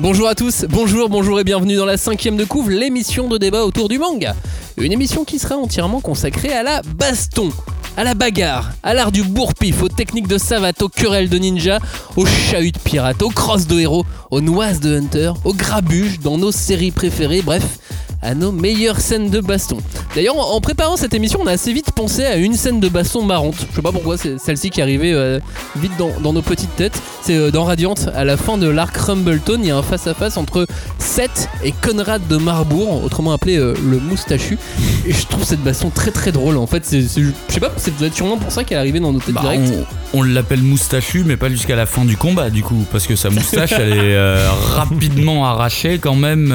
Bonjour à tous, bonjour, bonjour et bienvenue dans la cinquième de couvre, l'émission de débat autour du manga. Une émission qui sera entièrement consacrée à la baston, à la bagarre, à l'art du bourre-pif, aux techniques de savate, aux querelles de ninja, aux chahuts de pirates, aux crosses de héros, aux noises de hunter, aux grabuges dans nos séries préférées, bref, à nos meilleures scènes de baston. D'ailleurs, en préparant cette émission, on a assez vite pensé à une scène de baston marrante. Je sais pas pourquoi, c'est celle-ci qui est arrivée euh, vite dans, dans nos petites têtes. C'est euh, dans Radiant, à la fin de l'arc Rumbleton, il y a un face-à-face entre Seth et Conrad de Marbourg, autrement appelé euh, le moustachu. Et je trouve cette baston très très drôle. En fait, c'est, je sais pas, c'est peut-être sûrement pour ça qu'elle est arrivée dans nos têtes Bah, directes. on, on l'appelle moustachu, mais pas jusqu'à la fin du combat, du coup, parce que sa moustache, elle est euh, rapidement arrachée quand même.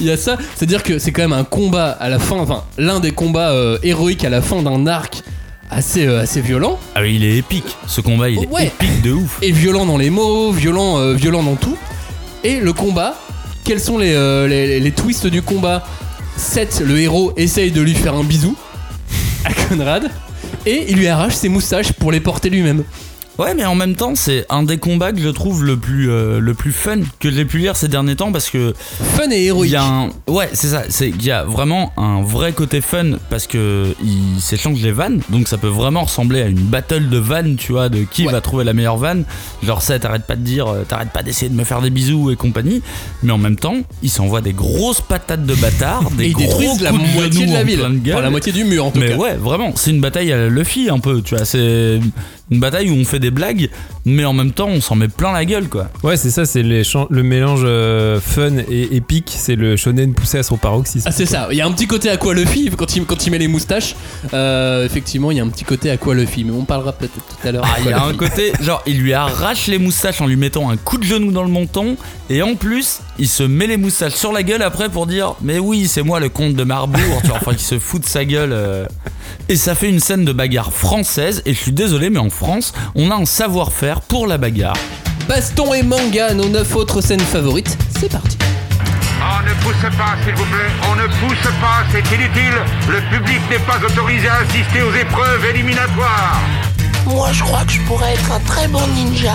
Il y a ça, c'est-à-dire que c'est quand même un combat à la fin, enfin l'un des combats euh, héroïques à la fin d'un arc assez, euh, assez violent. Ah oui, il est épique. Ce combat, il est Ouais. épique de ouf. Et violent dans les mots, violent, euh, violent dans tout. Et le combat, quels sont les, euh, les, les twists du combat? Seth, le héros, essaye de lui faire un bisou à Conrad. Et il lui arrache ses moustaches pour les porter lui-même. Ouais, mais en même temps, c'est un des combats que je trouve le plus, euh, le plus fun que j'ai pu lire ces derniers temps parce que Fun et héroïque. y a un, ouais, c'est ça, c'est il y a vraiment un vrai côté fun parce que il s'échange les vannes, donc ça peut vraiment ressembler à une battle de vannes, tu vois, de qui Ouais. va trouver la meilleure vanne. Genre ça, t'arrêtes pas de dire, euh, t'arrêtes pas d'essayer de me faire des bisous et compagnie, mais en même temps, il s'envoie des grosses patates de bâtard, des Et ils gros détruisent la de moitié de la ville. Enfin, la moitié du mur en tout Mais cas. ouais, vraiment, c'est une bataille à Luffy un peu, tu vois, c'est une bataille où on fait des blagues, mais en même temps on s'en met plein la gueule quoi. Ouais, c'est ça, c'est le mélange euh, fun et épique. C'est le shonen poussé à son paroxysme. Ah c'est ça, il y a un petit côté Aqua Luffy quand il, quand il met les moustaches. Euh, effectivement, il y a un petit côté Aqua Luffy, mais on parlera peut-être tout à l'heure. Ah, il y a un côté, genre, il lui arrache les moustaches en lui mettant un coup de genou dans le menton, et en plus, il se met les moustaches sur la gueule après pour dire Mais oui, c'est moi le comte de Marbourg, tu vois, enfin, il se fout de sa gueule. euh. Et ça fait une scène de bagarre française, et je suis désolé, mais en France, on a un savoir-faire pour la bagarre. Baston et manga, nos 9 autres scènes favorites. C'est parti. On ne pousse pas, s'il vous plaît. On ne pousse pas, c'est inutile. Le public n'est pas autorisé à assister aux épreuves éliminatoires. Moi, je crois que je pourrais être un très bon ninja.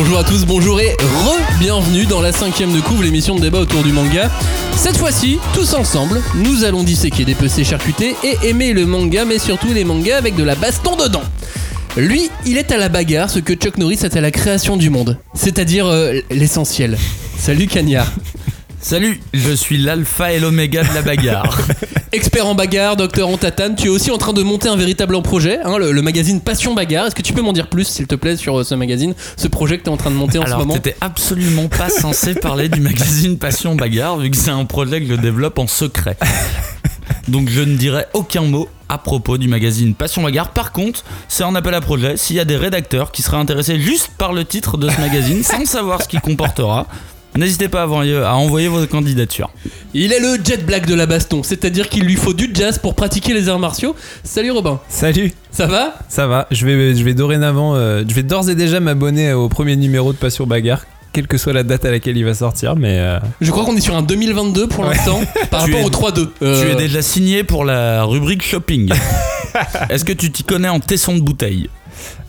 Bonjour à tous, bonjour et re-bienvenue dans la cinquième de couvre, l'émission de débat autour du manga. Cette fois-ci, tous ensemble, nous allons disséquer des PC charcutés et aimer le manga, mais surtout les mangas avec de la baston dedans. Lui, il est à la bagarre ce que Chuck Norris est à la création du monde, c'est-à-dire euh, l'essentiel. Salut Cagnard. Salut, je suis l'alpha et l'oméga de la bagarre. Expert en bagarre, docteur en tatane, tu es aussi en train de monter un véritable projet, hein, le, le magazine Passion Bagarre. Est-ce que tu peux m'en dire plus, s'il te plaît, sur euh, ce magazine, ce projet que tu es en train de monter en ce Alors, moment? t'étais absolument pas censé parler du magazine Passion Bagarre, vu que c'est un projet que je développe en secret. Donc, je ne dirai aucun mot à propos du magazine Passion Bagarre. Par contre, c'est un appel à projet. S'il y a des rédacteurs qui seraient intéressés juste par le titre de ce magazine, sans savoir ce qu'il comportera, n'hésitez pas à envoyer, à envoyer vos candidatures. Il est le jet black de la baston, c'est-à-dire qu'il lui faut du jazz pour pratiquer les arts martiaux. Salut Robin, Salut, ça va? Ça va. Je vais, je vais dorénavant, euh, je vais d'ores et déjà m'abonner au premier numéro de Passion Bagarre, quelle que soit la date à laquelle il va sortir. Mais euh, Je crois qu'on est sur un 2022 pour Ouais. l'instant, par Tu rapport es- au 3-2. Euh, Tu es déjà signé pour la rubrique shopping. Est-ce que tu t'y connais en tesson de bouteille?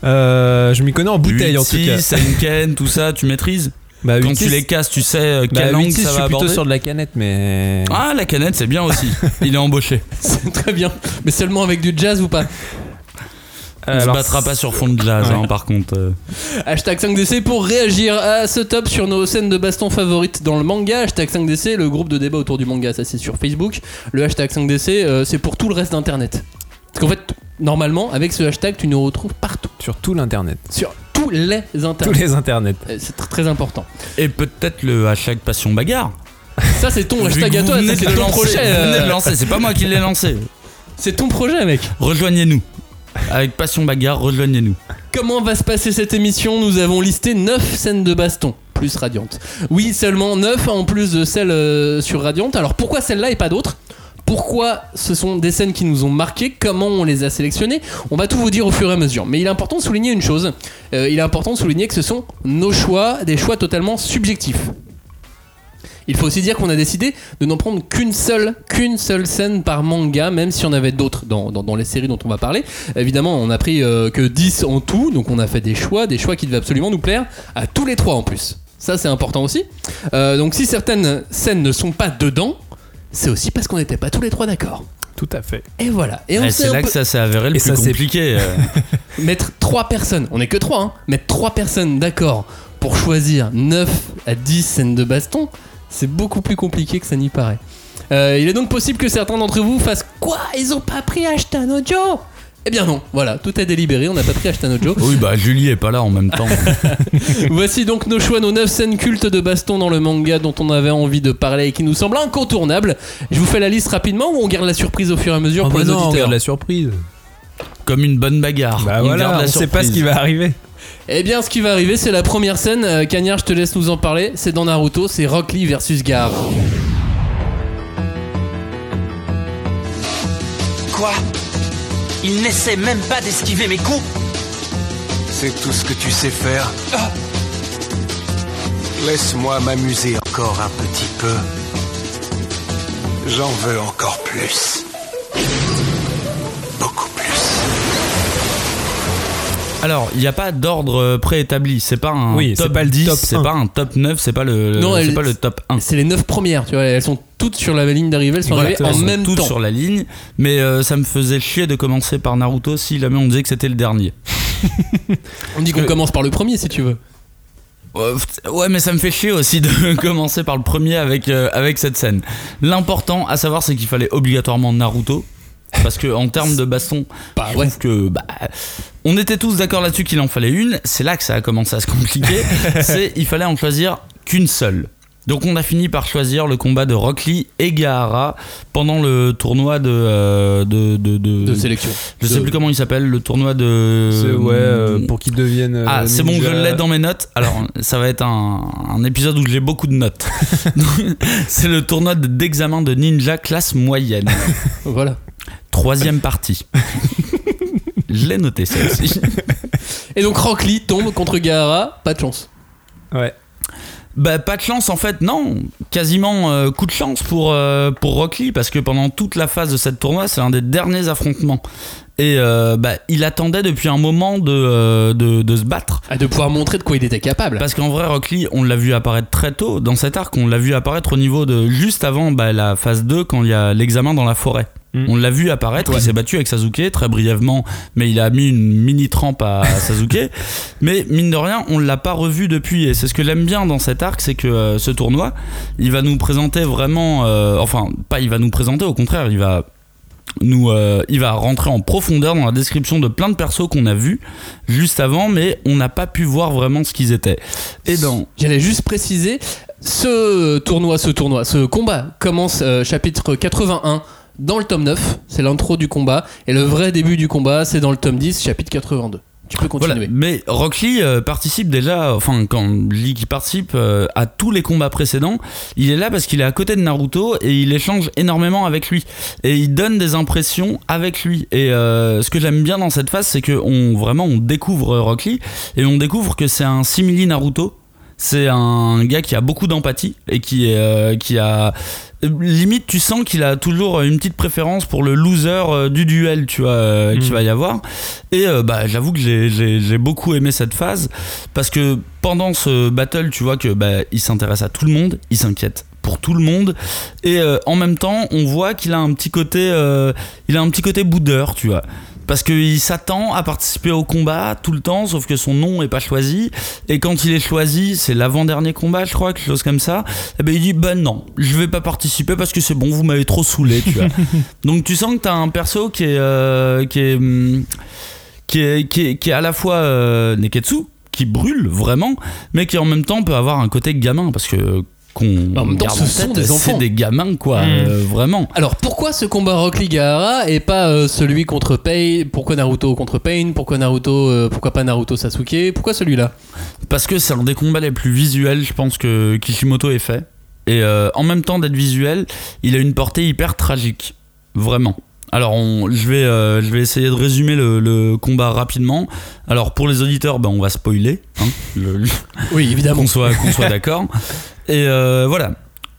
Euh, je m'y connais en bouteille en tout cas. 8-6, Heineken, tout ça, tu maîtrises? Bah, Quand 8-6, tu les casses, tu sais euh, bah, quelle langue 8-6, ça je va suis plutôt aborder sur de la canette, mais. Ah, la canette, c'est bien aussi. Il est embauché. C'est très bien, mais seulement avec du jazz ou pas On se Alors, battra pas sur fond de jazz, Ouais. hein, par contre. euh. Hashtag 5DC pour réagir à ce top sur nos scènes de baston favorites dans le manga. Hashtag 5DC, le groupe de débat autour du manga, ça c'est sur Facebook. Le hashtag 5DC, euh, c'est pour tout le reste d'internet. Parce qu'en fait, normalement, avec ce hashtag, tu nous retrouves partout. Sur tout l'internet. Sur tous les Tous internets. les internets. Euh, C'est tr- très important. Et peut-être le hashtag Passion Bagarre. Ça, c'est ton hashtag à toi, ça, c'est ton projet. Euh, c'est pas moi qui l'ai lancé. C'est ton projet, mec. Rejoignez-nous. Avec Passion Bagarre, rejoignez-nous. Comment va se passer cette émission? Nous avons listé 9 scènes de baston, plus Radiante. Oui, seulement 9 en plus de celles euh, sur Radiante. Alors pourquoi celle-là et pas d'autres? Pourquoi ce sont des scènes qui nous ont marqué, comment on les a sélectionnées. On va tout vous dire au fur et à mesure. Mais il est important de souligner une chose. Euh, il est important de souligner que ce sont nos choix, des choix totalement subjectifs. Il faut aussi dire qu'on a décidé de n'en prendre qu'une seule, qu'une seule scène par manga, même si on avait d'autres dans les séries dont on va parler. Évidemment, on a pris euh, que 10 en tout, donc on a fait des choix, des choix qui devaient absolument nous plaire à tous les trois en plus. Ça, c'est important aussi. Euh, donc, si certaines scènes ne sont pas dedans, c'est aussi parce qu'on n'était pas tous les trois d'accord. Tout à fait. Et voilà. Et on Eh, c'est un là peu- que ça s'est avéré le Et plus compliqué. euh. mettre trois personnes, on est que trois, hein, mettre trois personnes d'accord pour choisir 9 à 10 scènes de baston, c'est beaucoup plus compliqué que ça n'y paraît. Euh, il est donc possible que certains d'entre vous fassent Quoi? Ils ont pas pris Ashton Ojo? Eh bien non, voilà, tout est délibéré, on n'a pas pris Ashton Ojo. Oui, bah Julie est pas là en même temps. Voici donc nos choix, nos 9 scènes cultes de baston dans le manga dont on avait envie de parler et qui nous semblent incontournables. Je vous fais la liste rapidement ou on garde la surprise au fur et à mesure Oh, pour bah les non, on auditeurs regarde la surprise. Comme une bonne bagarre. Bah On voilà, garde la on sait pas ce qui va arriver. Eh bien, ce qui va arriver, c'est la première scène. Euh, Cagnard, je te laisse nous en parler. C'est dans Naruto, c'est Rock Lee versus Gar. Quoi? Il n'essaie même pas d'esquiver mes coups C'est tout ce que tu sais faire. Laisse-moi m'amuser encore un petit peu. J'en veux encore plus. Beaucoup plus. Alors, il n'y a pas d'ordre préétabli. C'est pas un Oui, top pas le 10, top c'est 1. pas un top 9, c'est pas le, Non, c'est elle- pas le top 1. C'est les 9 premières, tu vois. Elles sont toutes sur la ligne d'arrivée, elles sont Voilà, arrivées en même toutes temps. sur la ligne, mais euh, ça me faisait chier de commencer par Naruto si jamais on disait que c'était le dernier. On dit qu'on que- commence par le premier si tu veux. Euh, Ouais, mais ça me fait chier aussi de commencer par le premier avec, euh, avec cette scène. L'important à savoir, c'est qu'il fallait obligatoirement Naruto. Parce que en termes de baston, Bah je ouais. trouve que bah, on était tous d'accord là-dessus qu'il en fallait une. C'est là que ça a commencé à se compliquer. c'est il fallait en choisir qu'une seule. Donc on a fini par choisir le combat de Rock Lee et Gaara pendant le tournoi de euh, de, de, de- De sélection. Je sais plus comment il s'appelle, le tournoi de. C'est- ouais, euh, pour qu'ils deviennent. euh, Ah, c'est bon, je l'ai dans mes notes. Alors, ça va être un, un épisode où j'ai beaucoup de notes. c'est le tournoi de- d'examen de ninja classe moyenne. Voilà. Troisième partie. je l'ai noté, ça aussi. Et donc Rock Lee tombe contre Gaara, pas de chance. Ouais. Bah, pas de chance en fait, non. Quasiment euh, coup de chance pour, euh, pour parce que pendant toute la phase de cette tournoi, c'est un des derniers affrontements. Et euh, bah, il attendait depuis un moment de, euh, de, de se battre. Ah, de pouvoir montrer de quoi il était capable. Parce qu'en vrai, Rock Lee, on l'a vu apparaître très tôt dans cet arc. On l'a vu apparaître au niveau de juste avant bah, la phase 2 quand il y a l'examen dans la forêt. Mm. On l'a vu apparaître, Ouais. il s'est battu avec Sasuke très brièvement, mais il a mis une mini trempe à Sasuke. mais mine de rien, on l'a pas revu depuis. Et c'est ce que j'aime bien dans cet arc, c'est que euh, ce tournoi, il va nous présenter vraiment, euh, enfin pas il va nous présenter, au contraire, il va euh, il va rentrer en profondeur dans la description de plein de persos qu'on a vus juste avant, mais on n'a pas pu voir vraiment ce qu'ils étaient. Et dans J'allais juste préciser, ce tournoi, ce tournoi, ce combat commence euh, chapitre 81 dans le tome 9, c'est l'intro du combat, et le vrai début du combat, c'est dans le tome 10, chapitre 82. Tu peux continuer. Voilà. Mais Rock Lee euh, participe déjà, enfin quand Lee qui participe euh, à tous les combats précédents, il est là parce qu'il est à côté de Naruto et il échange énormément avec lui et il donne des impressions avec lui. Et euh, ce que j'aime bien dans cette phase, c'est que on vraiment on découvre Rock Lee et on découvre que c'est un simili Naruto. C'est un gars qui a beaucoup d'empathie et qui est euh, qui a limite tu sens qu'il a toujours une petite préférence pour le loser euh, du duel tu vois euh, qu'il Mhm. va y avoir et euh, bah j'avoue que j'ai- j'ai j'ai beaucoup aimé cette phase parce que pendant ce battle tu vois que bah il s'intéresse à tout le monde il s'inquiète pour tout le monde et euh, en même temps on voit qu'il a un petit côté euh, il a un petit côté boudeur tu vois parce qu'il s'attend à participer au combat tout le temps, sauf que son nom est pas choisi. Et quand il est choisi, c'est l'avant-dernier combat, je crois, quelque chose comme ça. Et ben il dit ben non, je vais pas participer parce que c'est bon, vous m'avez trop saoulé, tu vois. Donc tu sens que t'as un perso qui est euh, qui est qui est, qui est qui est à la fois euh, Neketsu qui brûle vraiment, mais qui en même temps peut avoir un côté gamin parce que qu'on En garde ce en sont tête, des c'est enfants. des gamins quoi, Mm. euh, vraiment. Alors pourquoi ce combat Rock Lee Gaara et pas euh, celui contre Pain Pourquoi Naruto contre Pain Pourquoi Naruto euh, Pourquoi pas Naruto Sasuke Pourquoi celui-là? Parce que c'est un des combats les plus visuels, je pense, que Kishimoto ait fait. Et en même temps d'être visuel, il a une portée hyper tragique. vraiment. Alors, on- je, vais, euh, je vais essayer de résumer le, le combat rapidement. Alors, pour les auditeurs, ben, on va spoiler. hein, le- le- Oui, évidemment. qu'on soit, qu'on soit d'accord. Et euh, voilà.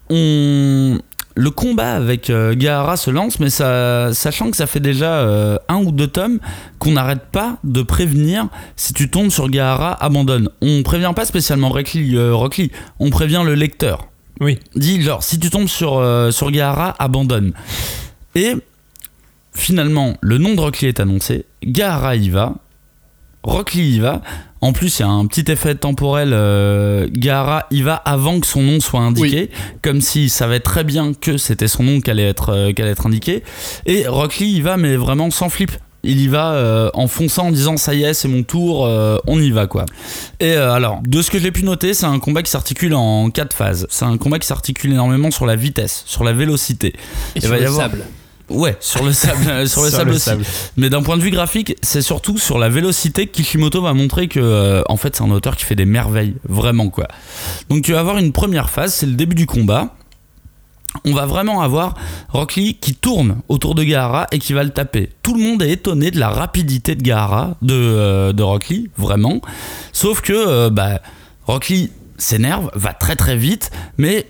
On... Le combat avec euh, Gaara se lance, mais ça, sachant que ça fait déjà euh, un ou deux tomes qu'on n'arrête pas de prévenir si tu tombes sur Gaara, abandonne. On prévient pas spécialement Rock Lee, euh, Rock Lee, on prévient le lecteur. Oui. Dit genre, si tu tombes sur, sur Gaara, abandonne. Et finalement, le nom de Rock Lee est annoncé, Gaara y va, Rock Lee y va. En plus, il y a un petit effet temporel. Euh, Gaara y va avant que son nom soit indiqué, comme s'il savait très bien que c'était son nom qui allait être, euh, allait être indiqué. Et Rock Lee y va, mais vraiment sans flip. Il y va euh, en fonçant en disant ça y est c'est mon tour on y va quoi et alors de ce que j'ai pu noter c'est un combat qui s'articule en quatre phases c'est un combat qui s'articule énormément sur la vitesse sur la vélocité Et Il sur va y le avoir- sable. Ouais, sur le sable, sur le Sur sable le aussi. sable. Mais d'un point de vue graphique, c'est surtout sur la vélocité que Kishimoto va montrer que, euh, en fait, c'est un auteur qui fait des merveilles, vraiment quoi. Donc tu vas avoir une première phase, c'est le début du combat. On va vraiment avoir Rock Lee qui tourne autour de Gaara et qui va le taper. Tout le monde est étonné de la rapidité de Gaara, de, euh, de Rock Lee, vraiment. Sauf que euh, bah, Rock Lee s'énerve, va très très vite, mais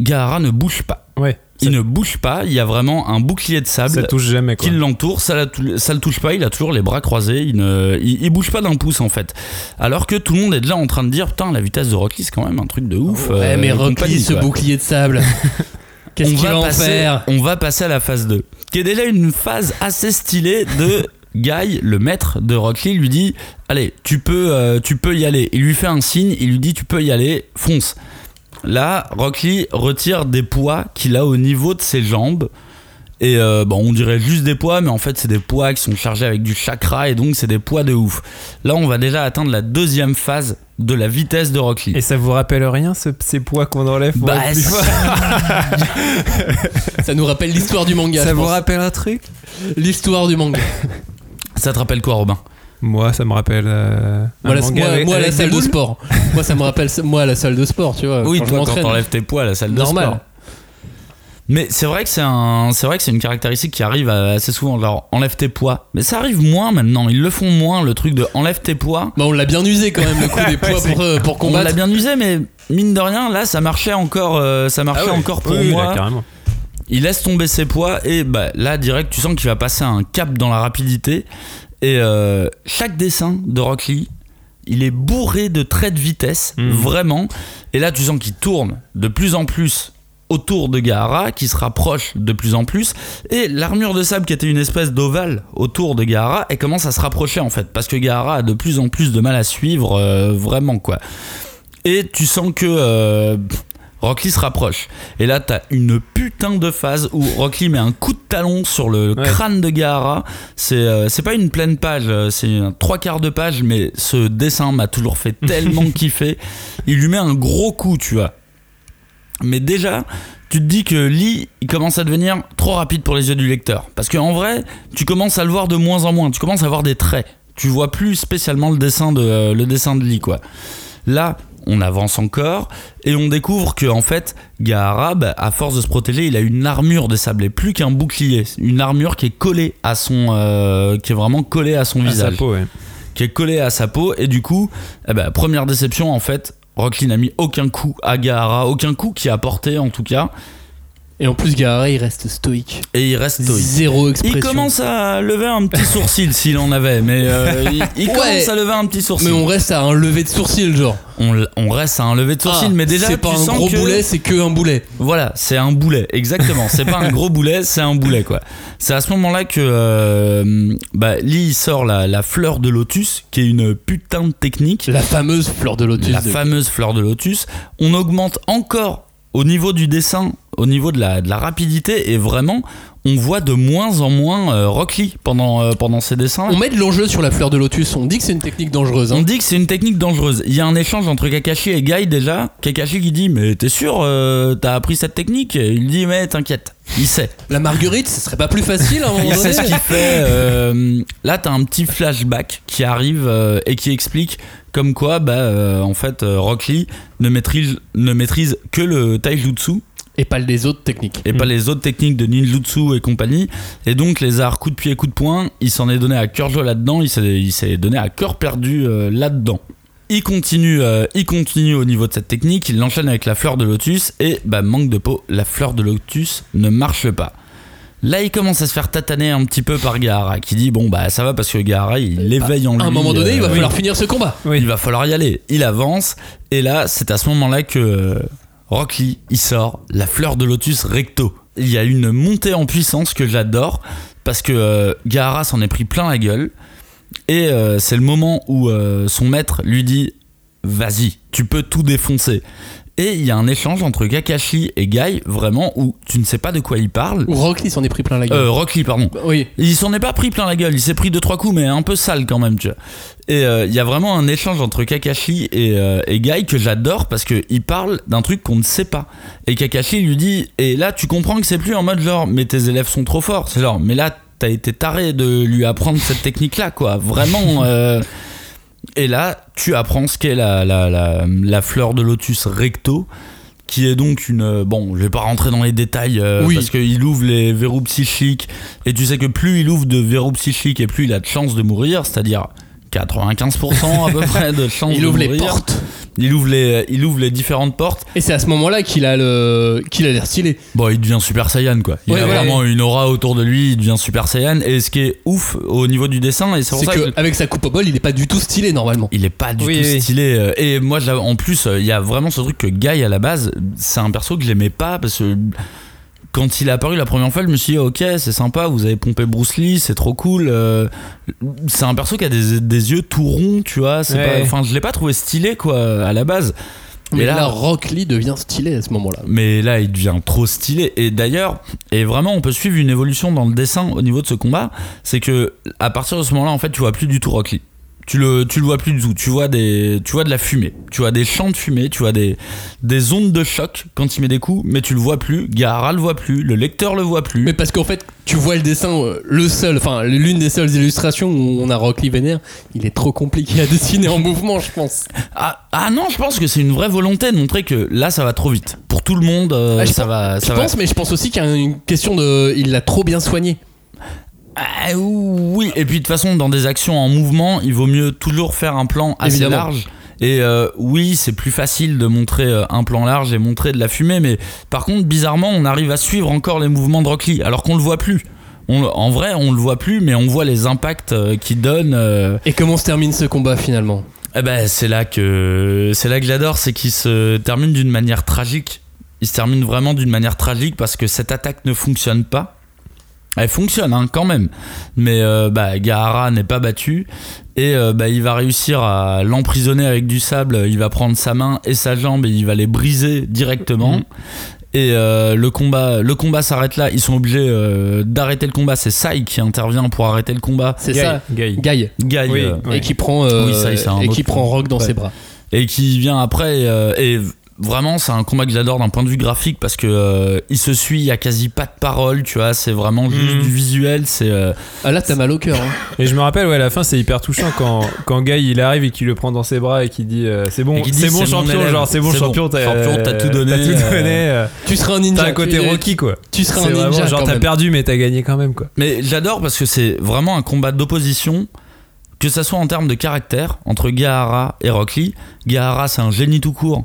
Gaara ne bouge pas. Ouais. Il ne bouge pas, il y a vraiment un bouclier de sable ça touche jamais quoi. qui l'entoure, ça, la ça le touche pas, il a toujours les bras croisés, il, ne, il, il bouge pas d'un pouce en fait. Alors que tout le monde est déjà en train de dire putain la vitesse de Rocky c'est quand même un truc de ouf. Ouais, euh, mais et Rock compagnie, Lee, ce quoi. bouclier de sable. Qu'est-ce qu'il va en passer, faire On va passer à la phase 2, qui est déjà une phase assez stylée de Guy, le maître de Rock Lee, lui dit Allez, tu peux, euh, tu peux y aller. Il lui fait un signe, il lui dit Tu peux y aller, fonce. Là, Rock Lee retire des poids qu'il a au niveau de ses jambes. Et euh, bon, on dirait juste des poids, mais en fait, c'est des poids qui sont chargés avec du chakra et donc c'est des poids de ouf. Là, on va déjà atteindre la deuxième phase de la vitesse de Rock Lee. Et ça vous rappelle rien ce- ces poids qu'on enlève pour Bah, ça- fort Ça nous rappelle l'histoire du manga. Ça je vous pense. rappelle un truc? L'histoire du manga. Ça te rappelle quoi, Robin? Moi, ça me rappelle. euh, Moi, la, manga moi, avec- moi, la avec salle de sport. moi, ça me rappelle moi la salle de sport, tu vois. Oui, quand toi, quand t'enlèves tes poids à la salle de Normal. sport. Mais c'est vrai que c'est un, c'est vrai que c'est une caractéristique qui arrive assez souvent. Genre, enlève tes poids. Mais ça arrive moins maintenant. Ils le font moins, le truc de enlève tes poids. Bah, on l'a bien usé quand même le coup des poids pour, euh, pour On l'a combattre. bien usé, mais mine de rien, là, ça marchait encore, euh, ça marchait Ah ouais. encore pour Oui, oui, moi. là, carrément. Il laisse tomber ses poids et bah, là, direct, tu sens qu'il va passer un cap dans la rapidité. Et euh, chaque dessin de Rock Lee, il est bourré de traits de vitesse, Mhm. vraiment. Et là, tu sens qu'il tourne de plus en plus autour de Gaara, qui se rapproche de plus en plus. Et l'armure de sable, qui était une espèce d'ovale autour de Gaara, elle commence à se rapprocher en fait, parce que Gaara a de plus en plus de mal à suivre, euh, vraiment quoi. Et tu sens que euh, Rock Lee se rapproche. Et là, t'as une putain de phase où Rock Lee met un coup de talon sur le Ouais. crâne de Gaara. C'est euh, c'est pas une pleine page, euh, c'est un trois quarts de page, mais ce dessin m'a toujours fait tellement kiffer. Il lui met un gros coup, tu vois. Mais déjà, tu te dis que Lee, il commence à devenir trop rapide pour les yeux du lecteur. Parce qu'en vrai, tu commences à le voir de moins en moins. Tu commences à voir des traits. Tu vois plus spécialement le dessin de, euh, le dessin de Lee, quoi. Là, on avance encore et on découvre que en fait, Gaara, bah, à force de se protéger, il a une armure de sable et plus qu'un bouclier. Une armure qui est collée à son, euh, qui est vraiment collée à son À sa visage peau, ouais. qui est collé à sa peau et du coup eh ben, première déception en fait Rock Lee n'a mis aucun coup à Gaara aucun coup qui a porté en tout cas Et en plus, Gaara, il reste stoïque. et il reste stoïque Zéro expression. il commence à lever un petit sourcil s'il en avait mais euh, il, il Ouais. commence à lever un petit sourcil Mais on reste à un lever de sourcil, genre. on, on reste à un lever de sourcil Ah, mais déjà c'est pas tu un sens gros que- boulet, c'est que un boulet. Voilà, c'est un boulet, exactement. C'est pas un gros boulet, c'est un boulet, quoi. C'est à ce moment-là que euh, bah, Lee il sort la, la fleur de lotus, qui est une putain de technique. La fameuse fleur de lotus. la de- fameuse fleur de lotus. On augmente encore au niveau du dessin, au niveau de la, rapidité, et vraiment, on voit de moins en moins euh, Rock Lee pendant, euh, pendant ces dessins. On met de l'enjeu sur la fleur de lotus. On dit que c'est une technique dangereuse. hein. On dit que c'est une technique dangereuse. Il y a un échange entre Kakashi et Guy déjà. Kakashi qui dit Mais t'es sûr, euh, t'as appris cette technique? Il dit Mais t'inquiète, il sait. La marguerite, ce serait pas plus facile à un moment Il sait ce qu'il fait. euh, là, t'as un petit flashback qui arrive euh, et qui explique comme quoi, bah, en fait, Rock Lee ne maîtrise, ne maîtrise que le taijutsu Et pas les autres techniques. et pas les autres techniques de ninjutsu et compagnie. Et donc les arts coup de pied, coup de poing, il s'en est donné à cœur joie là-dedans, il s'est, il s'est donné à cœur perdu euh, là-dedans. Il continue, euh, il continue au niveau de cette technique, il l'enchaîne avec la fleur de lotus et bah manque de peau, la fleur de lotus ne marche pas. Là, il commence à se faire tataner un petit peu par Gaara, qui dit bon bah ça va parce que Gaara il éveille en lui. À un moment donné, il va euh, falloir finir ce combat. il va falloir y aller. Il avance et là, c'est à ce moment-là que Rock Lee il sort la fleur de lotus recto. Il y a une montée en puissance que j'adore parce que euh, s'en est pris plein la gueule et euh, c'est le moment où euh, son maître lui dit vas-y, tu peux tout défoncer. Et il y a un échange entre Kakashi et Guy, vraiment, où tu ne sais pas de quoi il parle. Ou Rock Lee s'en est pris plein la gueule. Euh, Rock Lee, pardon. oui. Il s'en est pas pris plein la gueule, il s'est pris deux trois coups, mais un peu sale quand même, tu vois. Et euh, il y a vraiment un échange entre Kakashi et, euh, et Guy que j'adore parce que il parle d'un truc qu'on ne sait pas. Et Kakashi lui dit, et là tu comprends que c'est plus en mode genre, mais tes élèves sont trop forts, c'est genre, mais là t'as été taré de lui apprendre cette technique là, quoi. Vraiment. Et là, tu apprends ce qu'est la, la, la, la fleur de lotus recto, qui est donc une. euh, Bon, je vais pas rentrer dans les détails euh, Oui. parce qu'il ouvre les verrous psychiques, et tu sais que plus il ouvre de verrous psychiques et plus il a de chances de mourir, c'est-à-dire 95% à peu près de chances Il de ouvre les mourir. portes. Il ouvre les, il ouvre les différentes portes. Et c'est à ce moment-là qu'il a le qu'il a l'air stylé. Bon, il devient Super Saiyan quoi. Il Ouais, a ouais. vraiment une aura autour de lui, il devient Super Saiyan. Et ce qui est ouf au niveau du dessin, et c'est pour C'est ça que qu'avec sa coupe au bol, il est pas du tout stylé normalement. il est pas du Oui, tout oui. stylé. euh, Et moi, en plus, il y a vraiment ce truc que Guy à la base, c'est un perso que j'aimais pas parce que quand il est apparu la première fois, je me suis dit, ok, c'est sympa, vous avez pompé Bruce Lee, c'est trop cool. euh, c'est un perso qui a des, des yeux tout ronds, tu vois. c'est Ouais. Enfin, je l'ai pas trouvé stylé, quoi, à la base. Mais Et là, là- Rock Lee devient stylé à ce moment-là. Mais là, il devient trop stylé. Et d'ailleurs, et vraiment, on peut suivre une évolution dans le dessin au niveau de ce combat. C'est que à partir de ce moment-là, en fait, tu vois plus du tout Rock Lee. Tu le, tu le vois plus du tout. Tu vois des, tu vois de la fumée. Tu vois des champs de fumée. Tu vois des, des ondes de choc quand il met des coups. Mais tu le vois plus. Gaara le voit plus. Le lecteur le voit plus. Mais parce qu'en fait, tu vois le dessin, euh, le seul, enfin l'une des seules illustrations où on a Rock Lee vénère, il est trop compliqué à dessiner en mouvement, je pense. Ah, ah non, je pense que c'est une vraie volonté de montrer que là, ça va trop vite. Pour tout le monde, euh, Ah, je ça pense- va, Je ça va. pense, mais je pense aussi qu'il y a une question de, il l'a trop bien soigné. Ah, oui, et puis de toute façon, dans des actions en mouvement, il vaut mieux toujours faire un plan assez Évidemment. large. Et euh, oui, c'est plus facile de montrer euh, un plan large et montrer de la fumée, mais par contre, bizarrement, on arrive à suivre encore les mouvements de Rock Lee, alors qu'on le voit plus. On- en vrai, on le voit plus, mais on voit les impacts euh, qu'il donne. euh, Et comment se termine ce combat finalement? Eh ben, c'est là que c'est là que j'adore, c'est qu'il se termine d'une manière tragique. Il se termine vraiment d'une manière tragique parce que cette attaque ne fonctionne pas. Elle fonctionne hein, quand même, mais euh, bah, Gaara n'est pas battu et euh, bah, il va réussir à l'emprisonner avec du sable. Il va prendre sa main et sa jambe et il va les briser directement. Et euh, le combat, le combat s'arrête là. Ils sont obligés euh, d'arrêter le combat. C'est Sai qui intervient pour arrêter le combat. C'est ça, Guy. Guy. Guy, Oui. euh, Et qui prend, euh, Oui, ça, et qui prend. Rock dans Ouais. ses bras. et qui vient après euh, et vraiment c'est un combat que j'adore d'un point de vue graphique parce que euh, il se suit il y a quasi pas de parole tu vois c'est vraiment juste Mhm. du visuel c'est euh, Ah là, t'as mal au cœur. hein. Et je me rappelle, ouais, à la fin, c'est hyper touchant quand, quand Guy il arrive et qu'il le prend dans ses bras et qu'il dit euh, C'est bon, c'est bon champion, élève. genre c'est bon C'est bon. champion, t'as t'as tout donné, T'as tout euh, donné. euh, Tu seras un ninja. T'as un côté Rocky quoi. Tu seras C'est un vraiment ninja. genre quand t'as perdu mais t'as gagné quand même quoi. mais j'adore parce que c'est vraiment un combat d'opposition que ça soit en termes de caractère entre Gaara et Rock Lee Gaara c'est un génie tout court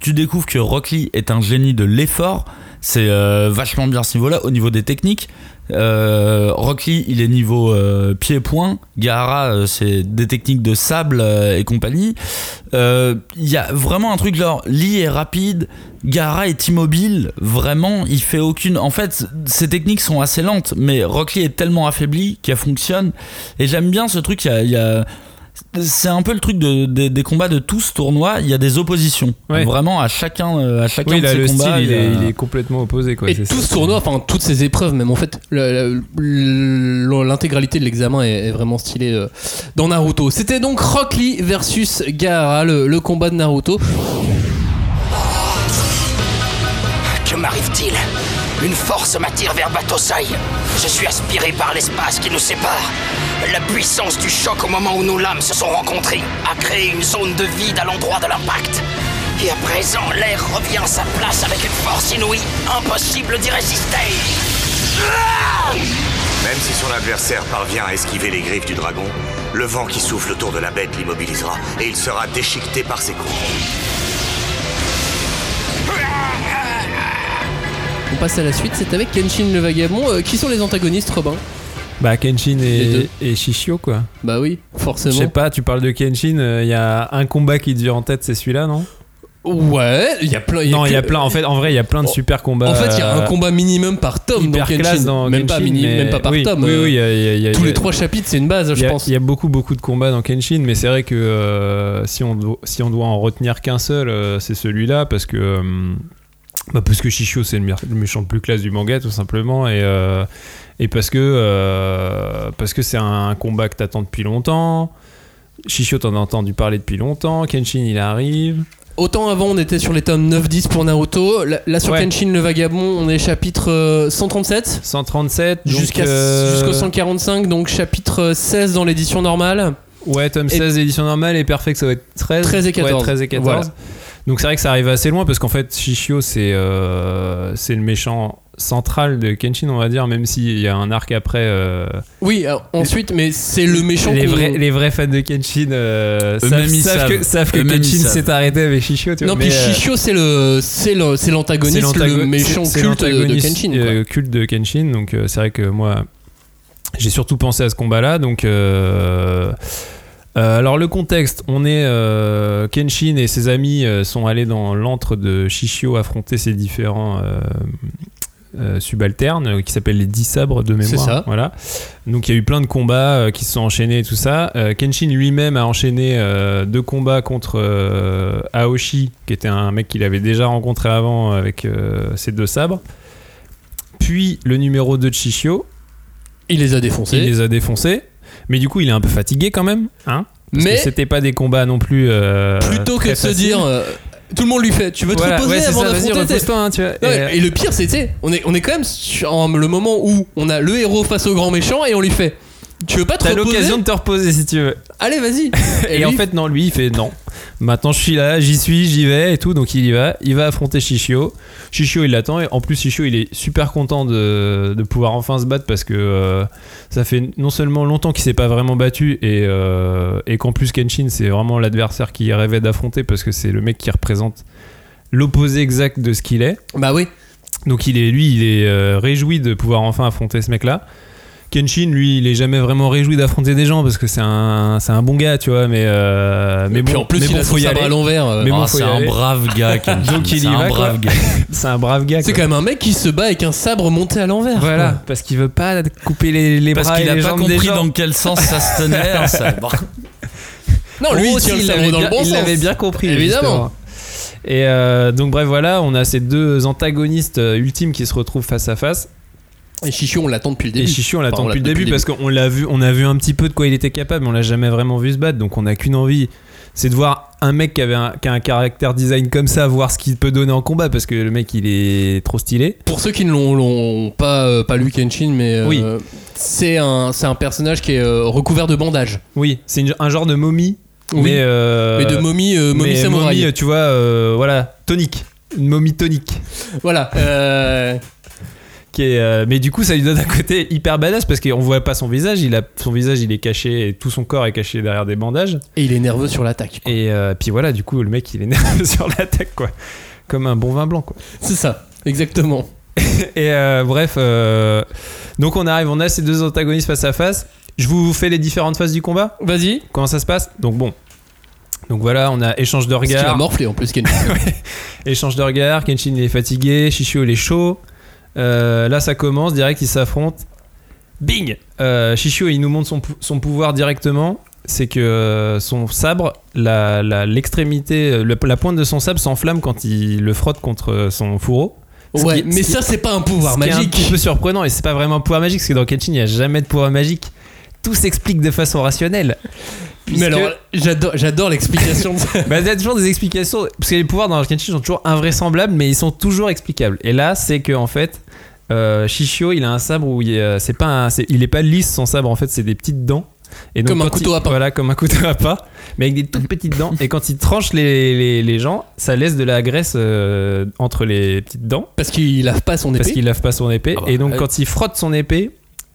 tu découvres que Rock est un génie de l'effort c'est euh, vachement bien ce niveau là au niveau des techniques Euh, Rock Lee, il est niveau euh, pied-point. Gaara, euh, c'est des techniques de sable et compagnie. Il y a vraiment un truc genre Lee est rapide, Gaara est immobile. Vraiment, il fait aucune. En fait, ces techniques sont assez lentes, mais Rock est tellement affaibli qu'elle fonctionne. Et j'aime bien ce truc. Il y a c'est un peu le truc de, des- des combats de tout ce tournoi. Il y a des oppositions. Ouais. Vraiment à chacun, euh, à chacun Oui, de là ces le combats. style il est, il est complètement opposé quoi. Et tout ça. ce tournoi, enfin toutes ces épreuves, même en fait, l'intégralité de l'examen est, est vraiment stylé euh, dans Naruto. C'était donc Rock Lee versus Gaara, le, le combat de Naruto. Une force m'attire vers Batosai. Je suis aspiré par l'espace qui nous sépare. La puissance du choc au moment où nos lames se sont rencontrées a créé une zone de vide à l'endroit de l'impact. Et à présent, l'air revient à sa place avec une force inouïe, impossible d'y résister. Même si son adversaire parvient à esquiver les griffes du dragon, le vent qui souffle autour de la bête l'immobilisera et il sera déchiqueté par ses coups. Passe à la suite, c'est avec Kenshin le vagabond. Euh, qui sont les antagonistes, Robin Bah Kenshin et, et Shishio quoi. Bah oui, Je forcément. sais pas, tu parles de Kenshin, il y a un combat qui te vient en tête, c'est celui-là, non? Ouais, il y a plein. Non, il y a plein. En fait, en vrai, il y a plein de Oh, super combats. En fait, il y a un euh, combat minimum par tome dans Kenshin. dans même, pas mini- même pas par oui, tome. Oui, euh, oui, y a- y Tous y les trois chapitres, c'est une base, je pense. il y a beaucoup beaucoup de combats dans Kenshin, mais c'est vrai que euh, si, on doit, si on doit en retenir qu'un seul, euh, c'est celui-là parce que euh, bah, parce que Shishio c'est le, mé- le méchant le plus classe du manga tout simplement et euh, et parce que euh, parce que c'est un combat que t'attends depuis longtemps. Shishio t'en as entendu parler depuis longtemps. Kenshin il arrive. Autant avant, on était sur les tomes 9-10 pour Naruto. Là, sur Ouais. Kenshin le vagabond, on est chapitre euh, 137 137 donc, jusqu'à euh, jusqu'au 145, donc chapitre 16 dans l'édition normale. Ouais, tome Et- 16 édition normale et Perfect ça va être 13. 13 et 14. Ouais, 13 et 14. Voilà. Donc c'est vrai que ça arrive assez loin parce qu'en fait Shishio c'est euh, c'est le méchant central de Kenshin on va dire même s'il y a un arc après euh, Oui, alors, ensuite, mais c'est le méchant les vrais, les vrais fans de Kenshin euh, savent, que, savent que Kenshin s'est arrêté avec Shishio tu vois, Non, mais, puis euh, Shishio, c'est le, c'est le, c'est l'antagoniste, le méchant culte de, Kenshin. quoi. euh, culte de Kenshin donc euh, c'est vrai que moi j'ai surtout pensé à ce combat là donc euh, alors le contexte, on est euh, Kenshin et ses amis euh, sont allés dans l'antre de Shishio affronter ses différents subalternes qui s'appellent les 10 sabres de mémoire. C'est ça. Voilà. Donc il y a eu plein de combats qui se sont enchaînés et tout ça. Kenshin lui-même a enchaîné deux combats contre Aoshi, qui était un mec qu'il avait déjà rencontré avant avec ses deux sabres. Puis le numéro 2 de Shishio, Il les a défoncés. il les a défoncés. Mais du coup, il est un peu fatigué quand même. Hein? Parce mais que c'était pas des combats non plus. euh, plutôt que de se faciles. dire, euh, tout le monde lui fait, tu veux te Voilà, reposer ouais, c'est avant ça, vas-y, d'affronter tes- repose-toi, hein, tu vois. Non, Et- et, le pire, c'est, tu sais, on est, on est quand même sur en- le moment où on a le héros face au grand méchant et on lui fait, tu veux pas te T'as reposer l'occasion de te reposer si tu veux. Allez, vas-y. Et, en fait, non, lui, il fait non. Maintenant, je suis là, j'y suis, j'y vais et tout. Donc, il y va. Il va affronter Shishio. Shishio, il l'attend. Et en plus, Shishio, il est super content de, de pouvoir enfin se battre parce que euh, ça fait non seulement longtemps qu'il s'est pas vraiment battu et, euh, et qu'en plus, Kenshin, c'est vraiment l'adversaire qu'il rêvait d'affronter parce que c'est le mec qui représente l'opposé exact de ce qu'il est. Bah oui. Donc il est, lui, il est euh, réjoui de pouvoir enfin affronter ce mec-là. Kenshin, lui, il est jamais vraiment réjoui d'affronter des gens parce que c'est un, c'est un bon gars, tu vois. Mais, euh, mais Et puis bon, en plus, mais il bon, a faut y sabre aller. à l'envers. euh, Mais bon, Ah, c'est un brave gars, Kenshin. Donc il y va, quoi. brave gars. C'est un brave gars. C'est quand même un mec qui se bat avec un sabre monté à l'envers. Voilà, quoi. parce qu'il veut pas couper les, les Parce bras qu'il et a les pas compris dans quel sens ça se tenait. un sabre. Non, lui, Oh, il il l'avait bien- bon compris. Évidemment. justement. Et euh, donc bref, voilà, on a ces deux antagonistes ultimes qui se retrouvent face à face. Et Chichio, on l'attend depuis le Et début. Chichi, on l'attend Enfin, depuis le début, parce qu'on l'a vu, on a vu un petit peu de quoi il était capable, mais on l'a jamais vraiment vu se battre. Donc on a qu'une envie, c'est de voir un mec qui, avait un, qui a un caractère design comme ça, voir ce qu'il peut donner en combat, parce que le mec il est trop stylé. Pour ceux qui ne l'ont, pas, euh, pas lu Kenshin, mais euh, Oui. c'est, un, un personnage qui est euh, recouvert de bandages. Oui, c'est un genre de momie, Oui. mais, mais de momie, momie mais samouraï. momie, tu vois, voilà, tonique, une momie tonique. Voilà. Euh, Qui est, euh, mais du coup, ça lui donne un côté hyper badass parce qu'on voit pas son visage. Il a son visage, il est caché, et tout son corps est caché derrière des bandages. et il est nerveux sur l'attaque. Et euh, puis voilà, du coup, le mec, il est nerveux sur l'attaque, quoi, comme un bon vin blanc, quoi. C'est ça, exactement. Et euh, bref, donc on arrive, on a ces deux antagonistes face à face. Je vous fais les différentes phases du combat? Vas-y. Comment ça se passe? Donc bon. Donc voilà, on a échange de Parce qu'il a regards. morflé en plus, Kenshin. Échange de regards. Kenshin il est fatigué, Shishio il est chaud. Euh, là ça commence, direct ils s'affrontent. Bing Euh, Shishio il nous montre son, pou- son pouvoir directement. C'est que euh, son sabre, la- la- l'extrémité, euh, le- la pointe de son sabre s'enflamme quand il le frotte contre son fourreau. Ce ouais, qui- mais ça, c'est pas un pouvoir ce qui est un magique. petit peu surprenant et c'est pas vraiment un pouvoir magique parce que dans Kenshin il n'y a jamais de pouvoir magique. Tout s'explique de façon rationnelle. Mais alors, j'adore, j'adore l'explication de bah, il y a toujours des explications parce que les pouvoirs dans Kenshin sont toujours invraisemblables mais ils sont toujours explicables. Et là c'est que en fait euh, Shishio il a un sabre où il c'est pas un- c'est- il est pas lisse son sabre en fait c'est des petites dents Et Comme un couteau il- à pain. Voilà, comme un couteau à pain, mais avec des toutes petites dents. Et quand il tranche les, les, les gens, ça laisse de la graisse euh, entre les petites dents. Parce qu'il lave pas son épée. Parce qu'il lave pas son épée. Ah bah, et donc, ouais. quand il frotte son épée,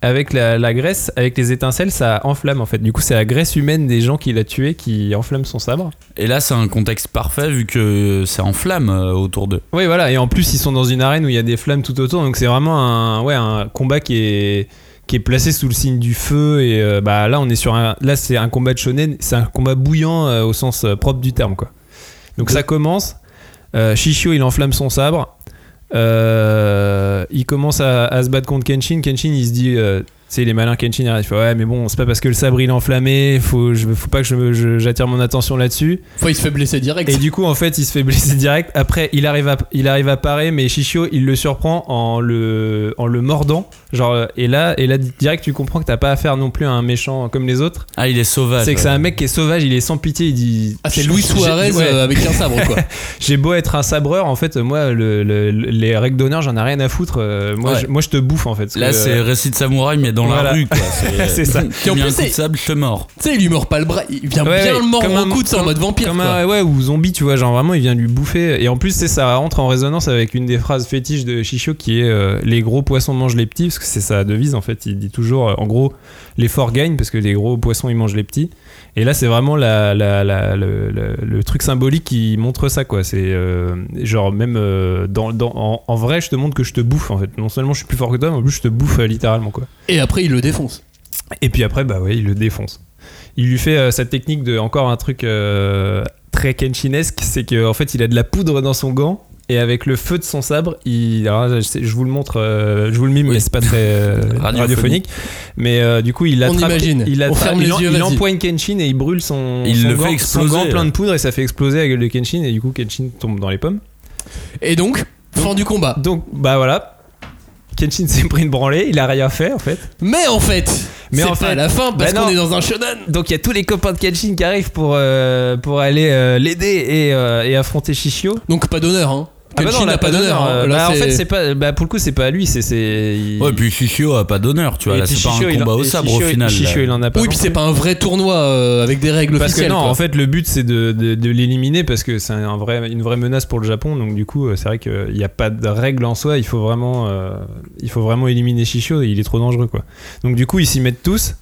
avec la, la graisse, avec les étincelles, ça enflamme en fait. Du coup, c'est la graisse humaine des gens qu'il a tués qui enflamme son sabre. Et là, c'est un contexte parfait vu que c'est en flamme euh, autour d'eux. Oui, voilà. Et en plus, ils sont dans une arène où il y a des flammes tout autour. Donc, c'est vraiment un, ouais, un combat qui est, qui est placé sous le signe du feu. Et euh, bah, là, on est sur un. Là, c'est un combat de shonen. C'est un combat bouillant euh, au sens propre du terme, quoi. Donc, ça commence. Euh, Shishio, il enflamme son sabre. Euh, il commence à, à se battre contre Kenshin. Kenshin, il se dit. Tu sais, les malins Kenshin, il fait Ouais, mais bon, c'est pas parce que le sabre il est enflammé. Faut, je, faut pas que je me- je- j'attire mon attention là-dessus. Il se fait blesser direct. Et du coup, en fait, il se fait blesser direct. Après, il arrive à, il arrive à parer, mais Shishio, il le surprend en le, en le mordant. Genre, euh, et là, et là, direct, tu comprends que t'as pas affaire non plus à un méchant comme les autres. Ah, il est sauvage. C'est que c'est un mec qui est sauvage, il est sans pitié, il dit. Ah, c'est Luis J'ai- Suarez ouais. euh, avec un sabre, quoi. J'ai beau être un sabreur, en fait, moi, le- le- le- les règles d'honneur, j'en ai rien à foutre. Euh, Moi, Ouais. je, moi, je te bouffe, en fait. Là, que, c'est euh, récit de samouraï, mais dans Voilà. la rue, quoi. C'est ça. Et en un plus, coup de sable, je te mords. Tu sais, il lui mord pas le bras. Il vient Ouais, bien le mordre un- coude, c'est en mode vampire, Comme quoi. un, ouais, ou zombie, tu vois, genre vraiment, il vient lui bouffer. Et en plus, c'est ça rentre en résonance avec une des phrases fétiches de Shishio qui est euh, Les gros poissons mangent les petits, parce que c'est sa devise en fait. Il dit toujours, euh, en gros, les forts gagnent parce que les gros poissons ils mangent les petits. Et là, c'est vraiment la, la- la- le, le- le truc symbolique qui montre ça, quoi. C'est euh, genre, même euh, dans, dans- en, en vrai, je te montre que je te bouffe en fait. Non seulement je suis plus fort que toi, mais en plus, je te bouffe euh, littéralement, quoi. Et après, il le défonce. Et puis après, bah ouais, il le défonce. Il lui fait cette technique de encore un truc très Kenshinesque, c'est qu'en fait, il a de la poudre dans son gant. Et avec le feu de son sabre, il, alors, je, vous le montre, euh, je vous le mime, mais c'est pas très euh, Radiophonique. Mais euh, du coup, il On attrape, imagine. il, On attrape- il yeux, il empoigne Kenshin et il brûle son, Il son le gant, fait son exploser, gant plein de poudre et ça fait exploser la gueule de Kenshin et du coup Kenshin tombe dans les pommes. Et donc, fin du combat. Donc bah voilà, Kenshin s'est pris une branlée, il a rien fait en fait. Mais en fait, Mais en pas fait- à la fin parce Bah qu'on est dans un shonen. Donc il y a tous les copains de Kenshin qui arrivent pour, euh, pour aller euh, l'aider et, euh, et affronter Shishio. Donc pas d'honneur, hein. Ah bah non, n'a pas d'honneur. hein. Là, bah, en fait, c'est pas. Bah, pour le coup, c'est pas à lui. C'est. c'est il- Ouais, puis Shishio a pas d'honneur, tu vois. Là, c'est pas Shishio, un il en- combat au sabre Shishio- au final. Shishio, il en a pas. Oui, non puis c'est pas un vrai tournoi euh, avec des règles Parce que officielles. non, quoi. en fait, le but c'est de, de, de l'éliminer parce que c'est un vrai, une vraie menace pour le Japon. Donc du coup, euh, c'est vrai qu'il n'y a pas de règle en soi. Il faut vraiment, euh, il faut vraiment éliminer Shishio. Il est trop dangereux, quoi. Donc du coup, ils s'y mettent tous.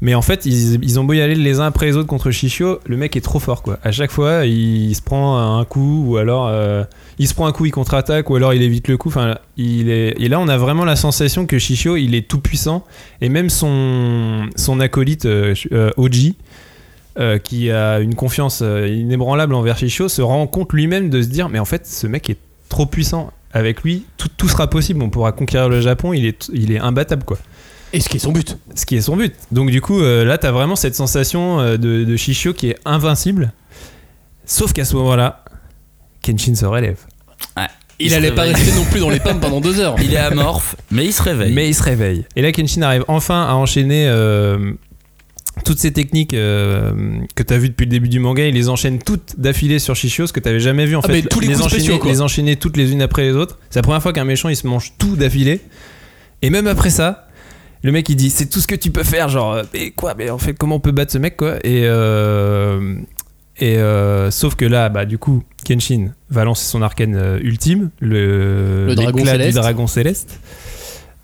Mais en fait, ils, ont beau y aller les uns après les autres contre Shishio, le mec est trop fort, quoi. À chaque fois, il, se prend un coup ou alors euh, il se prend un coup, il contre-attaque ou alors il évite le coup. Enfin, il est. Et là, on a vraiment la sensation que Shishio, il est tout puissant et même son son acolyte euh, euh, Oji qui a une confiance inébranlable envers Shishio, se rend compte lui-même de se dire mais en fait ce mec est trop puissant. Avec lui, tout, tout sera possible. On pourra conquérir le Japon. Il est, il est imbattable quoi. Et ce qui est son but. Ce qui est son but. Donc du coup, euh, là, t'as vraiment cette sensation euh, de, de Shishio qui est invincible. Sauf qu'à ce moment-là, Kenshin se relève. Il, se allait pas rester non plus dans les pommes pendant deux heures. Il est amorphe, mais il se réveille. Mais il se réveille. Et là, Kenshin arrive enfin à enchaîner euh, toutes ces techniques euh, que tu as vues depuis le début du manga. Il les enchaîne toutes d'affilée sur Shishio, ce que tu avais jamais vu en Ah, fait. mais tous les coups enchaîner, spéciaux, quoi. les enchaîner toutes les unes après les autres. C'est la première fois qu'un méchant il se mange tout d'affilée. Et même après ça, le mec il dit c'est tout ce que tu peux faire. Genre, euh, mais quoi Mais en fait, comment on peut battre ce mec quoi? Et. euh, et euh, sauf que là, bah, du coup, Kenshin va lancer son arcane ultime, le, Le dragon du dragon céleste.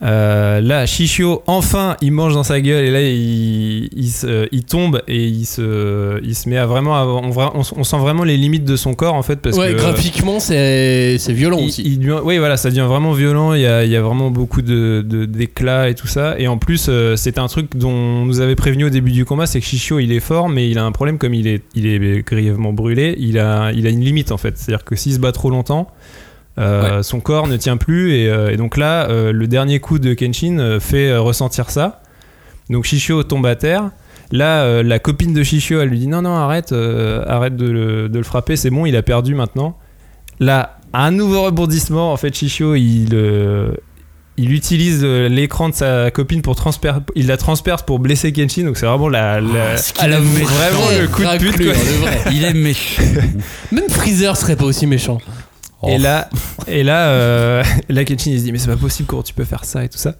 Euh, là, Shishio, enfin, il mange dans sa gueule et là, il, il, se- il tombe et il se, il se met à vraiment. à- on, vra- on, on sent vraiment les limites de son corps en fait. Parce ouais, que, graphiquement, c'est violent il- aussi. il oui, voilà, ça devient vraiment violent. Il y a, il y a vraiment beaucoup de, de- d'éclats et tout ça. Et en plus, euh, c'est un truc dont on nous avait prévenu au début du combat c'est que Shishio, il est fort, mais il a un problème comme il est, il est grièvement brûlé. Il a, il a une limite en fait. C'est-à-dire que s'il se bat trop longtemps, euh, son corps ne tient plus. Et, euh, et donc là, euh, le dernier coup de Kenshin fait ressentir ça. Donc Shishio tombe à terre. Là, la copine de Shishio, elle lui dit non, non, arrête, arrête de le, de le frapper, c'est bon, il a perdu maintenant. Là, un nouveau rebondissement. En fait, Shishio, il, il utilise l'écran de sa copine pour transpercer. Il la transperce pour blesser Kenshin. Donc c'est vraiment la, la- Ah, le coup de pute. quoi. le vrai. Il est méchant. Même Freezer serait pas aussi méchant. Et là, et là, euh, là, Kenshin il se dit mais c'est pas possible comment tu peux faire ça et tout ça.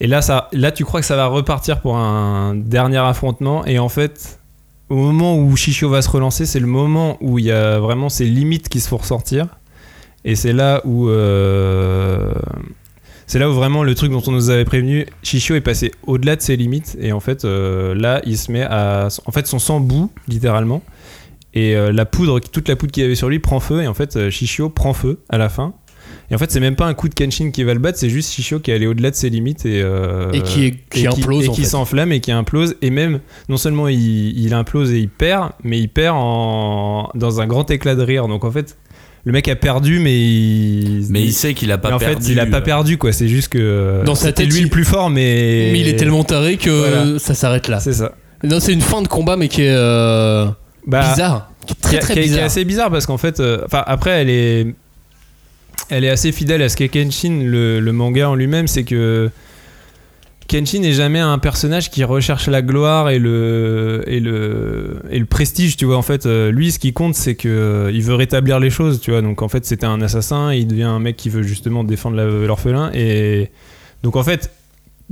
Et là, ça, là, tu crois que ça va repartir pour un dernier affrontement. Et en fait, au moment où Shishio va se relancer, c'est le moment où il y a vraiment ses limites qui se font ressortir. Et c'est là où. euh, c'est là où vraiment le truc dont on nous avait prévenu, Shishio est passé au-delà de ses limites. Et en fait, euh, là, il se met à. En fait, son sang bout, littéralement. Et euh, la poudre, toute la poudre qu'il avait sur lui prend feu. Et en fait, euh, Shishio prend feu à la fin. Et en fait, c'est même pas un coup de Kenshin qui va le battre, c'est juste Shishio qui est allé au-delà de ses limites et, euh, Et qui est- qui et implose, et qui s'enflamme et qui implose. Et même, non seulement il, il implose et il perd, mais il perd en, dans un grand éclat de rire. Donc en fait, le mec a perdu, mais il. Mais il sait qu'il a pas mais en perdu. fait, il a pas perdu, quoi. C'est juste que. Dans sa c'était tête, lui il- le plus fort, mais. Mais il est tellement taré que Voilà. ça s'arrête là. C'est ça. Non, c'est une fin de combat, mais qui est euh, Bah, bizarre. Très très qui est bizarre. assez bizarre parce qu'en fait, euh, enfin après, elle est, elle est assez fidèle à ce qu'est Kenshin, le, le manga en lui-même, c'est que Kenshin n'est jamais un personnage qui recherche la gloire et le et le et le prestige, tu vois. En fait, euh, lui, ce qui compte, c'est que euh, il veut rétablir les choses, tu vois. Donc en fait, c'était un assassin, il devient un mec qui veut justement défendre l'orphelin et donc en fait.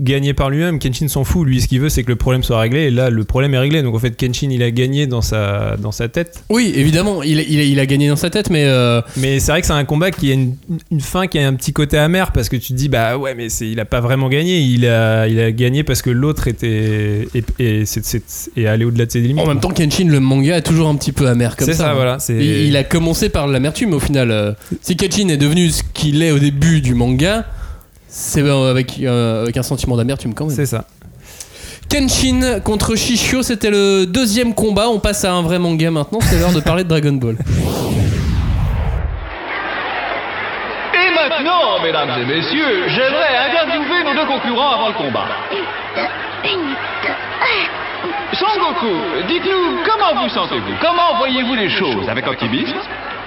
Gagner par lui-même, Kenshin s'en fout. Lui, ce qu'il veut, c'est que le problème soit réglé. Et là, le problème est réglé. Donc, en fait, Kenshin, il a gagné dans sa, dans sa tête. Oui, évidemment, il, il, il a gagné dans sa tête, mais euh, Mais c'est vrai que c'est un combat qui a une, une fin qui a un petit côté amer parce que tu te dis bah ouais mais il a pas vraiment gagné il a il a gagné parce que l'autre était et, et allé au-delà de ses limites. en même temps, Kenshin, le manga, est toujours un petit peu amer comme C'est ça. ça, voilà, Il, il a commencé par l'amertume au final. euh, Si Kenshin est devenu ce qu'il est au début du manga, c'est euh, avec, euh, avec un sentiment d'amertume quand même. c'est ça. Kenshin contre Shishio, c'était le deuxième combat. On passe à un vrai manga maintenant. C'est l'heure de parler de Dragon Ball. Et maintenant, mesdames et messieurs, j'aimerais interviewer nos deux concurrents avant le combat. Son Goku, dites-nous, comment vous sentez-vous? Comment voyez-vous les choses? Avec optimisme?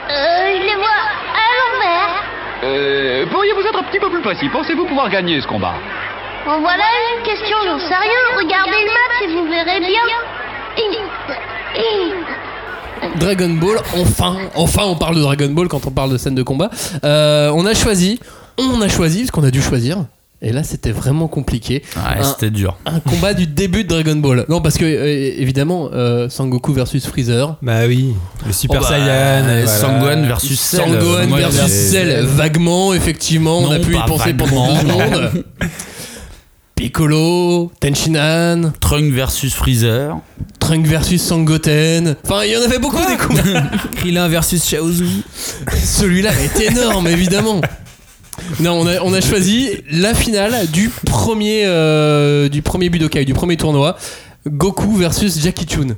Euh, je les vois à l'envers. Euh, Pourriez-vous être un petit peu plus précis? Pensez-vous pouvoir gagner ce combat? Bon, voilà une question non sérieux. Regardez le match et vous verrez bien. Dragon Ball, enfin, enfin on parle de Dragon Ball quand on parle de scène de combat. Euh, on a choisi, on a choisi parce qu'on a dû choisir. Et là, c'était vraiment compliqué. Ouais, Un- c'était dur. Un combat du début de Dragon Ball. Non, parce que euh, évidemment, euh, Sangoku versus Freezer. Bah oui le Super Oh bah, Saiyan. et voilà. Sangohan versus Cell. Sangohan Moi, versus Cell, vaguement, effectivement, on a pu y penser pendant deux vaguement. secondes. Piccolo, Tenshinhan, Trunk versus Freezer. Trunk versus Sangoten. Enfin, il y en avait beaucoup des combats. Krillin versus Chaozu. Celui-là est énorme, évidemment. Non, on a, on a choisi la finale du premier, euh, du premier Budokai, du premier tournoi. Goku versus Jackie Chun.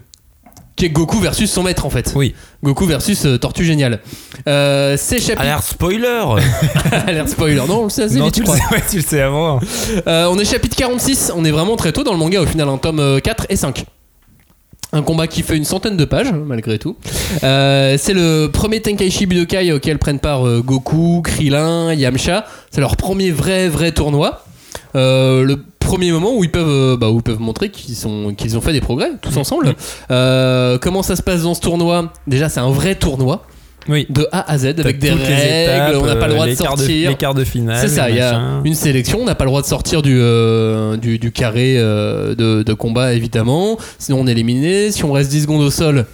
Qui est Goku versus son maître en fait. Oui. Goku versus euh, Tortue Géniale. Euh, c'est chapitre. Alerte spoiler Alerte spoiler. Non, on le sait assez Non vite, tu je le crois. sais, ouais, tu le sais avant. Euh, on est chapitre 46, on est vraiment très tôt dans le manga au final, un tome euh, 4 et 5. Un combat qui fait une centaine de pages, malgré tout. Euh, c'est le premier Tenkaichi Budokai auquel prennent part euh, Goku, Krillin, Yamcha. C'est leur premier vrai, vrai tournoi. Euh, le premier moment où ils peuvent, bah, où ils peuvent montrer qu'ils sont, qu'ils ont fait des progrès, tous ensemble. Comment ça se passe dans ce tournoi? Déjà, c'est un vrai tournoi. Oui. De A à Z, avec des règles, étapes, on n'a pas le droit de sortir. les quarts de finale. C'est ça, il y a une sélection, on n'a pas le droit de sortir du, euh, du, du carré euh, de, de combat évidemment, sinon on est éliminé, si on reste 10 secondes au sol,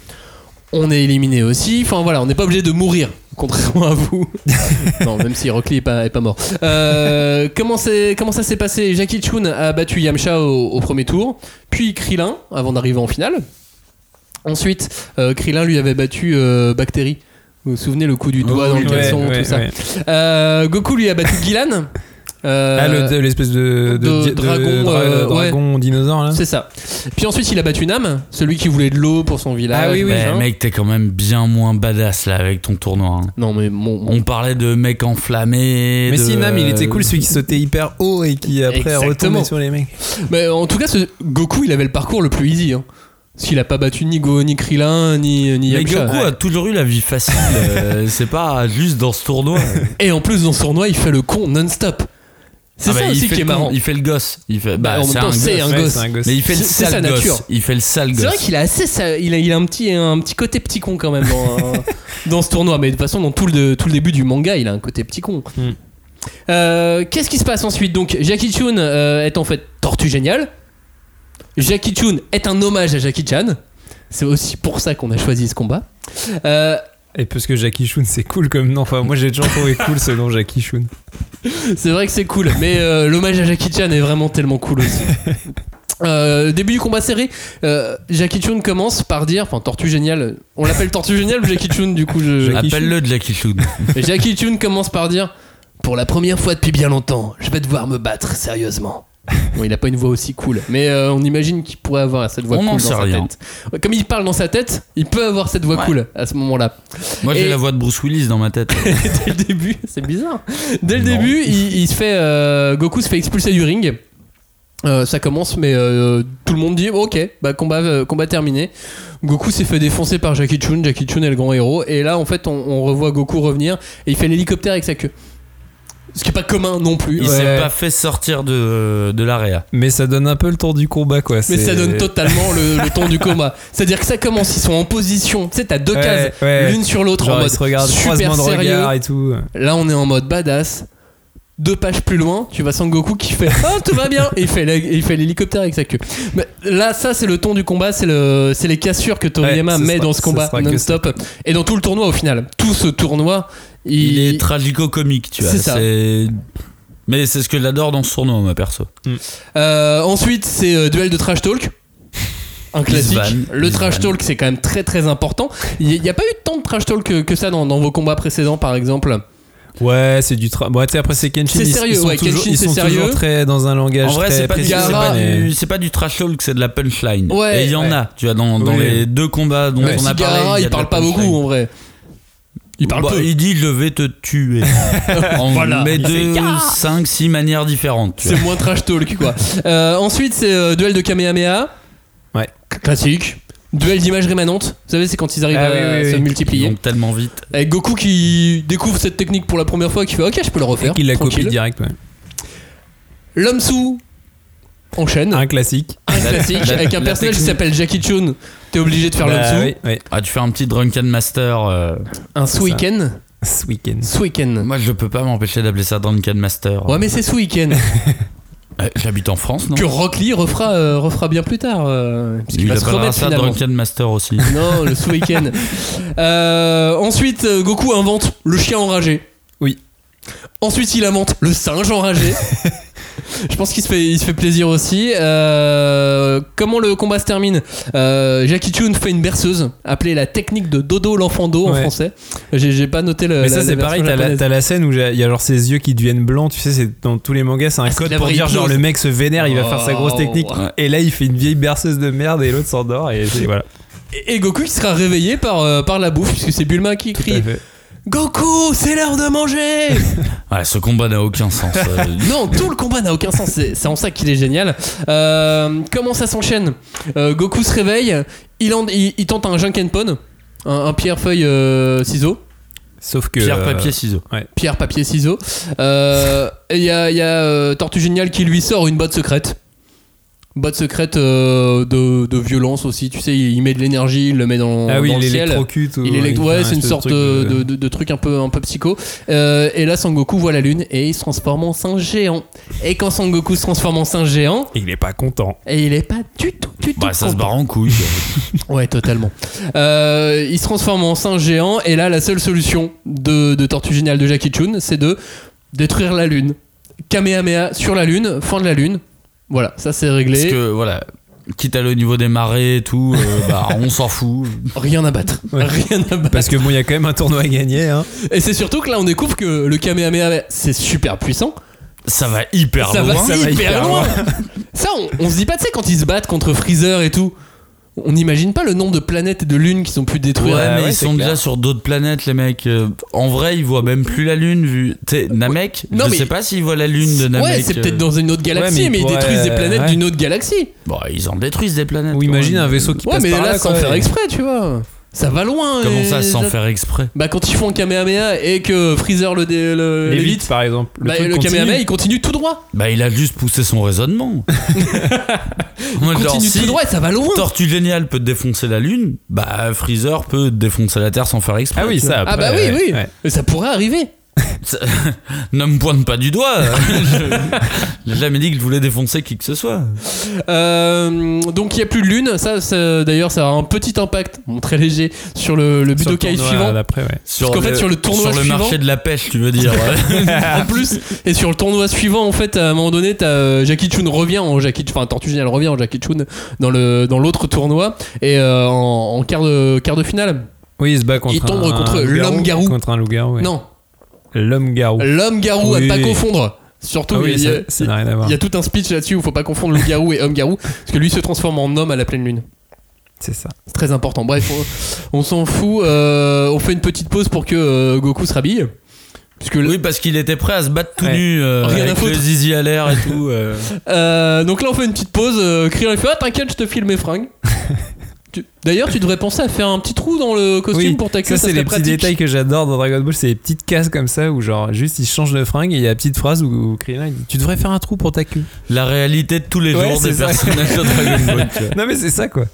on est éliminé aussi, enfin voilà, on n'est pas obligé de mourir, contrairement à vous. non, même si Rock Lee est pas, est pas mort. Euh, comment, comment ça s'est passé? Jackie Chun a battu Yamcha au, au premier tour, puis Krillin avant d'arriver en finale. Ensuite, euh, Krillin lui avait battu Bactérie. Vous vous souvenez le coup du doigt Oh, dans le ouais, caleçon, ouais, tout ça. Euh, Goku lui a battu Gilan. Euh, Ah, le- de- l'espèce de, de de- dragon, dra- euh, ouais. dinosaure là. C'est ça. Puis ensuite, il a battu Nam, celui qui voulait de l'eau pour son village. Ah oui, oui. mec, t'es quand même bien moins badass là avec ton tournoi. hein. Non, mais mon. On parlait de mecs enflammés. Mais de- si Nam il était cool celui qui sautait hyper haut et qui après retombait sur les mecs. Mais en tout cas, ce Goku, il avait le parcours le plus easy. Hein. Qu'il a pas battu ni Go, ni Krillin, ni, ni Mais. Goku a toujours eu la vie facile. euh, c'est pas juste dans ce tournoi. Et en plus, dans ce tournoi, il fait le con non-stop. C'est Ah bah, ça il aussi qui est marrant. Il fait le gosse. Il fait. Bah, Bah, en même temps, un c'est gosse. un gosse. gosse. Mais il fait le sale sa gosse. nature. Il fait le sale C'est vrai gosse. qu'il a assez, il a, il a un petit, un petit côté petit con quand même dans, dans ce tournoi. Mais de toute façon, dans tout le, tout le début du manga, il a un côté petit con. Hmm. Euh, Qu'est-ce qui se passe ensuite? Donc, Jackie Chun euh, est en fait Tortue Géniale. Jackie Chun est un hommage à Jackie Chan. C'est aussi pour ça qu'on a choisi ce combat. Euh, Et parce que Jackie Chun, c'est cool comme nom. Enfin, moi, j'ai toujours trouvé cool ce nom, Jackie Chun. c'est vrai que c'est cool, mais euh, l'hommage à Jackie Chan est vraiment tellement cool aussi. Euh, début du combat serré, euh, Jackie Chun commence par dire, enfin Tortue Géniale, on l'appelle Tortue Géniale ou Jackie Chun du coup je... Appelle-le Jackie Chun. Jackie Chun commence par dire Pour la première fois depuis bien longtemps, je vais devoir me battre sérieusement. Bon, il a pas une voix aussi cool, mais euh, on imagine qu'il pourrait avoir cette voix On cool n'en dans sait sa rien. tête. Ouais, Comme il parle dans sa tête, il peut avoir cette voix cool à ce moment-là. Moi, j'ai Et- la voix de Bruce Willis dans ma tête. Dès le début, c'est bizarre. Dès le Non. début, il, il se fait euh, Goku se fait expulser du ring. Euh, ça commence, mais euh, tout le monde dit ok, bah combat, euh, combat terminé. Goku s'est fait défoncer par Jackie Chun. Jackie Chun est le grand héros. Et là, en fait, on, on revoit Goku revenir et il fait l'hélicoptère avec sa queue. Ce qui est pas commun non plus. Il Ouais. s'est pas fait sortir de, de l'area. Mais ça donne un peu le tour du combat, quoi. Mais C'est- ça donne totalement le, le ton du combat. C'est-à-dire que ça commence, ils sont en position. Tu sais, t'as deux Ouais, cases, ouais. l'une sur l'autre en Genre, mode ils se regardent, super croisement de sérieux. regard et tout. Là, on est en mode badass. Deux pages plus loin, tu vois Sangoku qui fait Ah, tout va bien Et il fait la- et il fait l'hélicoptère avec sa queue. Mais là, ça, c'est le ton du combat, c'est le, c'est les cassures que Toriyama Ouais, ce met sera- dans ce ce combat sera que non-stop. Et dans tout le tournoi, au final. Tout ce tournoi, il, Il est tragico-comique, tu vois. C'est ça. Mais c'est ce que j'adore dans ce tournoi, ma perso. Euh, ensuite, c'est euh, duel de trash talk. Un classique. le il trash talk, c'est quand même très très important. Il n'y a pas eu tant de trash talk que, que ça dans, dans vos combats précédents, par exemple? Ouais, c'est du tra... Bon, tu sais, après, c'est Kenshin. C'est sérieux, ils sont ouais, toujours, Kenshin, ils c'est sont sérieux. toujours très dans un langage En vrai, très c'est pas, du- pas pas trash talk, c'est de la punchline. Ouais, Et il y en ouais. a, tu vois, dans, dans Oui. les deux combats dont on a parlé. A il de parle pas beaucoup en vrai. Il parle Bah, peu. Il dit je vais te tuer. en Voilà. mais Il de Gaara. 5 6 manières différentes. C'est moins trash talk quoi. Euh, ensuite, c'est euh, duel de Kamehameha. Ouais. Classique. Duel d'images rémanentes. Vous savez, c'est quand ils arrivent Ah à oui, oui, se oui. Ils multiplier. vont tellement vite. Avec Goku qui découvre cette technique pour la première fois, qui fait Ok, je peux le Et refaire. qu'il la copie direct, ouais. L'homme sous enchaîne. Un classique. Un classique la- avec un personnage qui s'appelle Jackie Chun. T'es obligé de faire Bah, l'homme sous. oui, oui. Ah, tu fais un petit Drunken Master. euh, Un sous week-end. Ce week-end. Sous week-end. Moi, je peux pas m'empêcher d'appeler ça Drunken Master. Ouais, mais c'est sous week-end. Euh, J'habite en France, non que Rock Lee refera, euh, refera bien plus tard. euh, Il va se appellera remettre ça finalement. Drunken Master aussi. Non, le sous-week-end. Euh, ensuite, Goku invente le chien enragé. Oui. Ensuite, il invente le singe enragé. Je pense qu'il se fait, il se fait plaisir aussi. Euh, comment le combat se termine Euh, Jackie Chun fait une berceuse, appelée la technique de Dodo l'enfant d'eau en Ouais. français. J'ai pas noté le. Mais ça, c'est pareil, t'as la, scène où il y a genre ses yeux qui deviennent blancs, tu sais, c'est dans tous les mangas, c'est un Ah, code pour dire genre le mec se vénère, il va faire sa grosse technique, ouais. et là il fait une vieille berceuse de merde et l'autre s'endort, et voilà. Et, Goku qui sera réveillé par, euh, par la bouffe, puisque c'est Bulma qui crie. Goku, c'est l'heure de manger Ouais, ce combat n'a aucun sens. euh, Non, tout le combat n'a aucun sens. C'est en ça qu'il est génial. Euh, comment ça s'enchaîne Euh, Goku se réveille. Il, en- il, il tente un Jankenpon. Un, un pierre, feuille, euh. Sauf que. Pierre, euh, papier, ciseaux. Pierre, papier, ciseaux. Euh, et il y a, il y a, euh, Tortue Génial qui lui sort une botte secrète. Botte secrète euh, de, de violence aussi. Tu sais, il, met de l'énergie, il le met dans, Ah oui, dans le il ciel. électrocute. ou- Il ouais, c'est une de sorte truc de, truc un peu, un peu psycho. Euh, et là, Sangoku voit la lune et il se transforme en singe géant. Et quand Sangoku se transforme en singe géant, Il est pas content. et il est pas du tout, du tout. Bah, ça se barre en couille. Ouais, totalement. Euh, il se transforme en singe géant et là, la seule solution de, de Tortue Géniale de Jackie Chun, c'est de détruire la lune. Kamehameha sur la lune, fin de la lune. Voilà, ça c'est réglé. Parce que, voilà, quitte à le niveau des marées et tout, euh, bah, on s'en fout. Rien à battre. Ouais. Rien à battre. Parce que bon, il y a quand même un tournoi à gagner, hein. Et c'est surtout que là, on découvre que le Kamehameha, c'est super puissant. Ça va hyper ça loin. va, ça va hyper, hyper loin. loin. ça, on, on se dit pas, tu sais, quand ils se battent contre Freezer et tout, on n'imagine pas le nombre de planètes et de lunes qui sont pu Ouais, détruire. mais ouais, ils c'est sont clair. déjà sur d'autres planètes, les mecs. Euh, En vrai, ils voient même plus la Lune. Vu... T'sais, Namek, Non, je mais- sais pas s'ils voient la Lune de Namek. ouais, c'est euh, peut-être dans une autre galaxie, Ouais, mais mais, ils ils détruisent des planètes ouais. d'une autre galaxie. Bon, ils en détruisent des planètes. Ou imagine un vaisseau qui Ouais, passe mais par là, là. sans quoi, faire exprès, tu vois. Ça va loin. Comment et- ça, sans faire exprès Bah, quand ils font un Kamehameha et que Freezer le, dé- le, L'évite, par exemple. Le, bah, le continue. Kamehameha il continue tout droit. Bah, il a juste poussé son raisonnement. Il genre, continue si tout droit et ça va loin. Tortue Géniale peut défoncer la Lune, bah Freezer peut défoncer la Terre sans faire exprès. Ah oui, ça. Ah après, bah oui, oui. ouais. Mais ça pourrait arriver. Ça- ne me pointe pas du doigt. J'ai jamais dit que je voulais défoncer qui que ce soit. Euh, donc il n'y a plus de lune. Ça, ça- d'ailleurs, ça aura un petit impact, bon, très léger, sur le, le Budokai suivant. d'après, ouais. Parce qu'en fait, sur le tournoi sur le suivant- marché de la pêche, tu veux dire. en plus, et sur le tournoi suivant, en fait, à un moment donné, t'as euh, Jackie Chun revient en Jackie, enfin Tortue Géniale revient en Jackie Chun dans le dans l'autre tournoi et euh, en, en quart de quart de finale. Oui, il se bat contre Il tombe un, contre un l'homme garou. Contre un ouais. Non, L'homme garou. l'homme garou Oui. à pas confondre. Surtout, Ah oui, il y a- ça- ça n'a rien à voir. il y a tout un speech là-dessus où faut pas confondre le garou et homme garou parce que lui se transforme en homme à la pleine lune. C'est ça. C'est très important. Bref, on, on s'en fout. euh, on fait une petite pause pour que euh, Goku se rhabille. Puisque Oui, parce qu'il était prêt à se battre tout Ouais. nu, euh, Rien à avec foutre. le zizi à l'air et tout. euh. Euh, donc là, on fait une petite pause. Euh, Krillin il fait Ah, t'inquiète, je te file mes fringues. Tu- D'ailleurs, tu devrais penser à faire un petit trou dans le costume Oui, pour ta queue. ça c'est serait les petits pratique. détails que j'adore dans Dragon Ball, c'est les petites cases comme ça où genre juste il change de fringue et il y a la petite phrase où, où Krillin dit tu devrais faire un trou pour ta queue. La réalité de tous les Ouais, jours des ça. personnages de Dragon Ball. tu vois. Non mais c'est ça quoi.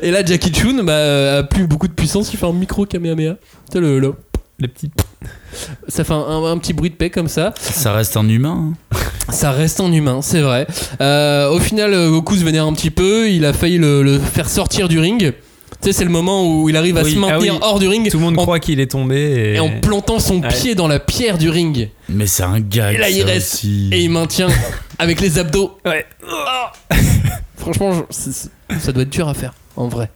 Et là, Jackie Chun bah, a plus beaucoup de puissance. Il fait un micro Kamehameha. Tu sais, le, le- Les petits Ça fait un, un- un petit bruit de paix comme ça. Ça reste un humain. hein. Ça reste en humain, c'est vrai. Euh, au final, euh, Goku se vénère un petit peu. Il a failli le, le faire sortir du ring. Tu sais, c'est le moment où il arrive à Oui, se maintenir ah oui. hors du ring Tout le monde en, croit qu'il est tombé et, et en plantant son Ouais. pied dans la pierre du ring. Mais c'est un gag. Et là, il reste aussi. et il maintient avec les abdos. Ouais. Franchement, je- c'est- c'est- ça doit être dur à faire, en vrai.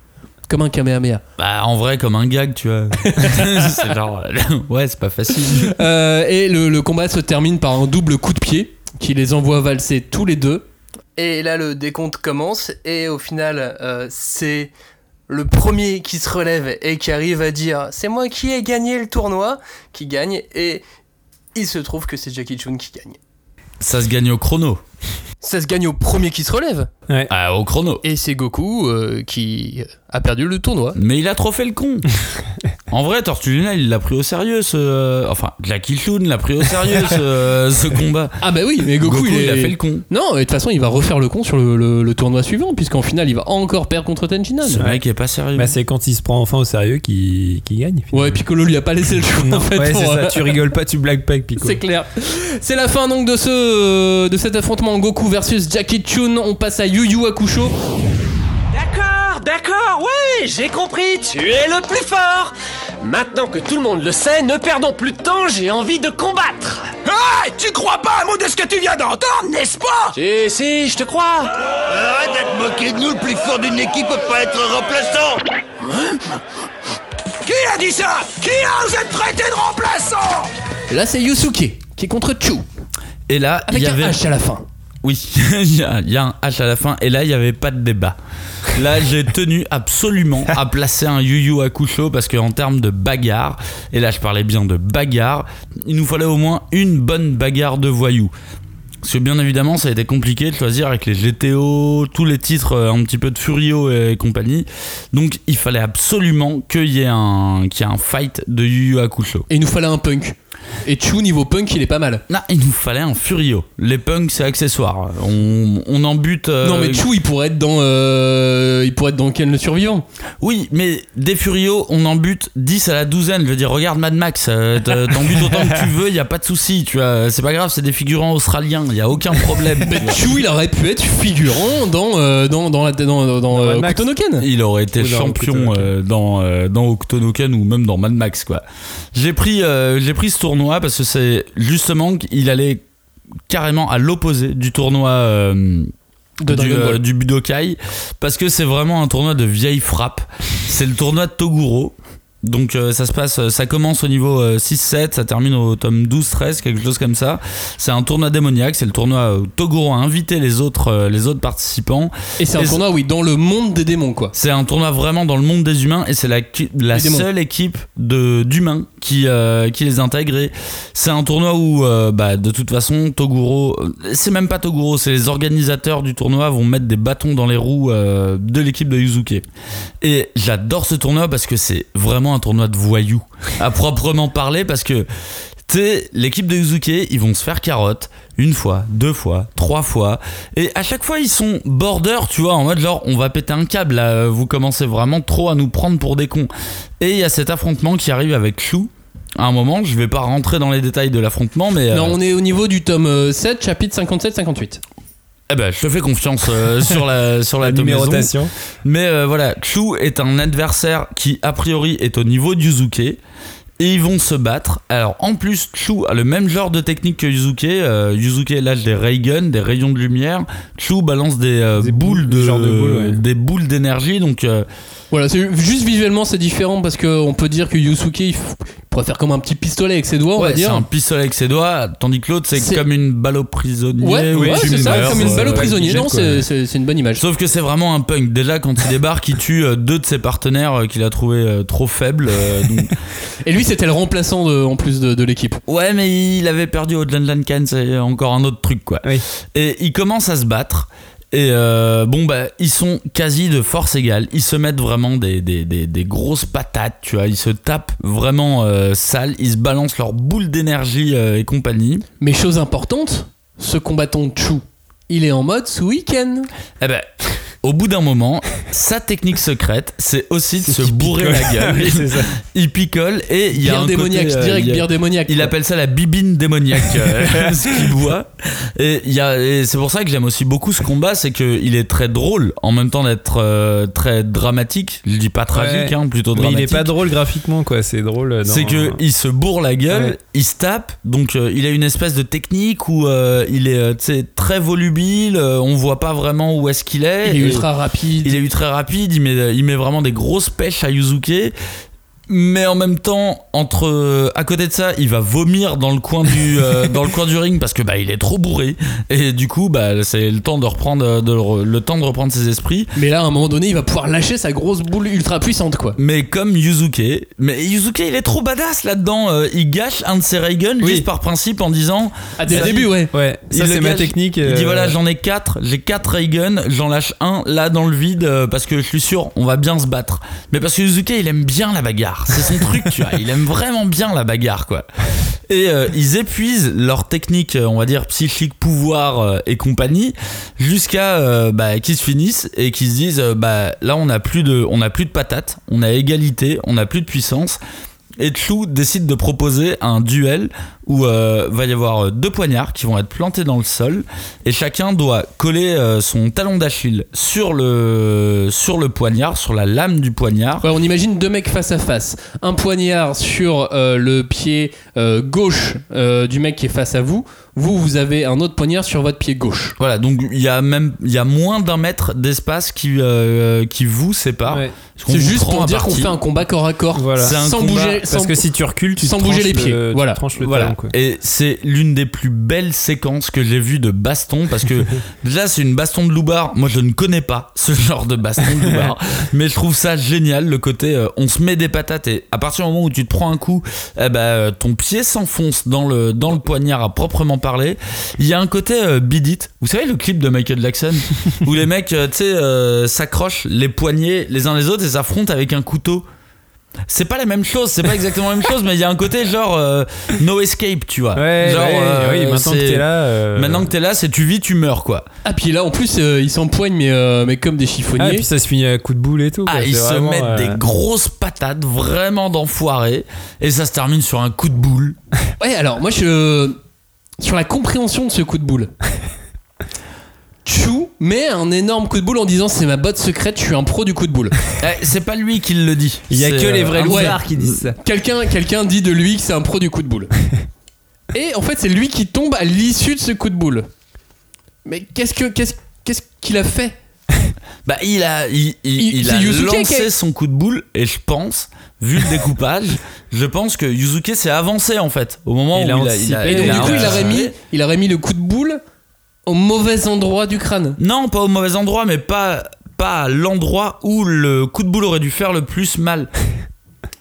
Comme un Kamehameha. Bah, en vrai, comme un gag, tu vois. c'est genre. euh, ouais, c'est pas facile. Euh, et le, le combat se termine par un double coup de pied qui les envoie valser tous les deux. Et là, le décompte commence. Et au final, euh, c'est le premier qui se relève et qui arrive à dire C'est moi qui ai gagné le tournoi, qui gagne. Et il se trouve que c'est Jackie Chun qui gagne. Ça se gagne au chrono. Ça se gagne au premier qui se relève. Ah, au chrono. Et c'est Goku euh, qui a perdu le tournoi. Mais il a trop fait le con. en vrai, Tortue Géniale, il l'a pris au sérieux, ce. Enfin, Jackie Chun l'a pris au sérieux, ce, ce combat. Ah bah oui, mais Goku, Goku, il, a fait le con. Non, et de toute façon, il va refaire le con sur le, le- le tournoi suivant, puisqu'en finale, il va encore perdre contre Tenchinan. Ce mec est pas sérieux. Bah, c'est quand il se prend enfin au sérieux qu'il qu'il gagne. Ouais, Piccolo lui a pas laissé le choix Non, en fait. ouais, pour, c'est ça. euh, Tu rigoles pas, tu blagues pas avec Pico. C'est clair. C'est la fin donc de ce de cet affrontement Goku versus Jackie Chun. On passe à Yu Yu Hakusho. D'accord, d'accord, oui, j'ai compris, tu es le plus fort. Maintenant que tout le monde le sait, ne perdons plus de temps, j'ai envie de combattre. Ah, tu crois pas un mot de ce que tu viens d'entendre, n'est-ce pas? Si, si, je te crois. Arrête d'être moqué de nous, le plus fort d'une équipe peut pas être remplaçant Qui a dit ça? Qui a osé te traiter de remplaçant? Là, c'est Yusuke qui est contre Chu Et là, il avec y un avait. H à la fin. Oui, il y, a- il y a un H à la fin, et là, il n'y avait pas de débat. Là, j'ai tenu absolument à placer un Yu Yu Hakusho parce qu'en termes de bagarre, et là, je parlais bien de bagarre, il nous fallait au moins une bonne bagarre de voyous. Parce que bien évidemment, ça a été compliqué de choisir avec les GTO, tous les titres euh, un petit peu de Furio et compagnie. Donc, il fallait absolument qu'il y ait un, qu'il y ait un fight de Yu Yu Hakusho. Et il nous fallait un punk. Et Chu niveau punk, il est pas mal. Non, il nous fallait un Furio. Les punks, c'est accessoire. On, on en bute. euh, Non mais Chu, il pourrait être dans euh, il pourrait être dans Ken le survivant. Oui, mais des Furios, on en bute 10 à la douzaine. Je veux dire, regarde Mad Max, euh, t'en t'en butes autant que tu veux, il y a pas de souci. C'est pas grave, c'est des figurants australiens, il y a aucun problème. Mais Chu, il aurait pu être figurant dans euh, dans dans la dans dans, euh. Okutonoken. Il aurait été champion Octonoken. euh, dans, euh, dans Octonoken ou même dans Mad Max, quoi. J'ai pris, euh, j'ai pris ce tournoi parce que c'est justement qu'il allait carrément à l'opposé du tournoi. euh, De du, euh, du Budokai parce que c'est vraiment un tournoi de vieille frappe c'est le tournoi de Toguro donc euh, ça se passe euh, ça commence au niveau euh, 6-7 ça termine au tome 12-13 quelque chose comme ça c'est un tournoi démoniaque c'est le tournoi où Toguro a invité les autres euh, les autres participants Et c'est un tournoi oui dans le monde des démons quoi. c'est un tournoi vraiment dans le monde des humains et c'est la, la seule équipe de d'humains qui, euh, qui les intègre. C'est un tournoi où, euh, bah, de toute façon, Toguro, euh, c'est même pas Toguro, c'est les organisateurs du tournoi vont mettre des bâtons dans les roues euh, de l'équipe de Yuzuke. Et j'adore ce tournoi parce que c'est vraiment un tournoi de voyous, à proprement parler, parce que l'équipe de Yuzuke, ils vont se faire carotte une fois, deux fois, trois fois. Et à chaque fois, ils sont border, tu vois, en mode genre, on va péter un câble, là, vous commencez vraiment trop à nous prendre pour des cons. Et il y a cet affrontement qui arrive avec Chou. à un moment, je vais pas rentrer dans les détails de l'affrontement, mais. euh, Non, on est au niveau du tome euh, 7, chapitre 57-58. Eh ben, je te fais confiance euh, sur la sur la, La tomaison. numérotation. Mais euh, voilà, Chu est un adversaire qui a priori est au niveau de Yuzuke. Et ils vont se battre. Alors en plus, Chu a le même genre de technique que Yuzuke. Euh, Yuzuke lâche des ray guns, des rayons de lumière. Chu balance des, euh, boules de, genre de boules, ouais. des boules d'énergie. Donc euh, Voilà, c'est juste visuellement c'est différent parce qu'on peut dire que Yusuke il, il pourrait faire comme un petit pistolet avec ses doigts, on ouais, va c'est dire. un pistolet avec ses doigts, tandis que l'autre c'est C'est- comme une balle au prisonnier. Ouais, ouais, c'est ça, meurs, comme une balle au euh, prisonnier. Non, c'est c'est- c'est une bonne image. Sauf que c'est vraiment un punk. Déjà, quand il débarque, il tue euh, deux de ses partenaires euh, qu'il a trouvé euh, trop faibles. euh, donc- Et lui, c'était le remplaçant de- en plus de, de l'équipe. Ouais, mais il avait perdu au Lankan, c'est encore un autre truc, quoi. Oui. Et ils commencent à se battre. Et euh, bon, bah, ils sont quasi de force égale. Ils se mettent vraiment des, des, des, des grosses patates, tu vois. Ils se tapent vraiment euh, sale. Ils se balancent leurs boules d'énergie euh, et compagnie. Mais chose importante, ce combattant Chu, il est en mode sous week-end. Eh ben, au bout d'un moment, sa technique secrète, c'est aussi de se bourrer picole. la gueule. Oui, c'est ça. Il picole et il y a Bière un démoniaque, côté, euh, direct a- bière démoniaque. Il quoi. appelle ça la bibine démoniaque, euh, ce qu'il boit. Et, c'est pour ça que j'aime aussi beaucoup ce combat, c'est qu'il est très drôle, en même temps d'être euh, très dramatique. Je dis pas tragique, Ouais. hein, plutôt Mais dramatique. il est pas drôle graphiquement, quoi. C'est drôle. dans- C'est que il se bourre la gueule, Ouais. il se tape, donc euh, il a une espèce de technique où euh, il est très volubile, euh, on voit pas vraiment où est-ce qu'il est. Il est Et- rapide. il est ultra rapide, il met, il met vraiment des grosses pêches à Yuzuke. Mais en même temps, entre à côté de ça, il va vomir dans le coin du euh, dans le coin du ring parce que bah il est trop bourré et du coup bah c'est le temps de reprendre de le, le temps de reprendre ses esprits. Mais là, à un moment donné, il va pouvoir lâcher sa grosse boule ultra puissante, quoi. Mais comme Yuzuke, mais Yuzuke il est trop badass là-dedans. euh, il gâche un de ses ray guns Oui. juste par principe en disant Ah, dès le Vas-y. début, ouais. Ouais, ça Il c'est ma technique. Il dit euh, voilà, j'en ai 4, j'ai 4 ray guns, j'en lâche un là dans le vide euh, parce que je suis sûr on va bien se battre. Mais parce que Yuzuke il aime bien la bagarre, c'est son truc, tu vois, il aime vraiment bien la bagarre quoi. Et euh, ils épuisent leur technique, euh, on va dire psychique, pouvoir euh, et compagnie, jusqu'à bah, qu'ils se finissent et qu'ils se disent bah là on a plus de, on a plus de patates, on a égalité, on a plus de puissance. Et Chou décide de proposer un duel où euh, va y avoir euh, deux poignards qui vont être plantés dans le sol et chacun doit coller euh, son talon d'Achille sur le poignard, sur la lame du poignard. On imagine deux mecs face à face. Un poignard sur le pied gauche du mec qui est face à vous. Vous, vous avez un autre poignard sur votre pied gauche. Voilà, donc il y a même il y a moins d'un mètre d'espace qui euh, qui vous sépare. ouais. C'est juste pour dire qu'on fait un combat corps à corps. Voilà. Sans combat- bouger, Parce sans- que si tu recules, tu sans bouger les pieds. le- Voilà. tranches le Voilà. talon, quoi. Et c'est l'une des plus belles séquences que j'ai vues de baston parce que déjà c'est une baston de loupard. Moi je ne connais pas ce genre de baston de loupard, mais je trouve ça génial le côté euh, on se met des patates et à partir du moment où tu te prends un coup, eh ben, euh, ton pied s'enfonce dans le dans le poignard à proprement parler. Il y a un côté euh. Vous savez le clip de Michael Jackson où les mecs euh, tu sais euh, s'accrochent les poignets les uns les autres et s'affrontent avec un couteau. C'est pas la même chose, c'est pas exactement la même chose, mais il y a un côté genre euh, no escape, tu vois. Ouais, genre, ouais, euh, oui, maintenant que t'es là. euh, Maintenant que t'es là, c'est tu vis, tu meurs quoi. Ah, puis là, en plus, euh, ils s'empoignent, mais, euh, mais comme des chiffonniers. Ah, et puis ça se finit à coup de boule et tout. Ah, quoi. ils se vraiment, mettent euh, des grosses patates, vraiment d'enfoirés, et ça se termine sur un coup de boule. Ouais, alors moi je. Sur la compréhension de ce coup de boule. Chou met un énorme coup de boule en disant c'est ma botte secrète, je suis un pro du coup de boule. Eh, c'est pas lui qui le dit. Il y a C'est, que les euh, vrais loupards qui disent ça. Quelqu'un quelqu'un dit de lui que c'est un pro du coup de boule. Et en fait c'est lui qui tombe à l'issue de ce coup de boule. Mais qu'est-ce que qu'est-ce qu'est-ce qu'il a fait? Bah, il a, il, il- Il- il lancé son coup de boule, et je pense, vu le découpage, je pense que Yuzuke s'est avancé en fait. Au moment Il a où il a, anticipé, Et donc il a du coup il aurait anticipé. mis il aurait mis le coup de boule au mauvais endroit du crâne. Non, pas au mauvais endroit, mais pas, pas à l'endroit où le coup de boule aurait dû faire le plus mal.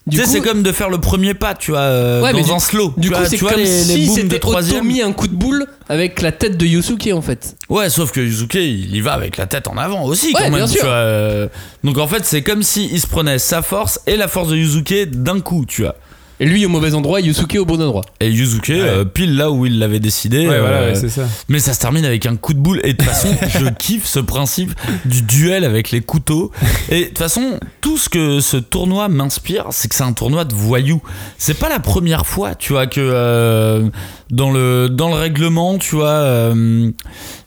Du tu sais, c'est comme de faire le premier pas, tu vois, euh, Ouais, mais dans du- un slow. Du tu coup c'est tu vois comme les, si c'était mis un coup de boule avec la tête de Yusuke en fait. Ouais, sauf que Yuzuke, il y va avec la tête en avant aussi, Ouais, quand même. bien tu sûr. vois, euh. Donc en fait, c'est comme si il se prenait sa force et la force de Yuzuke d'un coup, tu vois. Et lui au mauvais endroit, Yusuke au bon endroit. Et Yuzuke, euh, pile là où il l'avait décidé. Ouais, voilà, euh, ouais, c'est ça. Mais ça se termine avec un coup de boule. Et de toute façon, je kiffe ce principe du duel avec les couteaux. Et de toute façon, tout tout ce que ce tournoi m'inspire, c'est que c'est un tournoi de voyous. C'est pas la première fois, tu vois, que euh, dans, le, dans le règlement, tu vois, euh,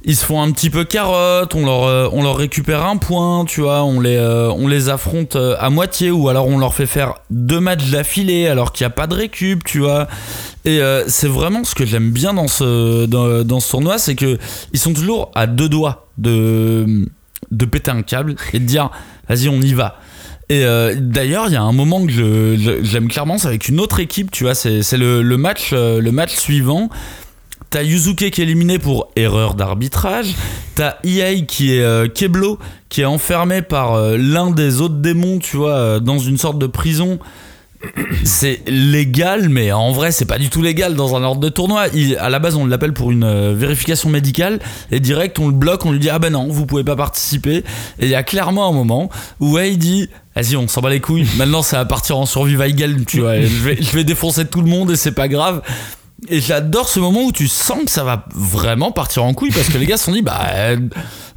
ils se font un petit peu carotte, on leur, euh, on leur récupère un point, tu vois, on les, euh, on les affronte à moitié, ou alors on leur fait faire deux matchs d'affilée alors qu'il n'y a pas de récup, tu vois. Et c'est vraiment ce que j'aime bien dans ce, dans ce tournoi, c'est que ils sont toujours à deux doigts de, de péter un câble et de dire vas-y on y va. Et euh, d'ailleurs, il y a un moment que j'aime clairement, c'est avec une autre équipe, tu vois, c'est euh, le match suivant. T'as Yuzuke qui est éliminé pour erreur d'arbitrage. T'as Iei qui est euh, Keblo, qui est enfermé par l'un des autres démons, tu vois, dans une sorte de prison. C'est légal, mais en vrai, c'est pas du tout légal dans un ordre de tournoi. Il- à la base, on l'appelle pour une euh, vérification médicale, et direct, on le bloque, on lui dit Ah ben non, vous pouvez pas participer. Et il y a clairement un moment où Wei dit Vas-y, on s'en bat les couilles. Maintenant, ça va partir en survival game, tu vois. Je vais, je vais défoncer tout le monde et c'est pas grave. Et j'adore ce moment où tu sens que ça va vraiment partir en couille parce que les gars se sont dit bah euh,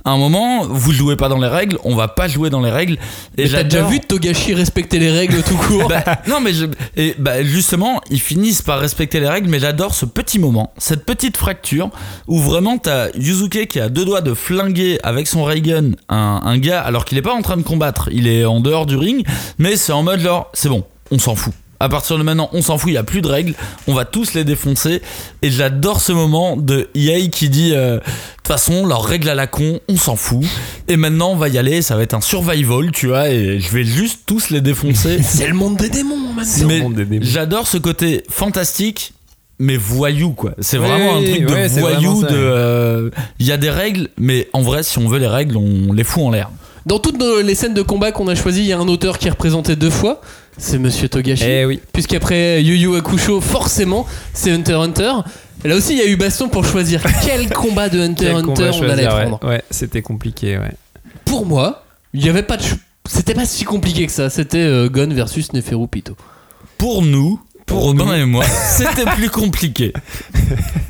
à un moment vous jouez pas dans les règles, on va pas jouer dans les règles. Et t'as déjà vu Togashi respecter les règles tout court bah, non mais je- et bah, justement ils finissent par respecter les règles mais j'adore ce petit moment cette petite fracture où vraiment t'as Yuzuke qui a deux doigts de flinguer avec son ray gun un, un gars alors qu'il est pas en train de combattre. Il est en dehors du ring mais c'est en mode genre c'est bon on s'en fout à partir de maintenant, on s'en fout, il n'y a plus de règles, on va tous les défoncer. Et j'adore ce moment de EA qui dit euh, De toute façon, leurs règles à la con, on s'en fout. Et maintenant, on va y aller, ça va être un survival, tu vois, et je vais juste tous les défoncer. C'est le monde des démons, maintenant. Mais j'adore ce côté fantastique, mais voyou, quoi. C'est Oui, vraiment un truc de voyou. de, euh, Il y a des règles, mais en vrai, si on veut les règles, on les fout en l'air. Dans toutes nos- les scènes de combat qu'on a choisies, il y a un auteur qui est représenté deux fois. C'est Monsieur Togashi. Eh oui. Puisqu'après Yu Yu Hakusho, forcément, c'est Hunter x Hunter. Et là aussi, il y a eu baston pour choisir quel combat de Hunter x Hunter on allait choisir, ouais. prendre. Ouais, c'était compliqué, ouais. Pour moi, il n'y avait pas de. C'était pas si compliqué que ça. C'était euh, Gon versus Neferupito. Pour nous, pour Robin et moi, c'était plus compliqué.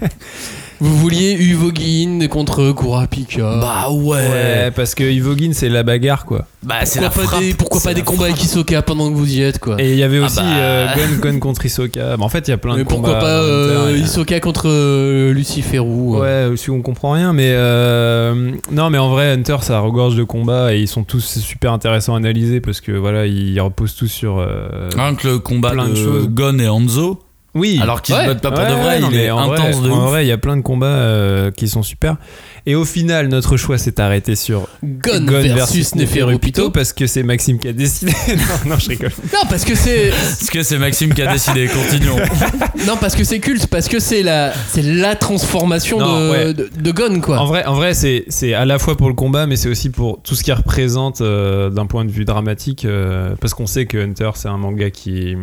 Vous vouliez Uvogin contre Kurapika. Bah ouais. Ouais, parce que Ivogin, c'est la bagarre, quoi. Bah c'est pourquoi la pas frappe. des, pourquoi pas des combats avec Hisoka pendant que vous y êtes, quoi Et il y avait Ah aussi bah. euh, Gon, Gon contre Hisoka. Bah, en fait, il y a plein Mais de pourquoi combats. pas dans euh, Hunter, il y a- Hisoka contre euh, Luciferou euh. Ouais, si on comprend rien, mais euh, non, mais en vrai, Hunter, ça regorge de combats et ils sont tous super intéressants à analyser parce que voilà, ils reposent tous sur. euh, Rien que le combat plein de, de choses. Gon et Hanzo. Oui. Alors qu'ils Ouais. se battent pas pour Ouais, de vrai, non, il mais est en intense vrai, de En ouf. vrai, il y a plein de combats euh, qui sont super. Et au final, notre choix s'est arrêté sur Gon, Gon versus, versus Neferupito. Neferupito parce que c'est Maxime qui a décidé. non, non, je rigole. Non, parce que c'est. Parce que c'est Maxime qui a décidé, continuons. non, parce que c'est culte, parce que c'est la, c'est la transformation Non, de, ouais. de, de Gon, quoi. En vrai, en vrai c'est, c'est à la fois pour le combat, mais c'est aussi pour tout ce qu'il représente euh, d'un point de vue dramatique. euh, parce qu'on sait que Hunter, c'est un manga qui,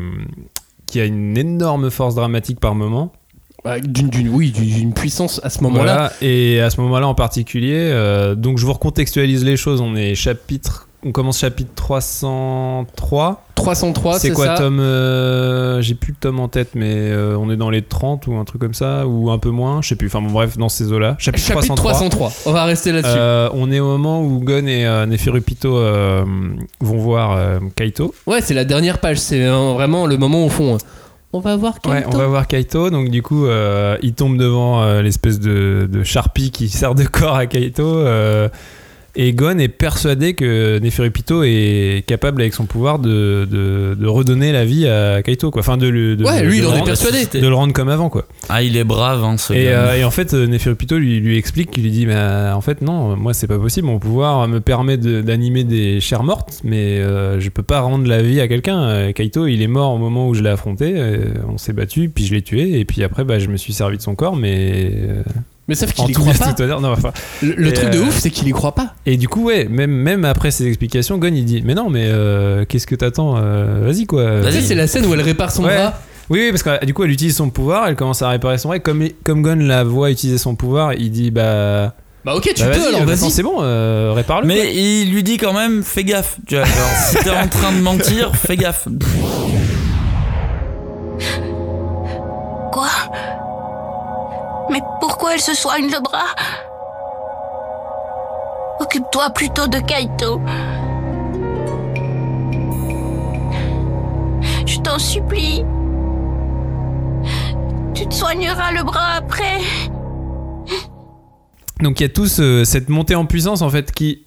qui a une énorme force dramatique par moment. Bah, d'une, oui, d'une, d'une puissance à ce moment-là. Voilà, et à ce moment-là en particulier. euh, donc je vous recontextualise les choses. On est chapitre. On commence chapitre 303. 303, c'est, c'est quoi ça. tome euh, J'ai plus le tome en tête, mais euh, on est dans les 30 ou un truc comme ça, ou un peu moins, je sais plus. Enfin bon, bref, dans ces eaux-là. Chapitre, Chapitre 303. On va rester là-dessus. Euh, on est au moment où Gon et Neferupito vont voir Kaito. Ouais, c'est la dernière page. C'est vraiment le moment au fond. On va voir Kaito. Ouais, on va voir Kaito. Donc du coup, il tombe devant l'espèce de, de Sharpie qui sert de corps à Kaito. Euh, et Gon est persuadé que Neferupito est capable avec son pouvoir de, de, de redonner la vie à Kaito. Quoi. Enfin, de, le- de, Ouais, de lui, il en est rendre- persuadé. De le rendre comme avant. Quoi. Ah, il est brave, hein, ce Et, gars. euh, et en fait, euh, Neferupito lui, lui explique, il lui dit, mais en fait, non, moi c'est pas possible, mon pouvoir me permet de- d'animer des chairs mortes, mais euh, je peux pas rendre la vie à quelqu'un. Euh, Kaito, il est mort au moment où je l'ai affronté, euh, on s'est battu, puis je l'ai tué, et puis après, bah, je me suis servi de son corps, mais. Mais sauf qu'il en y croit pas. tout honneur, non, enfin, Le, truc de euh, ouf, c'est qu'il y croit pas. Et du coup, ouais, même, même après ces explications, Gon il dit, mais non, mais euh, qu'est-ce que t'attends euh, Vas-y quoi. Sais, c'est la scène où elle répare son Ouais. bras. Oui, oui, parce que du coup, elle utilise son pouvoir, elle commence à réparer son bras. et Comme, comme Gon la voit utiliser son pouvoir, il dit bah. Bah ok, tu bah, peux vas-y, alors, attends, vas-y. c'est bon, euh, répare-le. quoi. Mais il lui dit quand même, fais gaffe. Tu vois, genre, si t'es en train de mentir, fais gaffe. Quoi? Mais pourquoi elle se soigne le bras? Occupe-toi plutôt de Kaito. Je t'en supplie. Tu te soigneras le bras après. Donc il y a tout ce, euh, cette montée en puissance en fait qui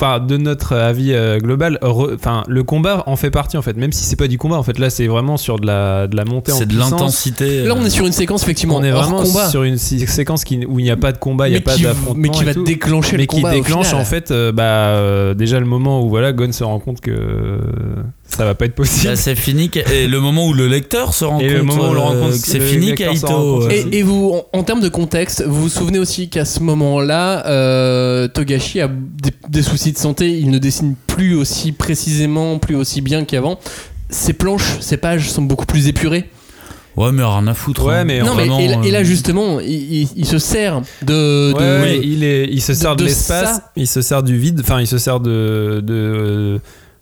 enfin de notre avis euh, global, enfin le combat en fait partie en fait, même si c'est pas du combat en fait. Là c'est vraiment sur de la, de la montée en C'est de l'intensité. Là, on est sur une séquence effectivement On est hors vraiment combat. sur une sé- séquence qui, où il n'y a pas de combat, il n'y a Mais pas qui- d'affrontement. mais qui va tout. déclencher le mais combat, qui au déclenche final. en fait euh, bah, euh, déjà le moment où voilà, Gon se rend compte que euh, ça va pas être possible. Là, c'est fini. Et le moment où le lecteur se rend Et compte le moment où on le euh, rencontre, c'est le fini, Kaito. Et, et vous, en, en termes de contexte, vous vous souvenez aussi qu'à ce moment-là, euh, Togashi a des, des soucis de santé. Il ne dessine plus aussi précisément, plus aussi bien qu'avant. Ses planches, ses pages sont beaucoup plus épurées. Ouais, mais rien à foutre. Ouais, hein. mais non, mais et, là- et là euh, justement, il, il- il se sert de. de- Ouais, il, est, il se sert de, de l'espace, il se sert du vide, enfin il se sert de, de, euh,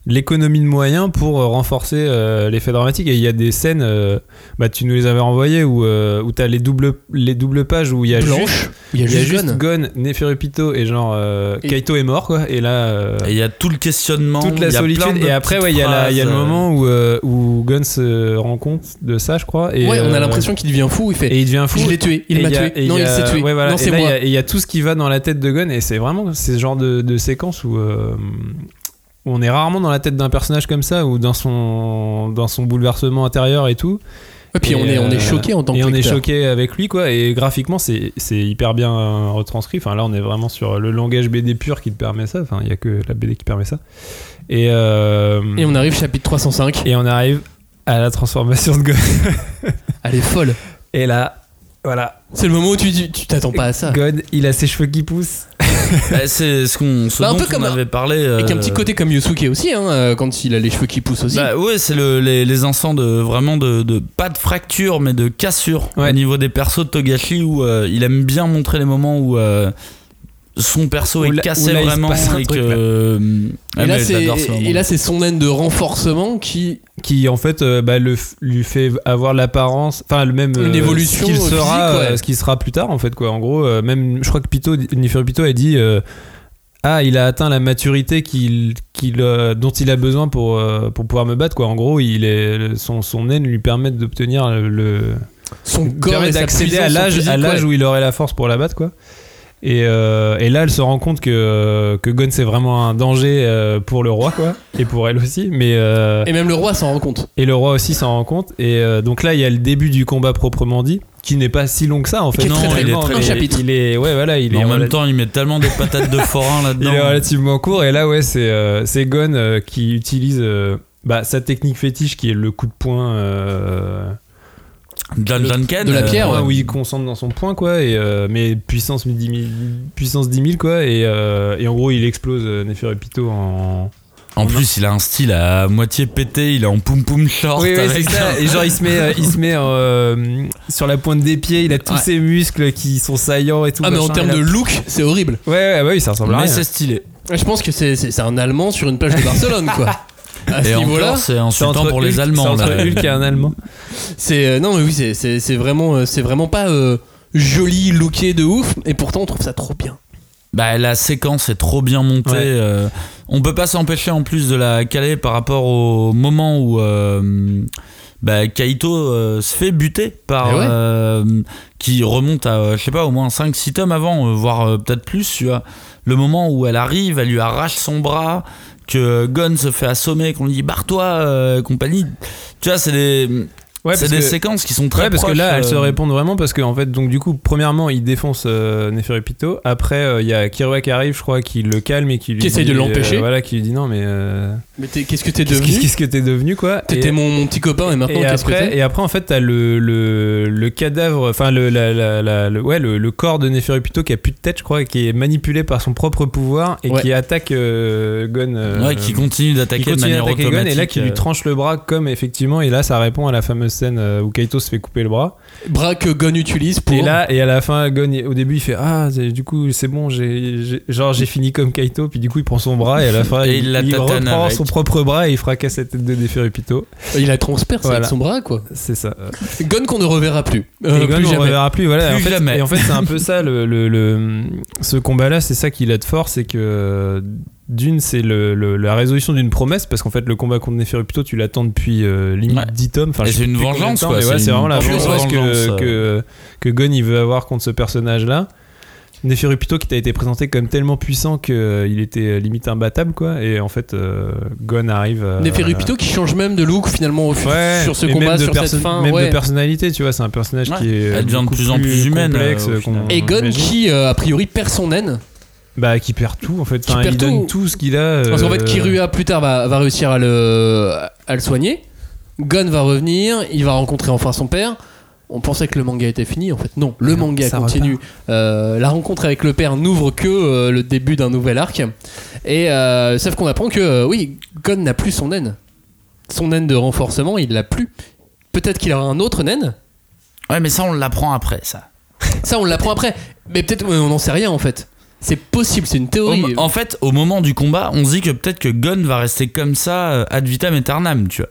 l'économie de moyens pour euh, renforcer euh, l'effet dramatique. Et il y a des scènes, euh, bah, tu nous les avais envoyées, où, euh, où tu as les doubles, les doubles pages où il y a juste, il y a juste Gon, Neferupito et genre euh, Et- Kaito est mort quoi. Et là. euh, Et il y a tout le questionnement. toute la il y a plein solitude de et après ouais il y a, y le moment où, euh, où Gon se rend compte de ça je crois et ouais, on a euh, l'impression qu'il devient fou. Il fait. et il devient fou Je l'ai tué, il m'a y a- tué. et Non, y il s'est tué. ouais, voilà. Non, et là, il y moi. a- et il y, a tout ce qui va dans la tête de Gon et c'est vraiment c'est ce genre de, de séquence où, euh, où on est rarement dans la tête d'un personnage comme ça ou dans son dans son bouleversement intérieur et tout. Et puis on est, on est euh, choqué en tant que et on est choqué avec lui quoi. Et graphiquement c'est c'est hyper bien retranscrit. Enfin là on est vraiment sur le langage BD pur qui te permet ça. Enfin il y a que la BD qui permet ça. Et euh, Et on arrive chapitre 305. et on arrive à la transformation de Gon Elle est folle. et là voilà C'est le moment où tu t'attends pas à ça. Gon il a ses cheveux qui poussent bah, c'est ce qu'on ce Bah, un dont peu on comme un- avait parlé. Avec un euh, petit côté comme Yusuke aussi, hein, euh, quand il a les cheveux qui poussent aussi. Bah ouais, c'est le, les, les instants de vraiment de, de pas de fracture mais de cassure Ouais. au niveau des persos de Togashi où euh, il aime bien montrer les moments où euh, son perso est cassé là, vraiment passe un et truc, que là. euh, et, ah, là, et là, c'est son haine de renforcement qui. qui en fait euh, bah, le, lui fait avoir l'apparence enfin le même Une euh, évolution ce qu'il physique, sera ouais. euh, ce qu'il sera plus tard en fait quoi en gros euh, même je crois que Pito Nifer Pito a dit euh, ah il a atteint la maturité qu'il, euh, dont il a besoin pour, euh, pour pouvoir me battre quoi en gros il est son, son haine lui permet d'obtenir le, le- Son corps d'accéder à l'âge à l'âge ouais. où il aurait la force pour la battre quoi et, euh, et là, elle se rend compte que, que Gon c'est vraiment un danger euh, pour le roi, quoi, et pour elle aussi. Mais euh, Et même le roi s'en rend compte. et le roi aussi s'en rend compte. Et euh, donc là, il y a le début du combat proprement dit, qui n'est pas si long que ça en fait. Qui est très, Non, très il est long, très- un il chapitre. Il est, ouais, voilà, il est en même temps, il met tellement des patates de forain il là-dedans. est relativement court. Et là, ouais, c'est euh, c'est Gon euh, qui utilise euh, bah, sa technique fétiche qui est le coup de poing. Euh, John Le- Duncan, de la pierre, ouais, euh, où il concentre dans son poing quoi et euh, mais puissance 10 000, puissance 10 000 quoi et, euh, et en gros il explose euh, Neferupito en En plus, il a un style à moitié pété, il est en poum poum short. oui, oui c'est avec ça un- et genre il se met euh, il se met euh, sur la pointe des pieds il a tous Ouais. ses muscles qui sont saillants et tout Ah, mais en termes de look, c'est horrible. ouais ouais, bah oui ça ressemble à Mais rien c'est stylé. Je pense que c'est un Allemand sur une plage de Barcelone, quoi. À ce niveau-là, c'est insultant pour les Allemands. c'est entre. Hulk et un Allemand c'est euh, non, mais oui, c'est, vraiment, euh, c'est vraiment pas euh, joli, looké de ouf, et pourtant on trouve ça trop bien. Bah, la séquence est trop bien montée. Ouais. euh, on peut pas s'empêcher en plus de la caler par rapport au moment où euh, bah, Kaito euh, se fait buter par. Eh ouais. qui remonte à, je sais pas, au moins 5-6 tomes avant, voire peut-être plus. Tu vois. Le moment où elle arrive, elle lui arrache son bras, que Gon se fait assommer, qu'on lui dit barre-toi, euh, compagnie. Tu vois, c'est des. Ouais c'est des que- séquences qui sont très Ouais, parce que là, elles se euh, répondent vraiment parce que en fait, donc du coup, premièrement, il défonce euh, Neferupito. Après, euh, il y a Kiroa qui arrive, je crois, qui le calme et qui lui Qui essaye de l'empêcher. euh, voilà, qui lui dit non, mais euh, Mais t'es- qu'est-ce que t'es devenu que- qu'est-ce que t'es devenu quoi? T'étais mon, mon petit copain, et maintenant et qu'est-ce que après, t'es? et après, en fait, t'as le, le, le cadavre, enfin, le, la- la- la- le- ouais, le, le corps de Neferupito qui a plus de tête, je crois, et qui est manipulé par son propre pouvoir et Ouais. qui attaque euh, Gon. euh, Ouais, qui continue d'attaquer de manière d'attaquer Gon, automatique. et là qui lui tranche le bras comme effectivement et là ça répond à la fameuse scène euh, où Kaito se fait couper le bras Bras que Gon utilise pour. et là et à la fin Gon au début il fait ah du coup c'est bon j'ai genre j'ai fini comme Kaito puis du coup il prend son bras et à la fin Et il, la il reprend avec. son propre bras et il fracasse la tête de Neferupito Il la transperce Voilà. avec son bras, quoi. c'est ça Gon qu'on ne reverra plus. et Euh, Gon plus on jamais. reverra plus voilà Plus en fait, jamais. et en fait c'est un peu ça le, le- le- ce combat là c'est ça qu'il a de fort c'est que d'une, c'est le, le- la résolution d'une promesse, parce qu'en fait, le combat contre Neferupito, tu l'attends depuis euh, limite Ouais. 10 tomes. Enfin, c'est une vengeance, temps, quoi, c'est ouais, c'est une vraiment la vengeance vengeance, que, euh. que, que Gon il veut avoir contre ce personnage-là. Neferupito qui t'a été présenté comme tellement puissant qu'il était euh, limite imbattable, quoi. Et en fait, euh, Gon arrive. Neferupito qui change même de look finalement au fur- Ouais, sur ce et combat, même de sur cette fin. Même ouais. de personnalité, tu vois, c'est un personnage Ouais. qui est. Elle devient de plus en plus humaine, complexe, euh. Et Gon qui euh, a priori perd son naine. Bah, qui perd tout en fait. Qui Enfin, perd il donne tout. tout ce qu'il a. Parce qu'en fait, euh, Kirua plus tard va, va réussir à le, à le soigner. Gon va revenir, il va rencontrer enfin son père. On pensait que le manga était fini, en fait non, le Non, manga continue. Euh, la rencontre avec le père n'ouvre que euh, le début d'un nouvel arc. Et euh, sauf qu'on apprend que euh, oui, Gon n'a plus son naine. Son naine de renforcement, il l'a plus. Peut-être qu'il aura un autre naine. Ouais, mais ça, on l'apprend après, ça. Ça, on l'apprend après. Mais peut-être, on n'en sait rien en fait. C'est possible, c'est une théorie. Au- en fait, au moment du combat, on se dit que peut-être que Gon va rester comme ça euh, ad vitam aeternam, tu vois.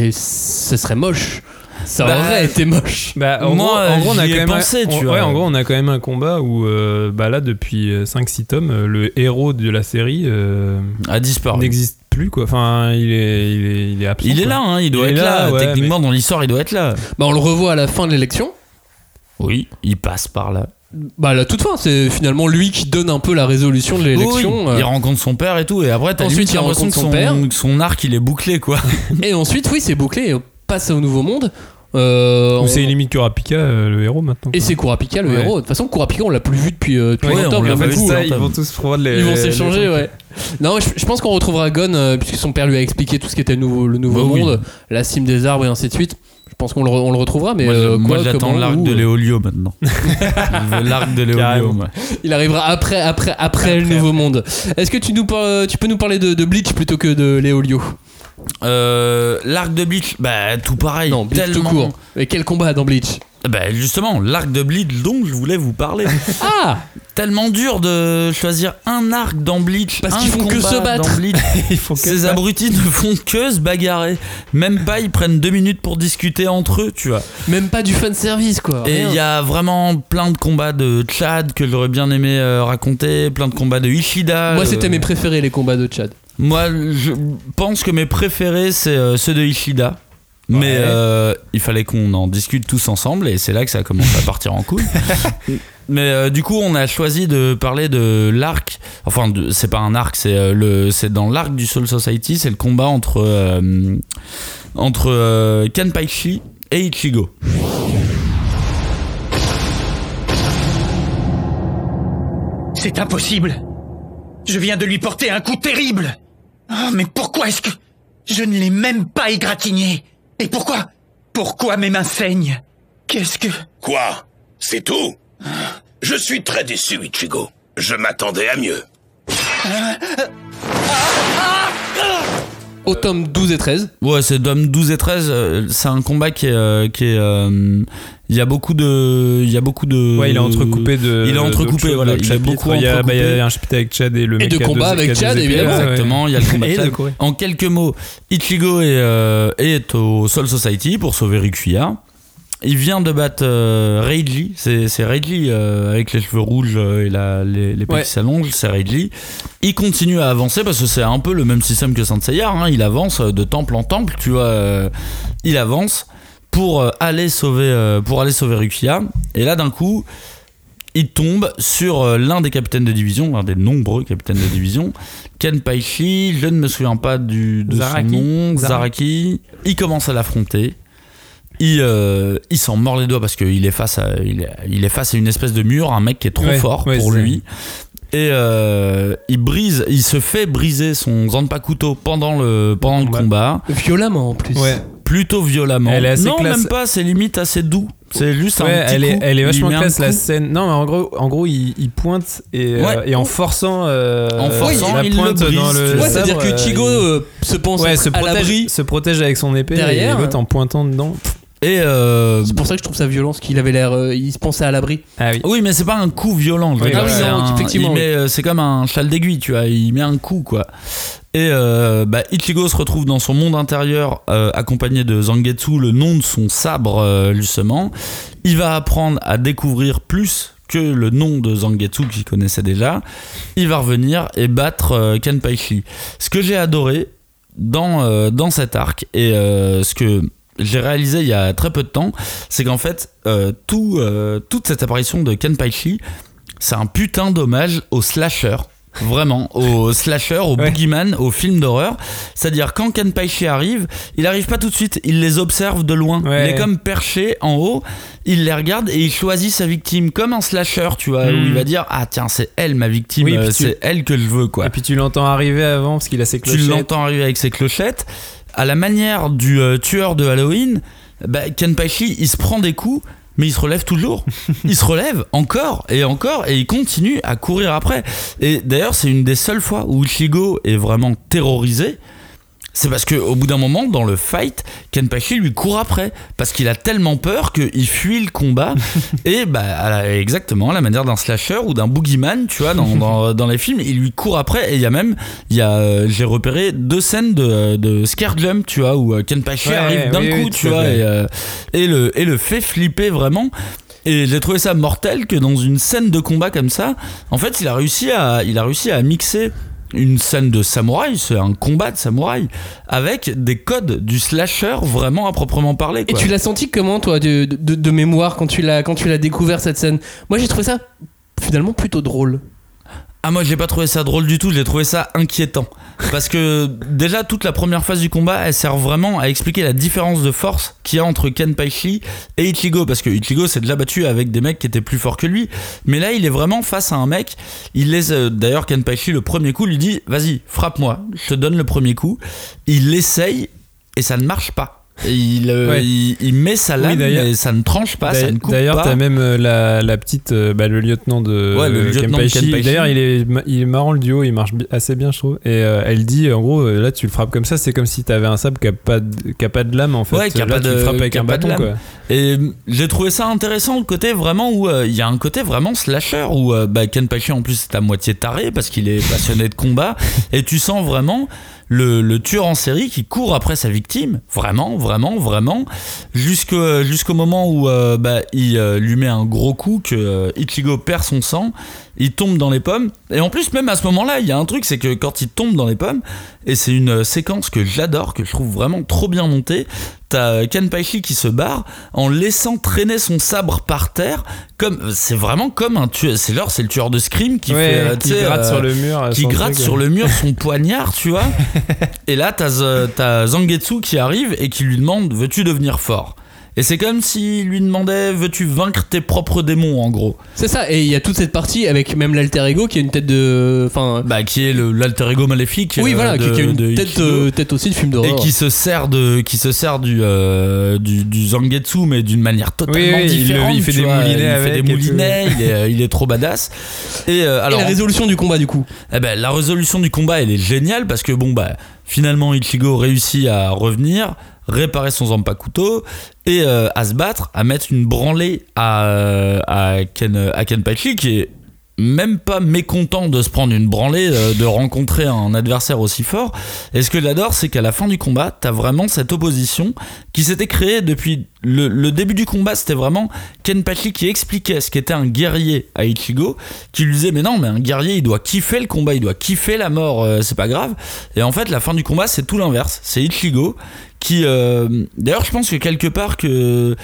Et ce serait moche. Ça Bah, aurait été moche. Bah, en, Moi, gros, en gros, on a quand même pensé, un, tu on- vois. ouais, en gros, on a quand même un combat où, euh, bah là, depuis 5-6 tomes, euh, le héros de la série euh, A disparu. n'existe plus, quoi. Enfin, il est, il est, il est absent. Il est quoi. là, hein, il doit Il être là. là, ouais, Techniquement, dans l'histoire, il doit être là. Bah, on le revoit à la fin de l'élection. Oui, il passe par là. Bah, à la toute fin, c'est finalement lui qui donne un peu la résolution de l'élection. Oui, euh. il rencontre son père et tout, et après, t'as Ensuite, il l'impression rencontre que son son, père. son arc, il est bouclé, quoi. Et ensuite, oui, c'est bouclé. et on passe au nouveau monde. Euh, on- c'est limite Kurapika, euh, le héros maintenant. Et c'est Kurapika le Ouais. héros. De toute façon, Kurapika, on l'a plus vu depuis, euh, depuis Ouais, longtemps. on fait, ça. ils vont tous prendre les. Ils vont s'échanger, ouais. Non, je, je pense qu'on retrouvera Gon, euh, puisque son père lui a expliqué tout ce qui était le nouveau, le nouveau Bah oui. monde, la cime des arbres et ainsi de suite. Je pense qu'on le, re- on le retrouvera, mais moi, euh, moi, j'attends comment, l'arc de euh, Léolio maintenant. L'arc de Léolio. Il arrivera après, après, après, le nouveau monde. Est-ce que tu, nous tu peux nous parler de, de Bleach plutôt que de Léolio? Euh, l'arc de Bleach, bah tout pareil. Non, Bleach tout tellement... court. Et quel combat dans Bleach? Bah justement, l'arc de Bleach dont je voulais vous parler. Ah Tellement dur de choisir un arc dans Bleach. Parce qu'ils font que se battre. dans Bleach. Ils font que Ces ça. abrutis ne font que se bagarrer. Même pas, ils prennent deux minutes pour discuter entre eux, tu vois. Même pas du fan service, quoi. Et il y a vraiment plein de combats de Chad que j'aurais bien aimé euh, raconter, plein de combats de Ishida. Moi, euh, c'était mes préférés, les combats de Chad. Moi, je pense que mes préférés, c'est euh, ceux de Ishida. Mais Ouais. euh, il fallait qu'on en discute tous ensemble et c'est là que ça a commencé à partir en couille. Mais euh, du coup, on a choisi de parler de l'arc. Enfin, c'est pas un arc, c'est euh, le, c'est dans l'arc du Soul Society, c'est le combat entre euh, entre euh, Kenpaichi et Ichigo. C'est impossible. Je viens de lui porter un coup terrible. Oh, mais pourquoi est-ce que je ne l'ai même pas égratigné Et pourquoi? Pourquoi mes mains saignent? Qu'est-ce que? Quoi? C'est tout? Je suis très déçu, Ichigo. Je m'attendais à mieux. Au tome 12 et 13. Ouais, c'est Dom 12 et 13. euh, C'est un combat qui est. euh, qui est euh, il y a beaucoup de. Il y a beaucoup de. Ouais, il est entrecoupé de. Il est entrecoupé, voilà. Il est chapitres. beaucoup Il y a, bah, il y a un chapitre avec Chad et le Et mec de a combat avec a Chad, évidemment. Exactement, il y a le combat de Chad. En quelques mots, Ichigo est, euh, est au Soul Society pour sauver Rikuya. Il vient de battre euh, Reiji, c'est Reiji euh, avec les cheveux rouges euh, et la, les, les Ouais. qui s'allongent, c'est Reiji. Il continue à avancer parce que c'est un peu le même système que Saint Seiya, hein. il avance de temple en temple, tu vois, euh, il avance pour euh, aller sauver euh, pour aller sauver Rikuya. Et là d'un coup, il tombe sur euh, l'un des capitaines de division, l'un des nombreux capitaines de division, Ken Paichi, je ne me souviens pas du, de Zaraki. son nom. Zaraki. Il commence à l'affronter. Il, euh, il s'en mord les doigts parce qu'il est, face à, il, est, il est face à une espèce de mur, un mec qui est trop Ouais, fort ouais, pour lui. Et euh, il brise, il se fait briser son Zanpakuto pendant le, pendant le combat, Violemment en plus. Ouais. plutôt violemment. Elle est assez non, classe. même pas, c'est limite assez doux. C'est juste un petit elle est, elle est vachement classe la scène. Non, mais en gros, en gros, il, il pointe et, euh, et en forçant, euh, En forçant, la il le pointe brise, dans le. Ouais, c'est-à-dire que Chigo se pense ouais, être se à l'abri. protège, se protège avec son épée Derrière. et l'autre en pointant dedans. Et euh, C'est pour ça que je trouve ça violent, parce qu'il avait l'air. euh, il se pensait à l'abri. Ah oui. Oui, mais c'est pas un coup violent. je veux Oui, dire, ah oui, c'est un- effectivement, met, euh, C'est comme un châle d'aiguille, tu vois. Il met un coup, quoi. Et euh, bah, Ichigo se retrouve dans son monde intérieur, euh, accompagné de Zangetsu, le nom de son sabre, euh, justement. Il va apprendre à découvrir plus que le nom de Zangetsu qu'il connaissait déjà, il va revenir et battre euh, Kenpaichi. Ce que j'ai adoré dans, euh, dans cet arc et euh, ce que j'ai réalisé il y a très peu de temps, c'est qu'en fait, euh, tout, euh, toute cette apparition de Kenpaichi, c'est un putain d'hommage au slasher. Vraiment, au slasher, au boogeyman, au film d'horreur. C'est-à-dire, quand Kenpaichi arrive, il arrive pas tout de suite, il les observe de loin. Ouais. Il est comme perché en haut, il les regarde et il choisit sa victime, comme un slasher, tu vois, où il va dire Ah, tiens, c'est elle ma victime, Oui, euh, tu- c'est elle que je veux, quoi. Et puis tu l'entends arriver avant parce qu'il a ses Tu clochettes. l'entends arriver avec ses clochettes. À la manière du euh, tueur de Halloween, bah, Kenpaichi, il se prend des coups, mais il se relève toujours. il se relève encore et encore et il continue à courir après. Et d'ailleurs, c'est une des seules fois où Ichigo est vraiment terrorisé. C'est parce qu'au bout d'un moment, dans le fight, Kenpachi lui court après. Parce qu'il a tellement peur qu'il fuit le combat. et bah, à la- exactement à la manière d'un slasher ou d'un boogeyman, tu vois, dans, dans, dans les films, il lui court après. Et il y a même, il y a, euh, j'ai repéré deux scènes de, de scare jump, tu vois, où euh, Kenpachi Ouais, arrive d'un oui, coup, oui, tu vois, et, euh, et le, et le fait flipper vraiment. Et j'ai trouvé ça mortel que dans une scène de combat comme ça, en fait, il a réussi à, il a réussi à mixer une scène de samouraï, c'est un combat de samouraï, avec des codes du slasher vraiment à proprement parler. Et tu l'as senti comment, toi, de, de- de mémoire, quand tu l'as quand tu l'as découvert cette scène? Moi, j'ai trouvé ça finalement plutôt drôle. Ah moi j'ai pas trouvé ça drôle du tout, j'ai trouvé ça inquiétant. Parce que déjà toute la première phase du combat elle sert vraiment à expliquer la différence de force qu'il y a entre Kenpaichi et Ichigo. Parce que Ichigo s'est déjà battu avec des mecs qui étaient plus forts que lui. Mais là il est vraiment face à un mec, il laisse euh, d'ailleurs Kenpaichi le premier coup lui dit vas-y frappe-moi, je te donne le premier coup. Il l'essaye et ça ne marche pas. Il, euh, Ouais. il, il met sa lame mais ça ne tranche pas, ça ne coupe D'ailleurs, t'as même euh, la, la petite, euh, bah, le lieutenant de Ouais, le lieutenant de. D'ailleurs, il est, il est marrant le duo, il marche assez bien, je trouve. Et euh, elle dit, en gros, là, tu le frappes comme ça, c'est comme si t'avais un sabre qui a pas de, qui a pas de lame en fait. Ouais, qui a là, pas tu de- le frappes avec un bâton, quoi. Et j'ai trouvé ça intéressant le côté vraiment où euh, il y a un côté vraiment slasher où euh, bah, Kenpachi en plus est à moitié taré parce qu'il est passionné de combat et tu sens vraiment le, le tueur en série qui court après sa victime. Vraiment vraiment vraiment. Jusqu'au moment où euh, bah, il euh, lui met un gros coup que euh, Ichigo perd son sang il tombe dans les pommes. Et en plus même à ce moment là il y a un truc c'est que quand il tombe dans les pommes et c'est une euh, séquence que j'adore que je trouve vraiment trop bien montée T'as Kenpaichi qui se barre en laissant traîner son sabre par terre comme c'est vraiment comme un tueur c'est genre c'est le tueur de Scream qui Ouais, fait euh, qui gratte euh, sur le mur, euh, qui son gratte truc, sur ouais. le mur son poignard tu vois. Et là t'as Zangetsu qui arrive et qui lui demande veux-tu devenir fort? Et c'est comme s'il lui demandait veux-tu vaincre tes propres démons en gros? C'est ça, et il y a toute cette partie avec même l'alter ego qui a une tête de. Enfin. bah qui est le- l'alter ego maléfique oui, euh, voilà, qui, de- qui a une de tête, euh, tête aussi de film et d'horreur. qui se sert de qui se sert du euh, du, du Zangetsu mais d'une manière totalement Oui, oui, différente il fait des vois. moulinets il fait avec des et tout. moulinets il est, euh, il est trop badass et euh, alors et la résolution du combat, du coup? eh ben, la résolution du combat elle est géniale parce que bon bah finalement Ichigo réussit à revenir réparer son Zanpakuto et euh, à se battre à mettre une branlée à, euh, à Ken à Kenpachi qui est même pas mécontent de se prendre une branlée, euh, de rencontrer un adversaire aussi fort. Et ce que j'adore, c'est qu'à la fin du combat, t'as vraiment cette opposition qui s'était créée depuis le, le début du combat. C'était vraiment Kenpachi qui expliquait ce qu'était un guerrier à Ichigo, qui lui disait mais non, mais un guerrier, il doit kiffer le combat, il doit kiffer la mort, euh, c'est pas grave. Et en fait, la fin du combat, c'est tout l'inverse. C'est Ichigo qui, euh, d'ailleurs, je pense que quelque part que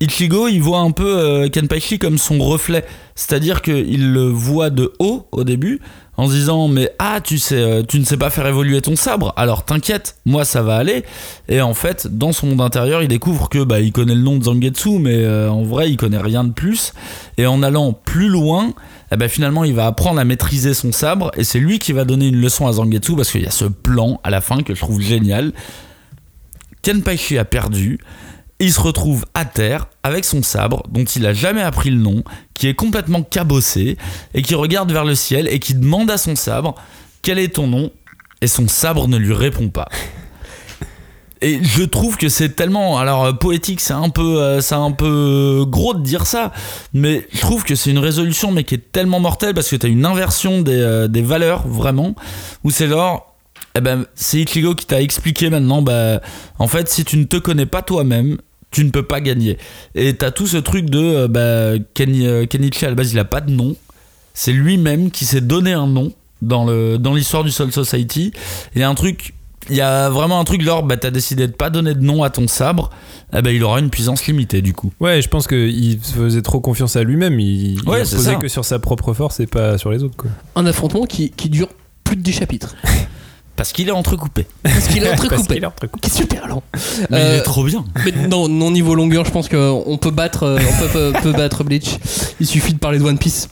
Ichigo, il voit un peu euh, Kenpachi comme son reflet. C'est-à-dire qu'il le voit de haut au début, en se disant Mais ah, tu, sais, euh, tu ne sais pas faire évoluer ton sabre, alors t'inquiète, moi ça va aller. Et en fait, dans son monde intérieur, il découvre que bah, il connaît le nom de Zangetsu, mais en vrai, il connaît rien de plus. Et en allant plus loin, eh ben, finalement, il va apprendre à maîtriser son sabre, et c'est lui qui va donner une leçon à Zangetsu, parce qu'il y a ce plan à la fin que je trouve génial. Kenpachi a perdu. Il se retrouve à terre avec son sabre dont il a jamais appris le nom, qui est complètement cabossé et qui regarde vers le ciel et qui demande à son sabre quel est ton nom? Et son sabre ne lui répond pas. Et je trouve que c'est tellement alors euh, poétique, c'est un peu euh, un peu gros de dire ça, mais je trouve que c'est une résolution mais qui est tellement mortelle parce que tu as une inversion des, euh, des valeurs vraiment où c'est genre eh ben, c'est Ichigo qui t'a expliqué maintenant, bah, en fait, si tu ne te connais pas toi-même, tu ne peux pas gagner. Et t'as tout ce truc de euh, bah, Kenny, euh, Kenichi à la base il a pas de nom, c'est lui-même qui s'est donné un nom dans le dans l'histoire du Soul Society. Il y a un truc, il y a vraiment un truc genre bah t'as décidé de pas donner de nom à ton sabre, eh ben il aura une puissance limitée du coup. Ouais, je pense qu'il faisait trop confiance à lui-même. Il, il Ouais, reposait ça. que sur sa propre force et pas sur les autres. Quoi. Un affrontement qui, qui dure plus de 10 chapitres. Parce qu'il est entrecoupé. Parce qu'il est Parce entrecoupé. qu'il est entrecoupé. Qui est super lent. Mais il Euh, est trop bien. Mais non, non niveau longueur, je pense qu'on peut battre, euh, on peut, peut- peut battre Bleach. Il suffit de parler de One Piece.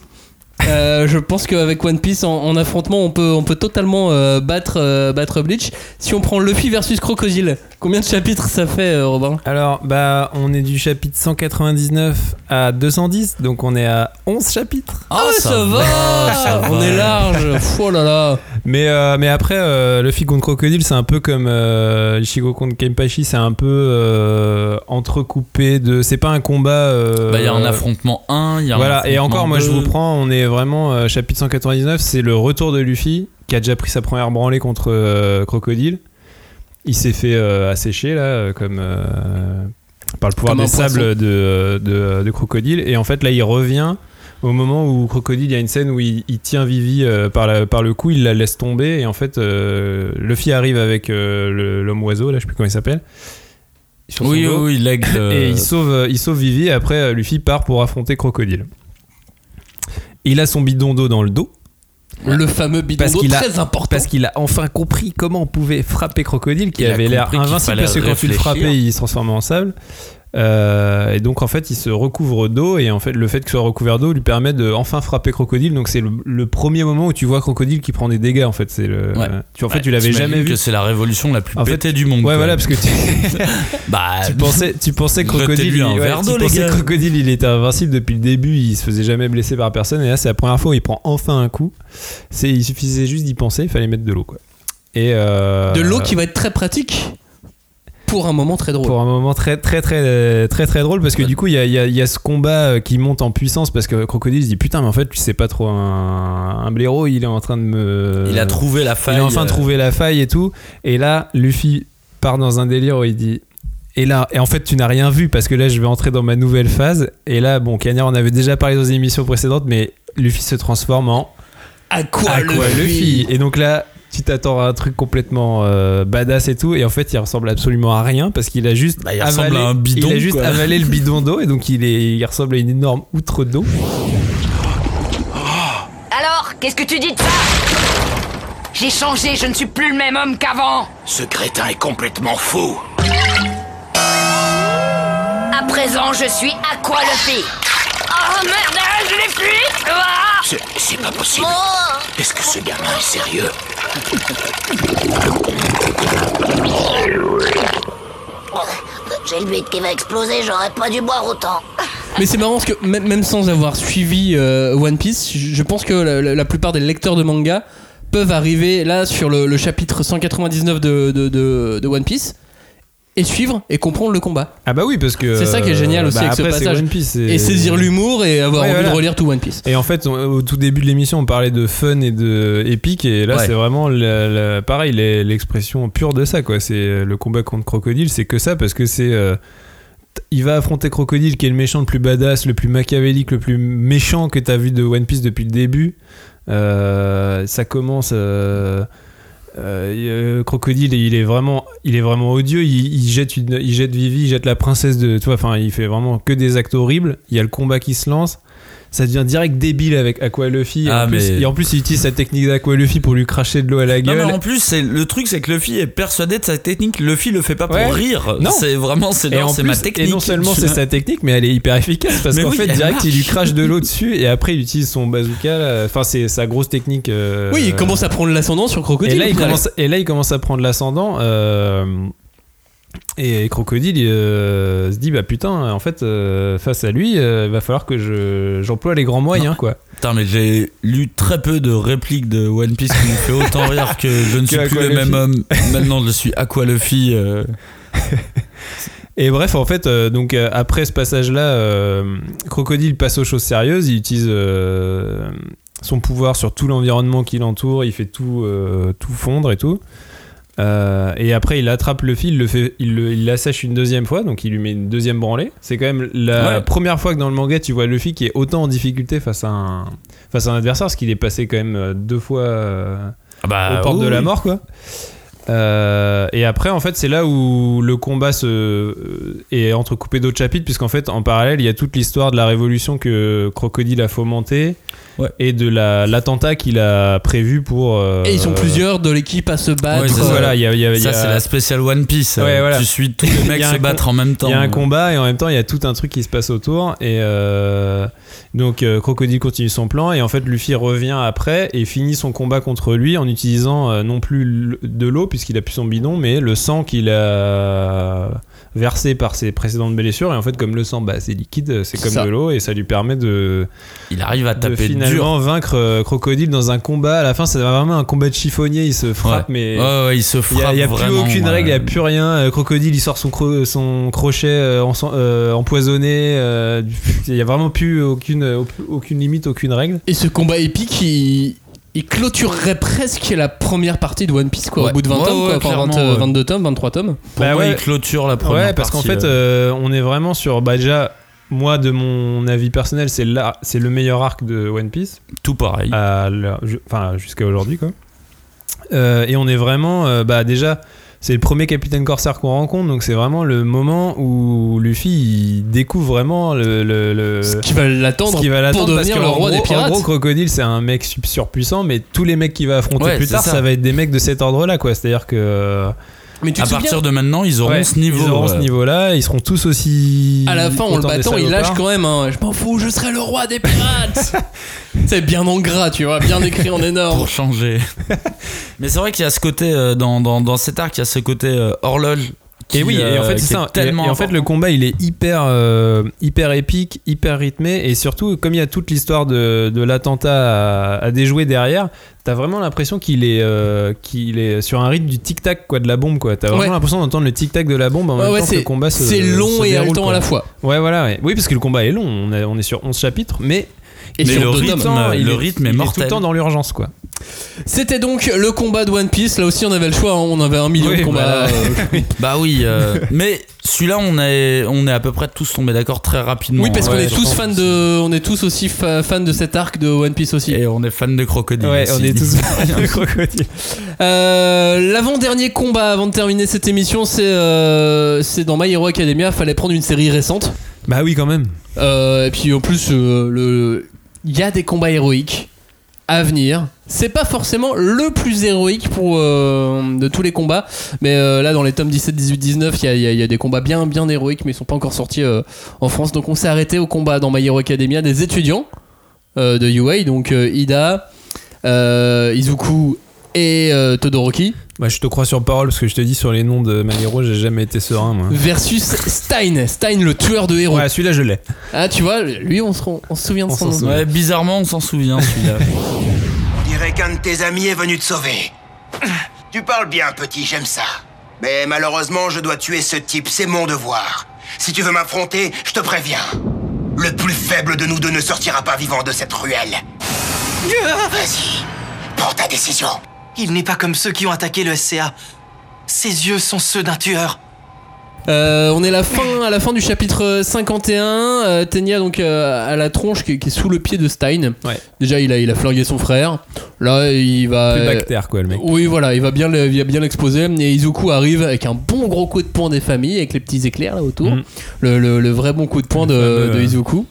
Euh, je pense qu'avec One Piece en, en affrontement, on peut, on peut totalement euh, battre, euh, battre Bleach. Si on prend Luffy versus Crocodile, combien de chapitres ça fait, euh, Robin Alors, bah, on est du chapitre 199 à 210, donc on est à 11 chapitres. Ah, ça, va, ça On va. est large Oh là là Mais, euh, mais après, euh, Luffy contre Crocodile, c'est un peu comme euh, Ichigo contre Kenpachi, c'est un peu euh, entrecoupé de. C'est pas un combat. euh, Bah, il y a un affrontement 1, il y a un Voilà, et affrontement encore, moi je 2. vous prends, on est vraiment euh, chapitre 199, c'est le retour de Luffy qui a déjà pris sa première branlée contre euh, Crocodile. Il s'est fait euh, assécher là, euh, comme euh, par le pouvoir Comme des sables de, de, de Crocodile. Et en fait, là, il revient au moment où Crocodile, il y a une scène où il, il tient Vivi euh, par, la- par le cou, il la laisse tomber. Et en fait, Luffy arrive avec l'homme oiseau, là, je sais plus comment il s'appelle. Oui, oui, oui, l'aigle. euh, Et il sauve, il sauve Vivi. Et après, Luffy part pour affronter Crocodile. Il a son bidon d'eau dans le dos. Le fameux bidon Parce qu'il a- très important. Parce qu'il a enfin compris comment on pouvait frapper Crocodile, qui Il a avait l'air invincible parce que quand tu le frappais, il se transformait en sable. Euh, et donc en fait, il se recouvre d'eau et en fait, le fait qu'il soit recouvert d'eau lui permet de enfin frapper Crocodile. Donc c'est le, le premier moment où tu vois Crocodile qui prend des dégâts. En fait, c'est le. Ouais. Tu en fait, Ouais, tu l'avais jamais vu. que c'est la révolution la plus En fait, pétée du monde. Ouais, quoi. voilà, parce que tu, Bah, tu pensais, tu pensais que Crocodile, il- ouais, tu pensais Crocodile, il était invincible depuis le début, il se faisait jamais blesser par personne, et là c'est la première fois où il prend enfin un coup. C'est, il suffisait juste d'y penser, il fallait mettre de l'eau quoi. Et euh, De l'eau qui va être très pratique pour un moment très drôle. pour un moment très très très très très drôle parce que du coup il y a, il y a- il y a ce combat euh, qui monte en puissance parce que Crocodile se dit putain mais en fait tu sais pas trop un, un blaireau il est en train de me il a trouvé la faille. il a enfin euh, trouvé la faille et tout. Et là, Luffy part dans un délire où il dit. Et là, et en fait, tu n'as rien vu parce que là, je vais entrer dans ma nouvelle phase. Et là, bon, Cagnard, on avait déjà parlé dans une émission précédente, mais Luffy se transforme en À quoi, Aqua Luffy, Luffy. Et donc là, tu t'attends à un truc complètement euh, badass et tout. Et en fait, il ressemble absolument à rien parce qu'il a juste Bah, il ressemble avalé, à un bidon, il a juste quoi. avalé le bidon d'eau et donc il, est, il ressemble à une énorme outre d'eau. Alors, qu'est-ce que tu dis de ça? J'ai changé, je ne suis plus le même homme qu'avant. Ce crétin est complètement fou. À présent, je suis Aqua Luffy. Oh merde, je l'ai fui Ah C'est c'est pas possible. Oh Est-ce que ce gamin est sérieux J'ai le bide qui va exploser, j'aurais pas dû boire autant. Mais c'est marrant parce que même, même sans avoir suivi euh, One Piece, je je pense que la, la- la plupart des lecteurs de manga peuvent arriver là sur le, le chapitre 199 de, de, de- de One Piece et suivre et comprendre le combat. Ah bah oui, parce que. C'est ça qui est génial aussi bah avec ce après, passage. One Piece, Et saisir l'humour et avoir Ouais, envie voilà. de relire tout One Piece. Et en fait, on- au tout début de l'émission, on parlait de fun et de épique, et là, Ouais. c'est vraiment la- la- pareil, l'expression pure de ça, quoi. C'est euh, le combat contre Crocodile, c'est que ça, parce que c'est. euh, il va affronter Crocodile, qui est le méchant le plus badass, le plus machiavélique, le plus méchant que t'as vu de One Piece depuis le début. Euh, ça commence. euh, euh, Crocodile, il est vraiment, il est vraiment odieux. Il, jette il jette Vivi, il jette la princesse de, tu vois, enfin, il fait vraiment que des actes horribles. Il y a le combat qui se lance. Ça devient direct débile avec Aqua Luffy. Et Ah, en plus, mais- et en plus, il utilise sa technique d'Aqua Luffy pour lui cracher de l'eau à la Non, gueule. mais en plus, c'est le truc, c'est que Luffy est persuadé de sa technique. Luffy le fait pas pour Ouais. rire. Non. C'est vraiment, c'est et genre, en c'est plus, ma technique. et non seulement c'est sa technique, mais elle est hyper efficace parce Mais qu'en oui, fait, direct, il lui crache de l'eau dessus et après, il utilise son bazooka. Enfin, c'est sa grosse technique. euh, Oui, il commence à prendre l'ascendant sur Crocodile. Et là, il commence, et là, il commence à prendre l'ascendant. euh, et Crocodile il, euh, se dit bah putain, en fait, euh, face à lui, euh, il va falloir que je, j'emploie les grands moyens, quoi. Putain, mais j'ai lu très peu de répliques de One Piece qui m'ont fait autant rire que je ne Que suis plus le Luffy. même homme. Maintenant, je suis Aqua Luffy. euh. Et bref, en fait, euh, donc euh, après ce passage-là, euh, Crocodile passe aux choses sérieuses. Il utilise son pouvoir sur tout l'environnement qui l'entoure. Il fait tout, tout fondre et tout. Euh, et après, il attrape Luffy, il le fait, il le- il l'assèche une deuxième fois, donc il lui met une deuxième branlée. C'est quand même la Ouais. première fois que dans le manga tu vois Luffy qui est autant en difficulté face à un, face à un adversaire, parce qu'il est passé quand même euh, deux fois euh, Ah bah, aux portes oui, de la mort, quoi. Euh, et après, en fait, c'est là où le combat se, est entrecoupé d'autres chapitres, puisqu'en fait, en parallèle, il y a toute l'histoire de la révolution que Crocodile a fomentée Ouais. et de la- l'attentat qu'il a prévu pour. euh, Et ils sont plusieurs de l'équipe à se battre. Ouais, ça. voilà, il y a, y Ça, c'est la spéciale One Piece. Ouais, Euh, voilà. Tu suis tous les mecs a se battre en même temps. Il y a un Euh, combat et en même temps il y a tout un truc qui se passe autour et euh, donc euh, Crocodile continue son plan et en fait Luffy revient après et finit son combat contre lui en utilisant euh, non plus de l'eau puisqu'il a plus son bidon mais le sang qu'il a versé par ses précédentes blessures et en fait comme le sang bah, c'est liquide c'est comme Ça. de l'eau et ça lui permet de, Il arrive à de taper dur. finalement vaincre euh, Crocodile dans un combat à la fin c'est vraiment un combat de chiffonnier il se frappe Ouais. mais Ouais, ouais, il se il y a, frappe il y a plus aucune règle, il y a euh, plus rien. Euh, Crocodile, il sort son, cro- son crochet euh, en- euh, empoisonné. euh, il y a vraiment plus aucune, euh, aucune limite, aucune règle. Et ce combat épique, il, il clôturerait presque la première partie de One Piece, quoi, Ouais. au bout de 20 Ouais, tomes, ouais, quoi, enfin, clairement, 20, euh, ouais. 22 tomes, 23 tomes. Pour Bah moi, ouais. il clôture la première Ouais, parce qu'en partie, fait, euh. euh, on est vraiment sur. Bah, déjà, moi, de mon avis personnel, c'est le meilleur arc de One Piece. Tout pareil. Enfin, jusqu'à aujourd'hui, quoi. Euh, et on est vraiment. euh, bah, déjà. C'est le premier capitaine corsaire qu'on rencontre, donc c'est vraiment le moment où Luffy il découvre vraiment le, le- le- Ce qui va l'attendre ce qui va pour devenir que le roi gros- des pirates. En gros, Crocodile, c'est un mec surpuissant, mais tous les mecs qu'il va affronter Ouais, plus tard, ça. ça. va être des mecs de cet ordre-là, quoi. C'est-à-dire que. Mais tu à souviens partir de maintenant, ils auront Ouais, ce niveau. Ils auront ce ouais. niveau-là, ils seront tous aussi. À la fin, en le battant, il lâche quand même un Je m'en fous, je serai le roi des pirates C'est bien en gras, tu vois, bien écrit en énorme. pour changer. Mais c'est vrai qu'il y a ce côté euh, dans, dans, dans cet arc, il y a ce côté euh, horloge. Qui, Et oui, et en euh, fait, qui c'est est ça. Et, Tellement et en fait, le combat, il est hyper, euh, hyper épique, hyper rythmé, et surtout, comme il y a toute l'histoire de, de l'attentat à, à déjouer derrière, t'as vraiment l'impression qu'il est, euh, qu'il est sur un rythme du tic-tac, quoi, de la bombe, quoi. T'as vraiment Ouais. l'impression d'entendre le tic-tac de la bombe en même ouais, temps que le combat se c'est long se et haletant à la fois. Ouais, voilà. ouais. Oui, parce que le combat est long. On, est- on est sur 11 chapitres, mais. Et Mais sur le deux rythme, tomes. Temps, il le rythme est il tout mortel. le temps dans l'urgence, quoi. C'était donc le combat de One Piece. Là aussi, on avait le choix. hein. On avait un million Oui, de combats. euh, Bah oui, euh, mais celui-là, on est, on est à peu près tous tombés d'accord très rapidement. Oui, parce qu'on est tous fans de, on est tous aussi fa- fans de cet arc de One Piece aussi. Et on est fan de crocodile. Ouais, on aussi. est tous fans de crocodile. Euh, L'avant-dernier combat avant de terminer cette émission, c'est euh, c'est dans My Hero Academia. Fallait prendre une série récente. Bah oui, quand même. Euh, et puis en plus, euh, le, il y a des combats héroïques à venir. C'est pas forcément le plus héroïque pour euh, de tous les combats, mais euh, là dans les tomes 17, 18, 19, il y a, des combats bien héroïques, mais ils sont pas encore sortis euh, en France. Donc on s'est arrêté au combat dans My Hero Academia des étudiants de UA, donc Ida, Izuku et Todoroki Bah, je te crois sur parole parce que je te dis sur les noms de My Hero, j'ai jamais été serein, moi. versus Stein, Stein le tueur de héros. Ouais, celui-là, je l'ai. Ah tu vois, lui on se, on se souvient de On son s'en nom. souvient. Ouais, bizarrement, on s'en souvient celui-là. On dirait qu'un de tes amis est venu te sauver. Tu parles bien, petit, j'aime ça. Mais malheureusement, je dois tuer ce type, c'est mon devoir. Si tu veux m'affronter, je te préviens. Le plus faible de nous deux ne sortira pas vivant de cette ruelle. Vas-y, prends ta décision. Il n'est pas comme ceux qui ont attaqué le SCA. Ses yeux sont ceux d'un tueur. Euh, on est la fin, à la fin du chapitre 51. Euh, Tenya donc euh, à la tronche qui, qui est sous le pied de Stein. Ouais. Déjà il a, il a flingué son frère. Là il va. Plus euh, bactère, quoi, le mec. oui voilà, il va bien le- il va bien l'exposer. Et Izuku arrive avec un bon gros coup de poing des familles avec les petits éclairs là autour. Mhm. Le, le- le vrai bon coup de poing de, de euh, Izuku.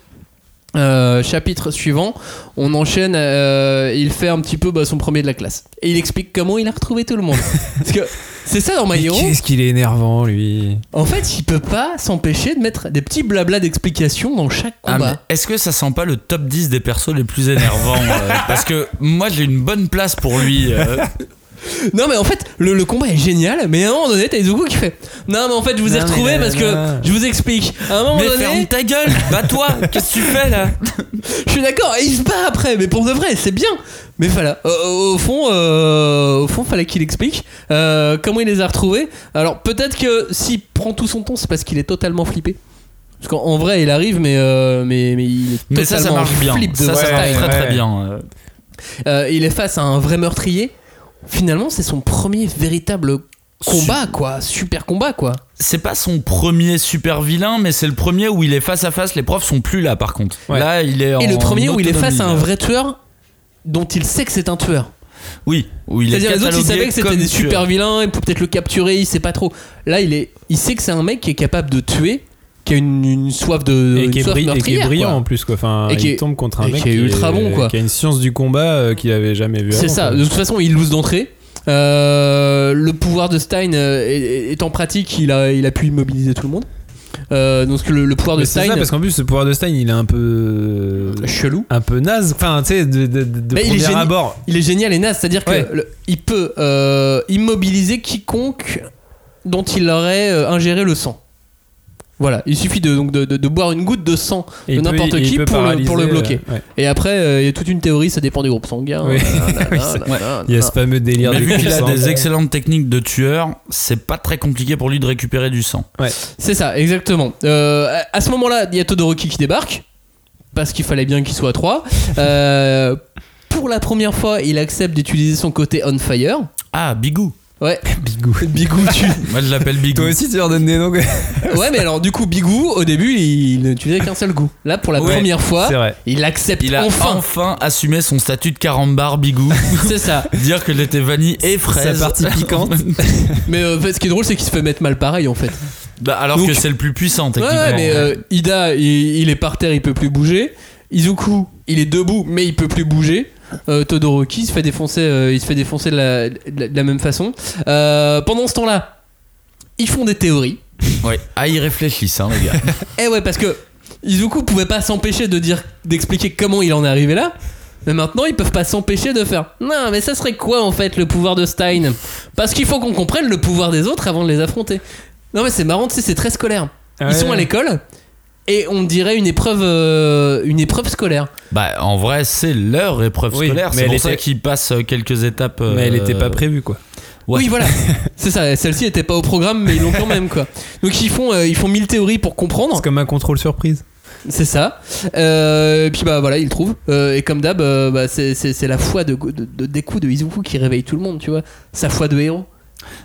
Euh, chapitre suivant, on enchaîne. euh, il fait un petit peu bah, son premier de la classe et il explique comment il a retrouvé tout le monde. Parce que c'est ça dans My Hero. Qu'est-ce qu'il est énervant, lui. En fait, il peut pas s'empêcher de mettre des petits blablas d'explication dans chaque Ah, combat. Est-ce que ça sent pas le top 10 des persos les plus énervants euh, Parce que moi j'ai une bonne place pour lui. Non, mais en fait, le, le combat est génial, mais à un moment donné, t'as Izuku qui fait Non, mais en fait, je vous ai Non, mais retrouvé là, parce là. que je vous explique. À un moment Mais donné, ferme ta gueule Bats-toi Qu'est-ce que tu fais là? Je suis d'accord, et il se bat après, mais pour de vrai, c'est bien. Mais voilà, au, au fond, euh, au fond, fallait qu'il explique euh, comment il les a retrouvés. Alors, peut-être que s'il prend tout son temps, c'est parce qu'il est totalement flippé. Parce qu'en en vrai, il arrive, mais, euh, mais, mais il est Mais ça, ça totalement marche bien. flip de Ça, ça Stein. marche très très ouais. bien. euh. Euh, il est face à un vrai meurtrier. Finalement, c'est son premier véritable combat, quoi. Super combat, quoi. C'est pas son premier super vilain, mais c'est le premier où il est face à face. Les profs sont plus là, par contre. Ouais. Là, il est en Et le premier où il est face à un vrai tueur dont il sait que c'est un tueur. Oui, où il est C'est-à-dire les autres, ils savaient que c'était des tueur. super vilains et peut-être le capturer, il sait pas trop. Là, il est, il sait que c'est un mec qui est capable de tuer, qui a une, une soif de, et qui est, bri- et qui est brillant quoi. en plus quoi. Enfin, Et il qui est- tombe contre un mec qui est ultra bon, quoi. qui a une science du combat euh, qu'il avait jamais vu. C'est ça. quoi. De toute façon, il lose d'entrée. Euh, le pouvoir de Stein euh, est, est en pratique, il a, il a pu immobiliser tout le monde. Euh, donc le, le pouvoir de c'est Stein, ça parce qu'en plus ce pouvoir de Stein il est un peu chelou, un peu naze. Enfin tu sais de, de, de il, est abord. il est génial et naze, c'est-à-dire Ouais. que le- il peut euh, immobiliser quiconque dont il aurait ingéré le sang. Voilà, il suffit de, donc de, de- de boire une goutte de sang Et de n'importe qui pour le, pour le bloquer. euh, ouais. Et après, euh, il y a toute une théorie, ça dépend. Oui. Oui, c'est- nanana, Il y a ce fameux délire Mais du vu qu'il a des excellentes techniques de tueur, c'est pas très compliqué pour lui de récupérer du sang. Ouais. C'est ça, exactement. Euh, à- à ce moment-là, il y a Todoroki qui débarque, parce qu'il fallait bien qu'il soit à 3. Euh, pour la première fois, il accepte d'utiliser son côté on fire. Ah, Bigou. Ouais, Bigou. Bigou, tu. Moi, je l'appelle Bigou. Toi aussi tu leur donnes des noms. Ouais, mais alors, du coup, Bigou, au début, il n'utilisait qu'un seul goût. Là, pour la Ouais, première fois, il accepte Il a enfin. enfin, assumé son statut de carambar Bigou. C'est ça. Dire que j'étais vanille et fraise. Sa partie piquante. Mais euh, en fait, ce qui est drôle, c'est qu'il se fait mettre mal pareil, en fait. Bah, alors Donc- que c'est le plus puissant, Ouais, techniquement. ouais, mais euh, Ida, il, il est par terre, il peut plus bouger. Izuku, il est debout, mais il peut plus bouger. Euh, Todoroki se fait défoncer, euh, il se fait défoncer de la, de la- de la même façon. Euh, pendant ce temps-là, ils font des théories. Ouais. Ah, ils réfléchissent, hein, les gars. Eh ouais, parce que Izuku pouvait pas s'empêcher de dire, d'expliquer comment il en est arrivé là. Mais maintenant, ils peuvent pas s'empêcher de faire. Non, mais ça serait quoi en fait le pouvoir de Stein? Parce qu'il faut qu'on comprenne le pouvoir des autres avant de les affronter. Non, mais c'est marrant, tu sais, c'est très scolaire. Ils Ouais. sont à l'école et on dirait une épreuve, euh, une épreuve scolaire. Bah, en vrai, c'est leur épreuve Oui, scolaire. mais C'est pour ça était- qu'ils passent euh, quelques étapes. euh, Mais elle était pas prévue quoi. Ouais. Oui, voilà. c'est ça. Celle-ci était pas au programme, mais ils l'ont quand même quoi. Donc ils font, euh, ils font mille théories pour comprendre. C'est comme un contrôle surprise. C'est ça. Euh, et puis bah voilà, il trouve. Euh, et comme d'hab, euh, bah, c'est, la foi de, de, de Deku de Izuku qui réveille tout le monde, tu vois. Sa foi de héros.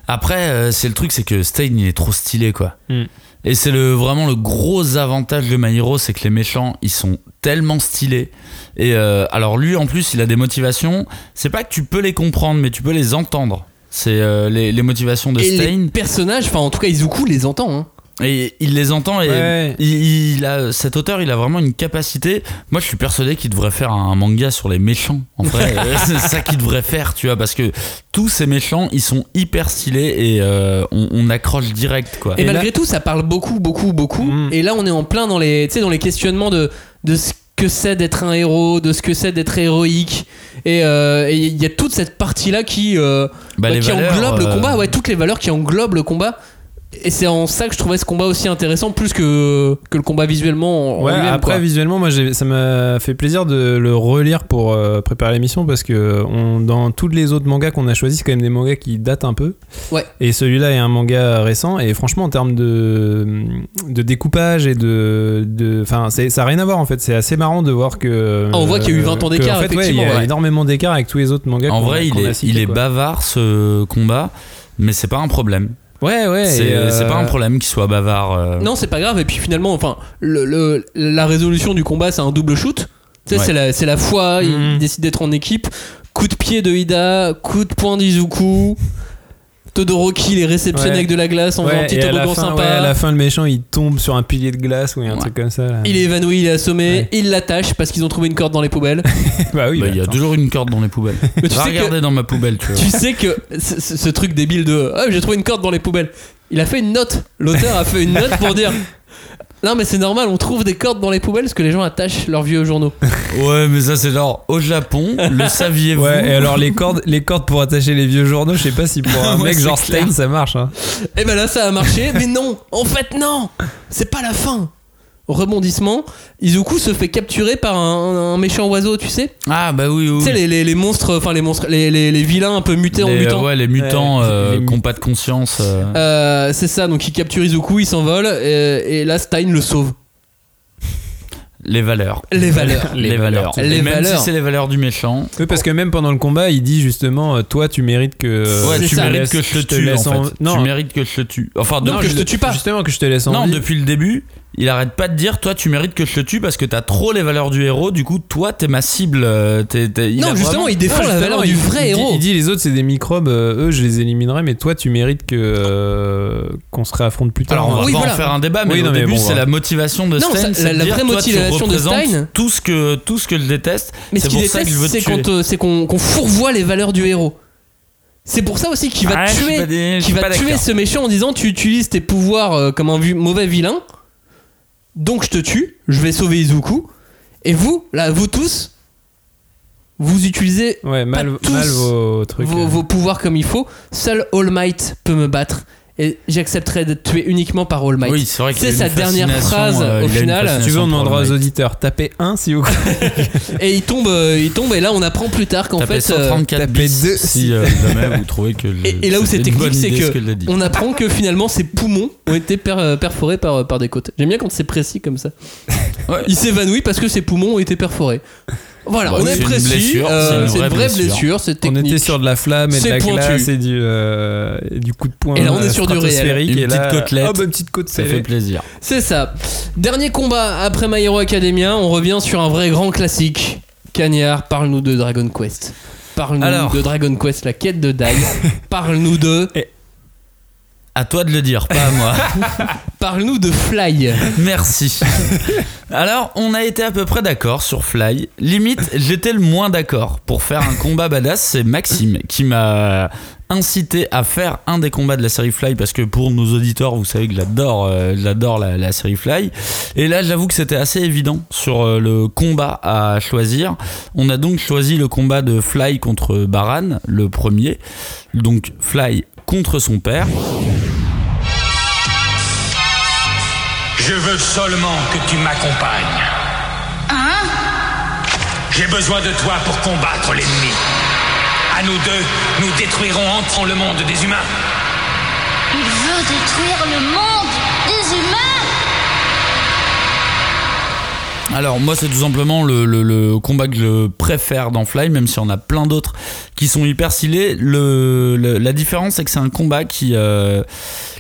Après, euh, c'est le truc, c'est que Stein, il est trop stylé, quoi. Hmm. Et c'est le, vraiment le gros avantage de My Hero, c'est que les méchants, ils sont tellement stylés. Et euh, alors lui, en plus, il a des motivations. C'est pas que tu peux les comprendre, mais tu peux les entendre. C'est euh, les, les motivations de et Stein. les personnages, enfin en tout cas Izuku les entend. Hein. Et il les entend et Ouais. il, il a cet auteur, il a vraiment une capacité. Moi, je suis persuadé qu'il devrait faire un manga sur les méchants. En vrai, Euh, c'est ça qu'il devrait faire, tu vois, parce que tous ces méchants, ils sont hyper stylés et euh, on, on accroche direct, quoi. Et, malgré tout, ça parle beaucoup, beaucoup, beaucoup. Mm. Et là, on est en plein dans les, tu sais, dans les questionnements de, de ce que c'est d'être un héros, de ce que c'est d'être héroïque. Et euh, il y a toute cette partie-là qui, euh, Bah, bah, qui valeurs, englobe le combat. Ouais, toutes les valeurs qui englobent le combat. Et c'est en ça que je trouvais ce combat aussi intéressant, plus que, que le combat visuellement. en Ouais, après quoi. visuellement, moi ça m'a fait plaisir de le relire pour euh, préparer l'émission parce que on, dans tous les autres mangas qu'on a choisis, c'est quand même des mangas qui datent un peu. Ouais. Et celui-là est un manga récent et franchement en termes de, de découpage et de, de, enfin c'est- ça a rien à voir en fait. C'est assez marrant de voir que. Ah, on voit qu'il y a eu 20 ans d'écart, En fait, ouais, il y effectivement, a ouais. énormément d'écart avec tous les autres mangas. En qu'on- vrai, il est, cités, il est bavard ce combat, mais c'est pas un problème. Ouais, ouais. C'est euh, pas un problème qu'il soit bavard. euh. Non, c'est pas grave. Et puis finalement, enfin, le, le- la résolution du combat, c'est un double shoot. Tu sais, Ouais. c'est la, c'est la foi. Il Mhm. décide d'être en équipe. Coup de pied de Ida, coup de poing d'Izuku. Todoroki les réceptionne Ouais. avec de la glace en faisant un Ouais, petit toboggan sympa. ouais, à la fin, le méchant il tombe sur un pilier de glace ou un truc comme ça. là. Il est évanoui, il est assommé, Ouais. il l'attache parce qu'ils ont trouvé une corde dans les poubelles. bah oui, Bah, bah, il y a toujours une corde dans les poubelles. Mais tu Va sais regarder que- dans ma poubelle, tu vois. tu sais que ce, truc débile de ah, j'ai trouvé une corde dans les poubelles. Il a fait une note. L'auteur a fait une note pour dire non mais c'est normal, on trouve des cordes dans les poubelles parce que les gens attachent leurs vieux journaux. Ouais, mais ça, c'est genre au Japon, le saviez-vous Ouais, et alors les cordes, les cordes pour attacher les vieux journaux, je sais pas si pour un Ouais, mec c'est genre clair. Stein ça marche. Hein. Et ben là ça a marché, mais non, en fait non, c'est pas la fin. Rebondissement, Izuku se fait capturer par un, un méchant oiseau, tu sais. Ah, bah oui, oui. Tu sais les, les- les monstres, enfin les monstres, les, les- les vilains un peu mutés en les, mutants. ouais, les mutants Ouais, euh, les qui ont pas de conscience. euh. Euh, c'est ça, donc il capture Izuku, il s'envole, et, et là Stein le sauve. les valeurs. Les valeurs. Les, valeurs. Les Et même valeurs. si c'est les valeurs du méchant. Oui, parce que même pendant le combat, il dit justement, euh, toi, tu mérites que. Ouais, je tu te mérites laisse- que je te tue en fait. Non, Tu mérites que je te tue. Enfin, non, depuis- je te- Justement, que je te laisse en Non, vie. depuis le début, il arrête pas de dire toi tu mérites que je te tue parce que t'as trop les valeurs du héros. Du coup, toi t'es ma cible. euh, t'es- t'es- il Non, a justement, vraiment- il défend Non, la valeur du vrai il dit- héros. Il dit les autres c'est des microbes, euh, eux je les éliminerai, mais toi tu mérites que euh, qu'on se réaffronte plus tard. Alors on va Oui, pas voilà. en faire un débat, mais Oui, au non, mais début bon, c'est voilà. la motivation de Non, Stein. ça- c'est la- la dire, vraie toi, motivation de Stein- Tout ce que tout ce que je déteste. Mais ce C'est qu'il pour ça déteste, qu'il veut te c'est qu'on qu'on fourvoie les valeurs du héros. C'est pour ça aussi qu'il va Ah, tuer, qu'il va tuer ce méchant en disant tu utilises tes pouvoirs comme un mauvais vilain, donc je te tue, je vais sauver Izuku, et vous, là, vous tous, vous utilisez Ouais, mal, pas tous mal vos trucs. vos, euh. vos pouvoirs comme il faut. Seul All Might peut me battre. Et j'accepterai d'être tué uniquement par All Might. Oui, c'est vrai a C'est sa dernière phrase euh, au final. fascination. Tu veux, on demandera aux auditeurs, tapez 1 si vous Et il tombe, euh, il tombe, et là on apprend plus tard qu'en Tapez fait. euh, 134 tapez bis deux. si euh, jamais vous trouvez que. le- Et, et là où c'est technique, c'est ce que on apprend que finalement ses poumons ont été per- euh, perforés par, par des côtes. J'aime bien quand c'est précis comme ça. Ouais. Il s'évanouit parce que ses poumons ont été perforés. Voilà, Bah, on est une précis. blessure, euh, c'est une une vraie blessure. blessure, c'est On technique. était sur de la flamme et de C'est la pointu. glace et du, euh, et du coup de poing. Et là, on est sur du réel. Une et là- petite côtelette. Oh, bah, petite côte Ça fait plaisir. C'est ça. Dernier combat après My Hero Academia, on revient sur un vrai grand classique. Cagnard, parle-nous de Dragon Quest. Parle-nous de Dragon Quest, la quête de Dai. parle-nous de. À toi de le dire, pas à moi. Parle-nous de Fly. Merci. Alors, on a été à peu près d'accord sur Fly. Limite, j'étais le moins d'accord. Pour faire un combat badass, c'est Maxime qui m'a incité à faire un des combats de la série Fly parce que pour nos auditeurs, vous savez que j'adore, euh, j'adore la, la série Fly. Et là, j'avoue que c'était assez évident sur euh, le combat à choisir. On a donc choisi le combat de Fly contre Baran, le premier. Donc Fly contre son père. Je veux seulement que tu m'accompagnes. Hein? J'ai besoin de toi pour combattre l'ennemi. À nous deux, nous détruirons ensemble le monde des humains. Il veut détruire le monde Alors moi c'est tout simplement le, le- le combat que je préfère dans Fly, même si on a plein d'autres qui sont hyper stylés. Le, le- la différence c'est que c'est un combat qui, euh,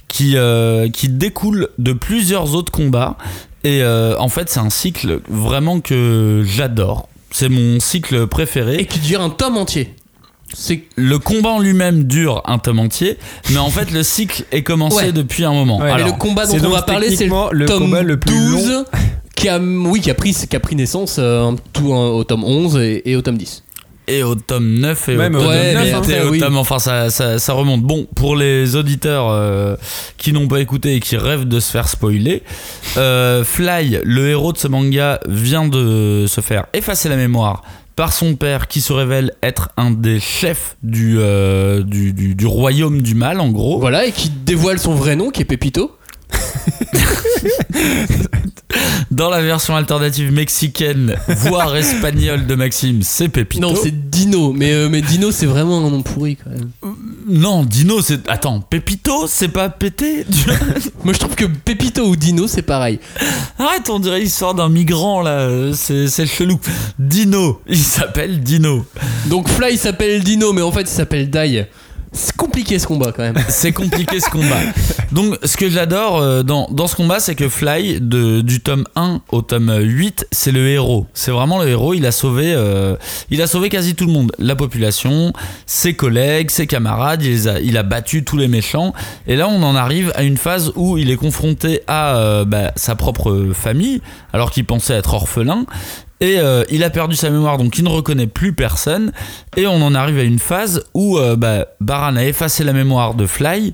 qui, euh, qui découle de plusieurs autres combats. Et euh, en fait c'est un cycle vraiment que j'adore. C'est mon cycle préféré. Et qui dure un tome entier. C'est Le combat en lui-même dure un tome entier, mais en fait le cycle est commencé Ouais. depuis un moment. Ouais, Alors, le combat dont on va parler, c'est le, le tome combat le plus 12 long. qui a, oui, qui a, pris, qui a pris naissance euh, tout hein, au tome 11 et, et au tome 10. et au tome 9 et Même au tome tome 9 neuf, et après, au oui. tome- enfin ça, ça, ça remonte bon pour les auditeurs euh, qui n'ont pas écouté et qui rêvent de se faire spoiler euh, Fly le héros de ce manga vient de se faire effacer la mémoire par son père qui se révèle être un des chefs du, euh, du, du- du royaume du mal en gros Voilà, et qui dévoile son vrai nom, qui est Pepito. dans la version alternative mexicaine voire espagnole de Maxime c'est Pepito Non, c'est Dino, mais, euh, mais Dino, c'est vraiment un nom pourri quand même. non Dino c'est attends Pepito c'est pas pété Moi, je trouve que Pepito ou Dino, c'est pareil. Arrête, on dirait l'histoire d'un migrant là, euh, c'est c'est chelou. Dino, il s'appelle Dino. Donc Fly s'appelle Dino, mais en fait, il s'appelle Dai. C'est compliqué ce combat quand même. C'est compliqué ce combat. Donc, ce que j'adore euh, dans, dans ce combat, c'est que Fly, de, du tome 1 au tome 8, c'est le héros. C'est vraiment le héros. Il a sauvé, euh, il a sauvé quasi tout le monde. La population, ses collègues, ses camarades. Il, a, il a battu tous les méchants. Et là, on en arrive à une phase où il est confronté à euh, bah, sa propre famille, alors qu'il pensait être orphelin. Et euh, il a perdu sa mémoire, donc il ne reconnaît plus personne. Et on en arrive à une phase où euh, bah, Baran a effacé la mémoire de Fly.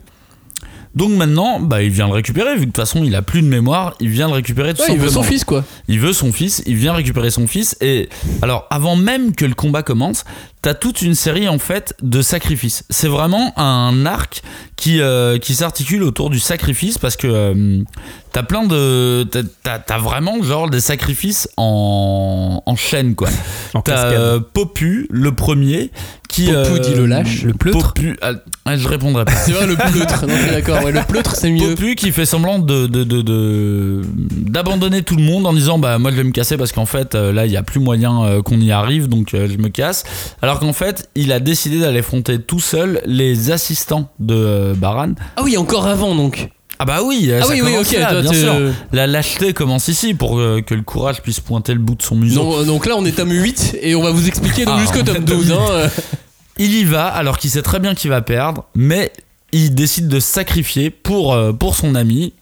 Donc maintenant, bah, il vient le récupérer, vu que de toute façon il a plus de mémoire, il vient le récupérer tout Ouais, il veut son fils quoi. Il veut son fils, il vient récupérer son fils. Et alors, avant même que le combat commence, t'as toute une série en fait de sacrifices. C'est vraiment un arc qui, euh, qui s'articule autour du sacrifice parce que euh, t'as plein de. t'as- vraiment genre des sacrifices en, en chaîne quoi. En T'as euh, Popu, le premier, qui Popu dit le lâche. Le pleutre. Popu, ah, ah, je répondrai pas. C'est vrai, le pleutre. Non, je suis d'accord. Ouais, le pleutre, c'est mieux. Popu qui fait semblant de de- de- de- d'abandonner tout le monde en disant bah moi je vais me casser parce qu'en fait euh, là il y a plus moyen euh, qu'on y arrive donc euh, je me casse alors qu'en fait il a décidé d'aller affronter tout seul les assistants de euh, Baran Ah oui, encore avant donc. ah bah oui Ah ça oui, oui, ok, là, toi, bien sûr la lâcheté commence ici pour euh, que le courage puisse pointer le bout de son museau Donc, donc là, on est tome 8 et on va vous expliquer donc Ah, jusqu'au tome est 12. tome hein, euh. Il y va alors qu'il sait très bien qu'il va perdre, mais il décide de se sacrifier pour, euh, pour son ami.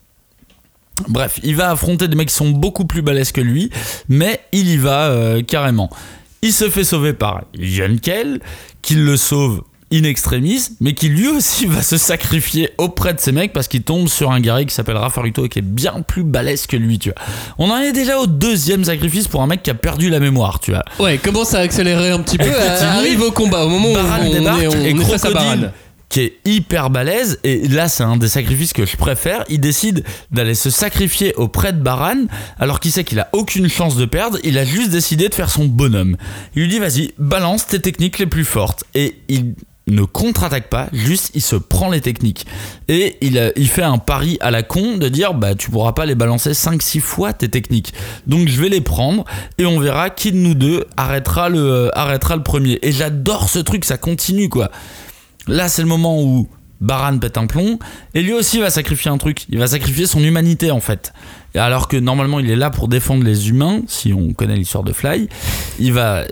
Bref, il va affronter des mecs qui sont beaucoup plus balèzes que lui, mais il y va euh, carrément. Il se fait sauver par Yankel, qui le sauve in extremis, mais qui lui aussi va se sacrifier auprès de ces mecs parce qu'il tombe sur un guerrier qui s'appelle Rafaruto et qui est bien plus balèze que lui, tu vois. On en est déjà au deuxième sacrifice pour un mec qui a perdu la mémoire, tu vois. Ouais, commence à accélérer un petit peu. Euh, Arrive au combat au moment où on, débarque est, on, et on est face à. Qui est hyper balèze et là c'est un des sacrifices que je préfère il décide d'aller se sacrifier auprès de Baran alors qu'il sait qu'il a aucune chance de perdre il a juste décidé de faire son bonhomme il lui dit vas-y balance tes techniques les plus fortes et il ne contre-attaque pas, juste il se prend les techniques. Et il, il fait un pari à la con de dire bah tu pourras pas les balancer 5-6 fois tes techniques. Donc je vais les prendre et on verra qui de nous deux arrêtera le, euh, arrêtera le premier. Et j'adore ce truc, ça continue quoi. Là, c'est le moment où Baran pète un plomb et lui aussi va sacrifier un truc. Il va sacrifier son humanité en fait. Alors que normalement il est là pour défendre les humains, si on connaît l'histoire de Fly, il va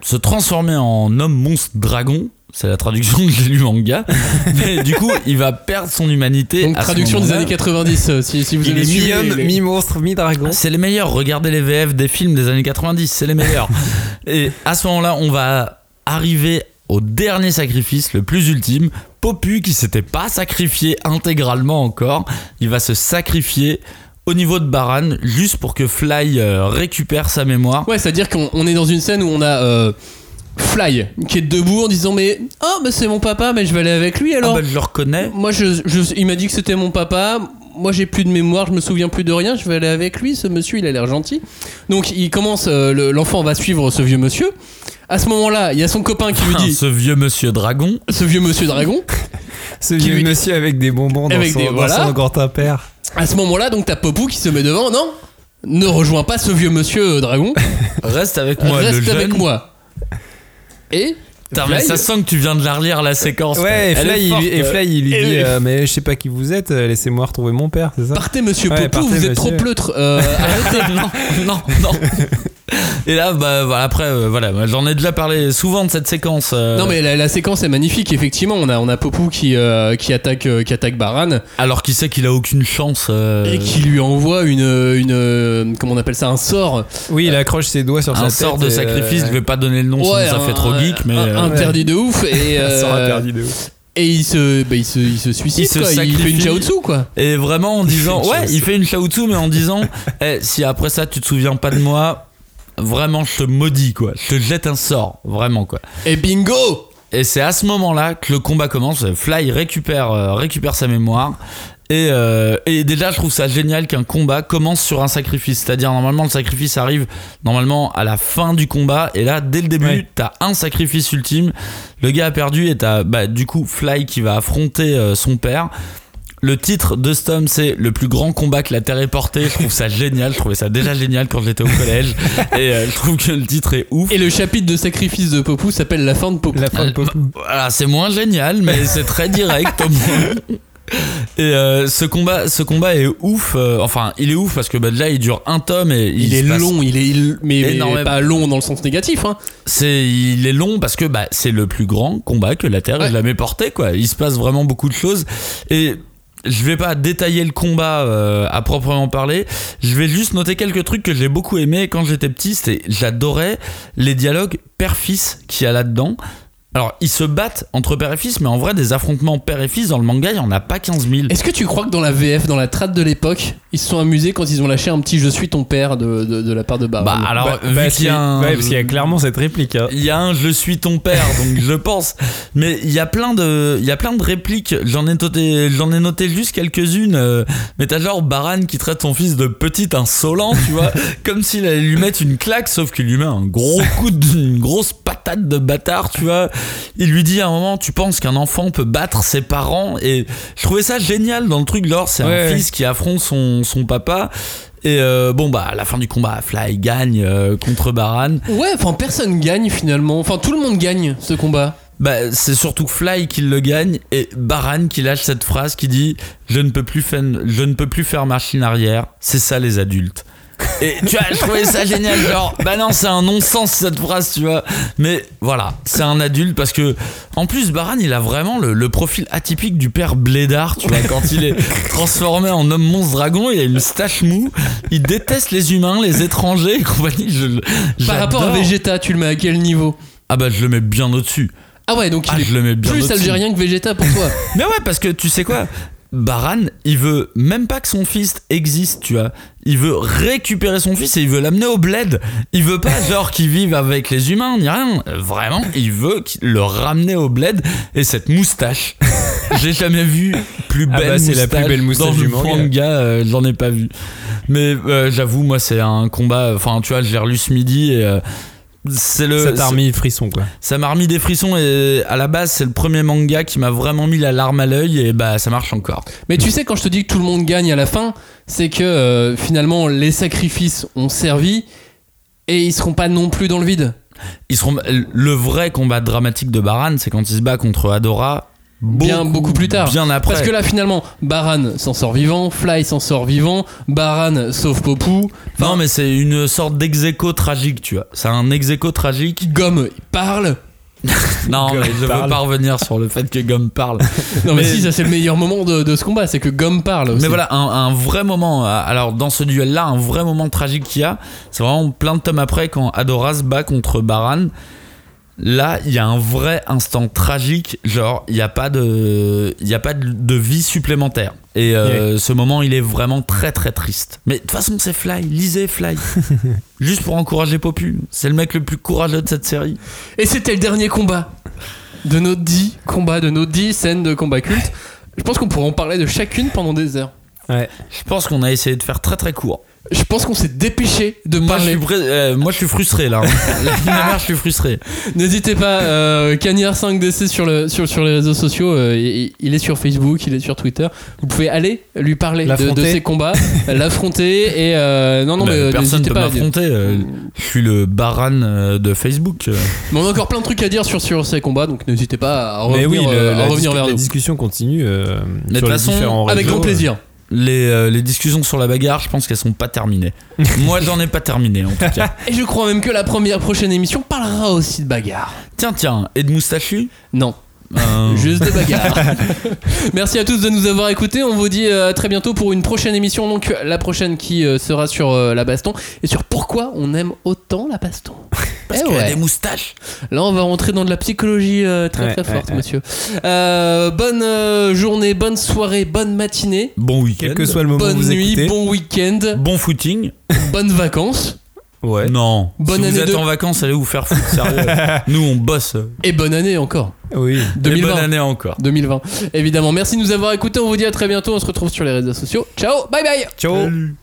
se transformer en homme monstre dragon. C'est la traduction que j'ai lu en manga. Mais du coup, il va perdre son humanité. Donc à traduction des années 90 euh, si, si vous Il avez est mi-homme, mi-monstre, mi-dragon. C'est les meilleurs. Regardez les VF des films des années 90, c'est les meilleurs. Et à ce moment-là, on va arriver au dernier sacrifice, le plus ultime. Popu, qui s'était pas sacrifié intégralement encore, il va se sacrifier au niveau de Baran, juste pour que Fly euh, récupère sa mémoire. Ouais, c'est-à-dire qu'on on est dans une scène où on a euh, Fly qui est debout en disant mais oh mais c'est mon papa mais je vais aller avec lui alors. Ah bah, je le reconnais. Moi je, je- il m'a dit que c'était mon papa. Moi j'ai plus de mémoire, je me souviens plus de rien. Je vais aller avec lui. Ce monsieur il a l'air gentil. Donc il commence, euh, le- l'enfant va suivre ce vieux monsieur. À ce moment-là, il y a son copain qui lui dit ce vieux monsieur dragon. ce vieux monsieur dragon. Ce vieux lui- monsieur avec des bonbons dans, Avec son, des- dans voilà. son grand père. À ce moment-là, donc t'as Popou qui se met devant. Non, ne rejoins pas ce vieux monsieur euh, dragon. Reste avec moi, le Reste jeune. avec moi. Et Putain, mais ça sent que tu viens de la relire la séquence. Ouais, et Fly, il, et. Fly, il lui Et dit euh, Mais je sais pas qui vous êtes, euh, laissez-moi retrouver mon père, c'est ça Partez, monsieur Ouais, Popou, partez, vous êtes trop pleutre. Euh, arrêtez. non, non, non. Et là, bah, voilà, après, euh, voilà, moi, j'en ai déjà parlé souvent de cette séquence. euh, Non mais la, la séquence est magnifique effectivement on a on a Popou qui euh, qui attaque euh, qui attaque Baran Alors qu'il sait qu'il a aucune chance. euh, et qui lui envoie une une comment on appelle ça un sort Oui, il accroche ses doigts sur sa un sort de sacrifice, euh, je vais pas donner le nom, sinon ça un- fait trop geek, mais. un- interdit de ouf et un sort euh, interdit de ouf. et il se bah, il se il se suicide Il se quoi. il fait une jiaotsu quoi Et vraiment en disant, ouais, chaoutsu. il fait une chaoutsu, mais en disant, eh, si après ça tu te souviens pas de moi, vraiment je te maudis quoi, je te jette un sort, vraiment quoi. et bingo Et c'est à ce moment-là que le combat commence. Fly récupère, euh, récupère sa mémoire. Et, euh, et déjà, je trouve ça génial qu'un combat commence sur un sacrifice. C'est-à-dire, normalement, le sacrifice arrive normalement à la fin du combat. Et là, dès le début, Ouais. t'as un sacrifice ultime. Le gars a perdu et t'as bah, du coup Fly qui va affronter euh, son père. Le titre de ce tome, c'est Le plus grand combat que la Terre ait porté. Je trouve ça génial. Je trouvais ça déjà génial quand j'étais au collège. Et euh, je trouve que le titre est ouf. et le chapitre de sacrifice de Popou s'appelle la fin de Popou La fin de Popou. Voilà, c'est moins génial, mais c'est très direct au moins. Et euh, ce combat, ce combat est ouf. euh, enfin, il est ouf parce que bah, déjà il dure un tome et il, il est long il est il- mais, pas long dans le sens négatif hein C'est, il est long parce que bah, c'est le plus grand combat que la Terre ait Ouais. jamais porté. Quoi. Il se passe vraiment beaucoup de choses et je vais pas détailler le combat euh, à proprement parler. Je vais juste noter quelques trucs que j'ai beaucoup aimé quand j'étais petit. C'était, j'adorais les dialogues père-fils qu'il y a là-dedans. Alors, ils se battent entre père et fils, mais en vrai, des affrontements père et fils dans le manga, il y en a pas 15 000. Est-ce que tu crois que dans la VF, dans la trad de l'époque, ils se sont amusés quand ils ont lâché un petit Je suis ton père de, de, de la part de Baran Bah, alors, Bah, vu parce qu'il y a un- ouais, parce qu'il y a clairement cette réplique. hein. Il y a un je suis ton père, donc je pense. Mais il y a plein de, il y a plein de répliques. J'en ai noté, j'en ai noté juste quelques-unes. euh, mais t'as genre Baran qui traite son fils de petit insolent, tu vois, comme s'il allait lui mettre une claque, sauf qu'il lui met un gros coup, de, une grosse patate de bâtard, tu vois. Il lui dit à un moment, tu penses qu'un enfant peut battre ses parents Et je trouvais ça génial dans le truc, genre c'est Ouais, un fils qui affronte son, son papa. Et euh, bon, bah à la fin du combat, Fly gagne euh, contre Baran. Ouais, enfin personne gagne finalement. Enfin tout le monde gagne ce combat. Bah, c'est surtout Fly qui le gagne et Baran qui lâche cette phrase qui dit je ne peux plus faire, je ne peux plus faire machine arrière. C'est ça les adultes. Et tu vois, je trouvais ça génial. Genre, bah non, c'est un non-sens cette phrase, tu vois. Mais voilà, c'est un adulte parce que, en plus, Baran, il a vraiment le, le profil atypique du père Blédard, tu vois. Quand il est transformé en homme monstre dragon, il a une stache mou. Il déteste les humains, les étrangers et compagnie. Je, Par rapport à. Vegeta, tu le mets à quel niveau? Ah bah, je le mets bien au-dessus. Ah ouais, donc il Ah, est je le mets bien plus algérien que Vegeta pour toi. Mais ouais, parce que tu sais quoi? Baran, il veut même pas que son fils existe, tu vois. Il veut récupérer son fils et il veut l'amener au bled. Il veut pas genre qu'il vive avec les humains ni rien. Vraiment, il veut le ramener au bled et cette moustache. J'ai jamais vu plus Ah belle bah, c'est la plus belle moustache dans du manga. euh, J'en ai pas vu. Mais euh, j'avoue, moi, c'est un combat. Enfin, tu vois, je l'ai relu ce midi et. euh, c'est le, Ça t'a remis frisson, quoi. ça m'a remis des frissons et à la base c'est le premier manga qui m'a vraiment mis la larme à l'œil et bah ça marche encore. Mais tu sais, quand je te dis que tout le monde gagne à la fin, c'est que euh, finalement les sacrifices ont servi et ils seront pas non plus dans le vide. Ils seront le vrai combat dramatique de Baran, c'est quand il se bat contre Adora. Bien beaucoup plus tard. Bien après. Parce que là, finalement, Baran s'en sort vivant, Fly s'en sort vivant, Baran sauve Popou. non mais c'est une sorte d'exéco tragique, tu vois. C'est un exéco tragique. Gomme il parle. non Gomme mais je parle. veux pas revenir sur le fait que Gomme parle. Non, mais, si, ça c'est le meilleur moment de, de ce combat, c'est que Gomme parle. aussi. Mais voilà, un, un vrai moment. euh, Alors, dans ce duel-là, un vrai moment tragique qu'il y a, c'est vraiment plein de tomes après quand Adora se bat contre Baran. Là, il y a un vrai instant tragique. Genre, il n'y a pas de, il y a pas de, de vie supplémentaire. Et euh, ce moment, il est vraiment très très triste. Mais de toute façon, c'est Fly. Lisez Fly. Juste pour encourager Popu. C'est le mec le plus courageux de cette série. Et c'était le dernier combat de nos 10 combats, de nos 10 scènes de combat culte. Je pense qu'on pourrait en parler de chacune pendant des heures. Ouais. Je pense qu'on a essayé de faire très très court. Je pense qu'on s'est dépêché de Moi, je parler. suis, euh, moi, je suis frustré là. La je suis frustré. N'hésitez pas, euh, Cagnard5DC sur, le, sur, sur les réseaux sociaux, euh, il, il est sur Facebook, il est sur Twitter. Vous pouvez aller lui parler de, ses combats, l'affronter et euh, non non Bah, mais euh, personne n'hésitez peut pas. à dire. m'affronter. euh, je suis le baran de Facebook. Mais on a encore plein de trucs à dire sur, sur ces combats, donc n'hésitez pas à Mais revenir, oui, le- euh, à la, revenir vers la nous. discussion continue euh, Mais de les façon, différents Avec grand plaisir. Les, euh, les discussions sur la bagarre, je pense qu'elles sont pas terminées. Moi, j'en ai pas terminé en tout cas. Et je crois même que la première prochaine émission parlera aussi de bagarre. Tiens, tiens, et de moustachu? Non. Euh, Juste des bagarres. Merci à tous de nous avoir écoutés. On vous dit euh, à très bientôt pour une prochaine émission. Donc la prochaine qui euh, sera sur la baston et sur pourquoi on aime autant la baston. Parce Eh qu'il y a des moustaches. Là, on va rentrer dans de la psychologie euh, très Ouais, très forte, ouais. monsieur. Euh, bonne euh, journée, bonne soirée, bonne matinée, Bon week-end. Quel que soit le moment bonne où vous nuit, écoutez. bon week-end, Bon footing. bonnes vacances Ouais. Non. Bonne si année vous êtes de- en vacances, allez vous faire foutre, sérieux. Nous, on bosse. et bonne année encore. Oui. Et 2020. bonne année encore. 2020. Évidemment. Merci de nous avoir écoutés. On vous dit à très bientôt. On se retrouve sur les réseaux sociaux. Ciao, bye bye. Ciao. Salut.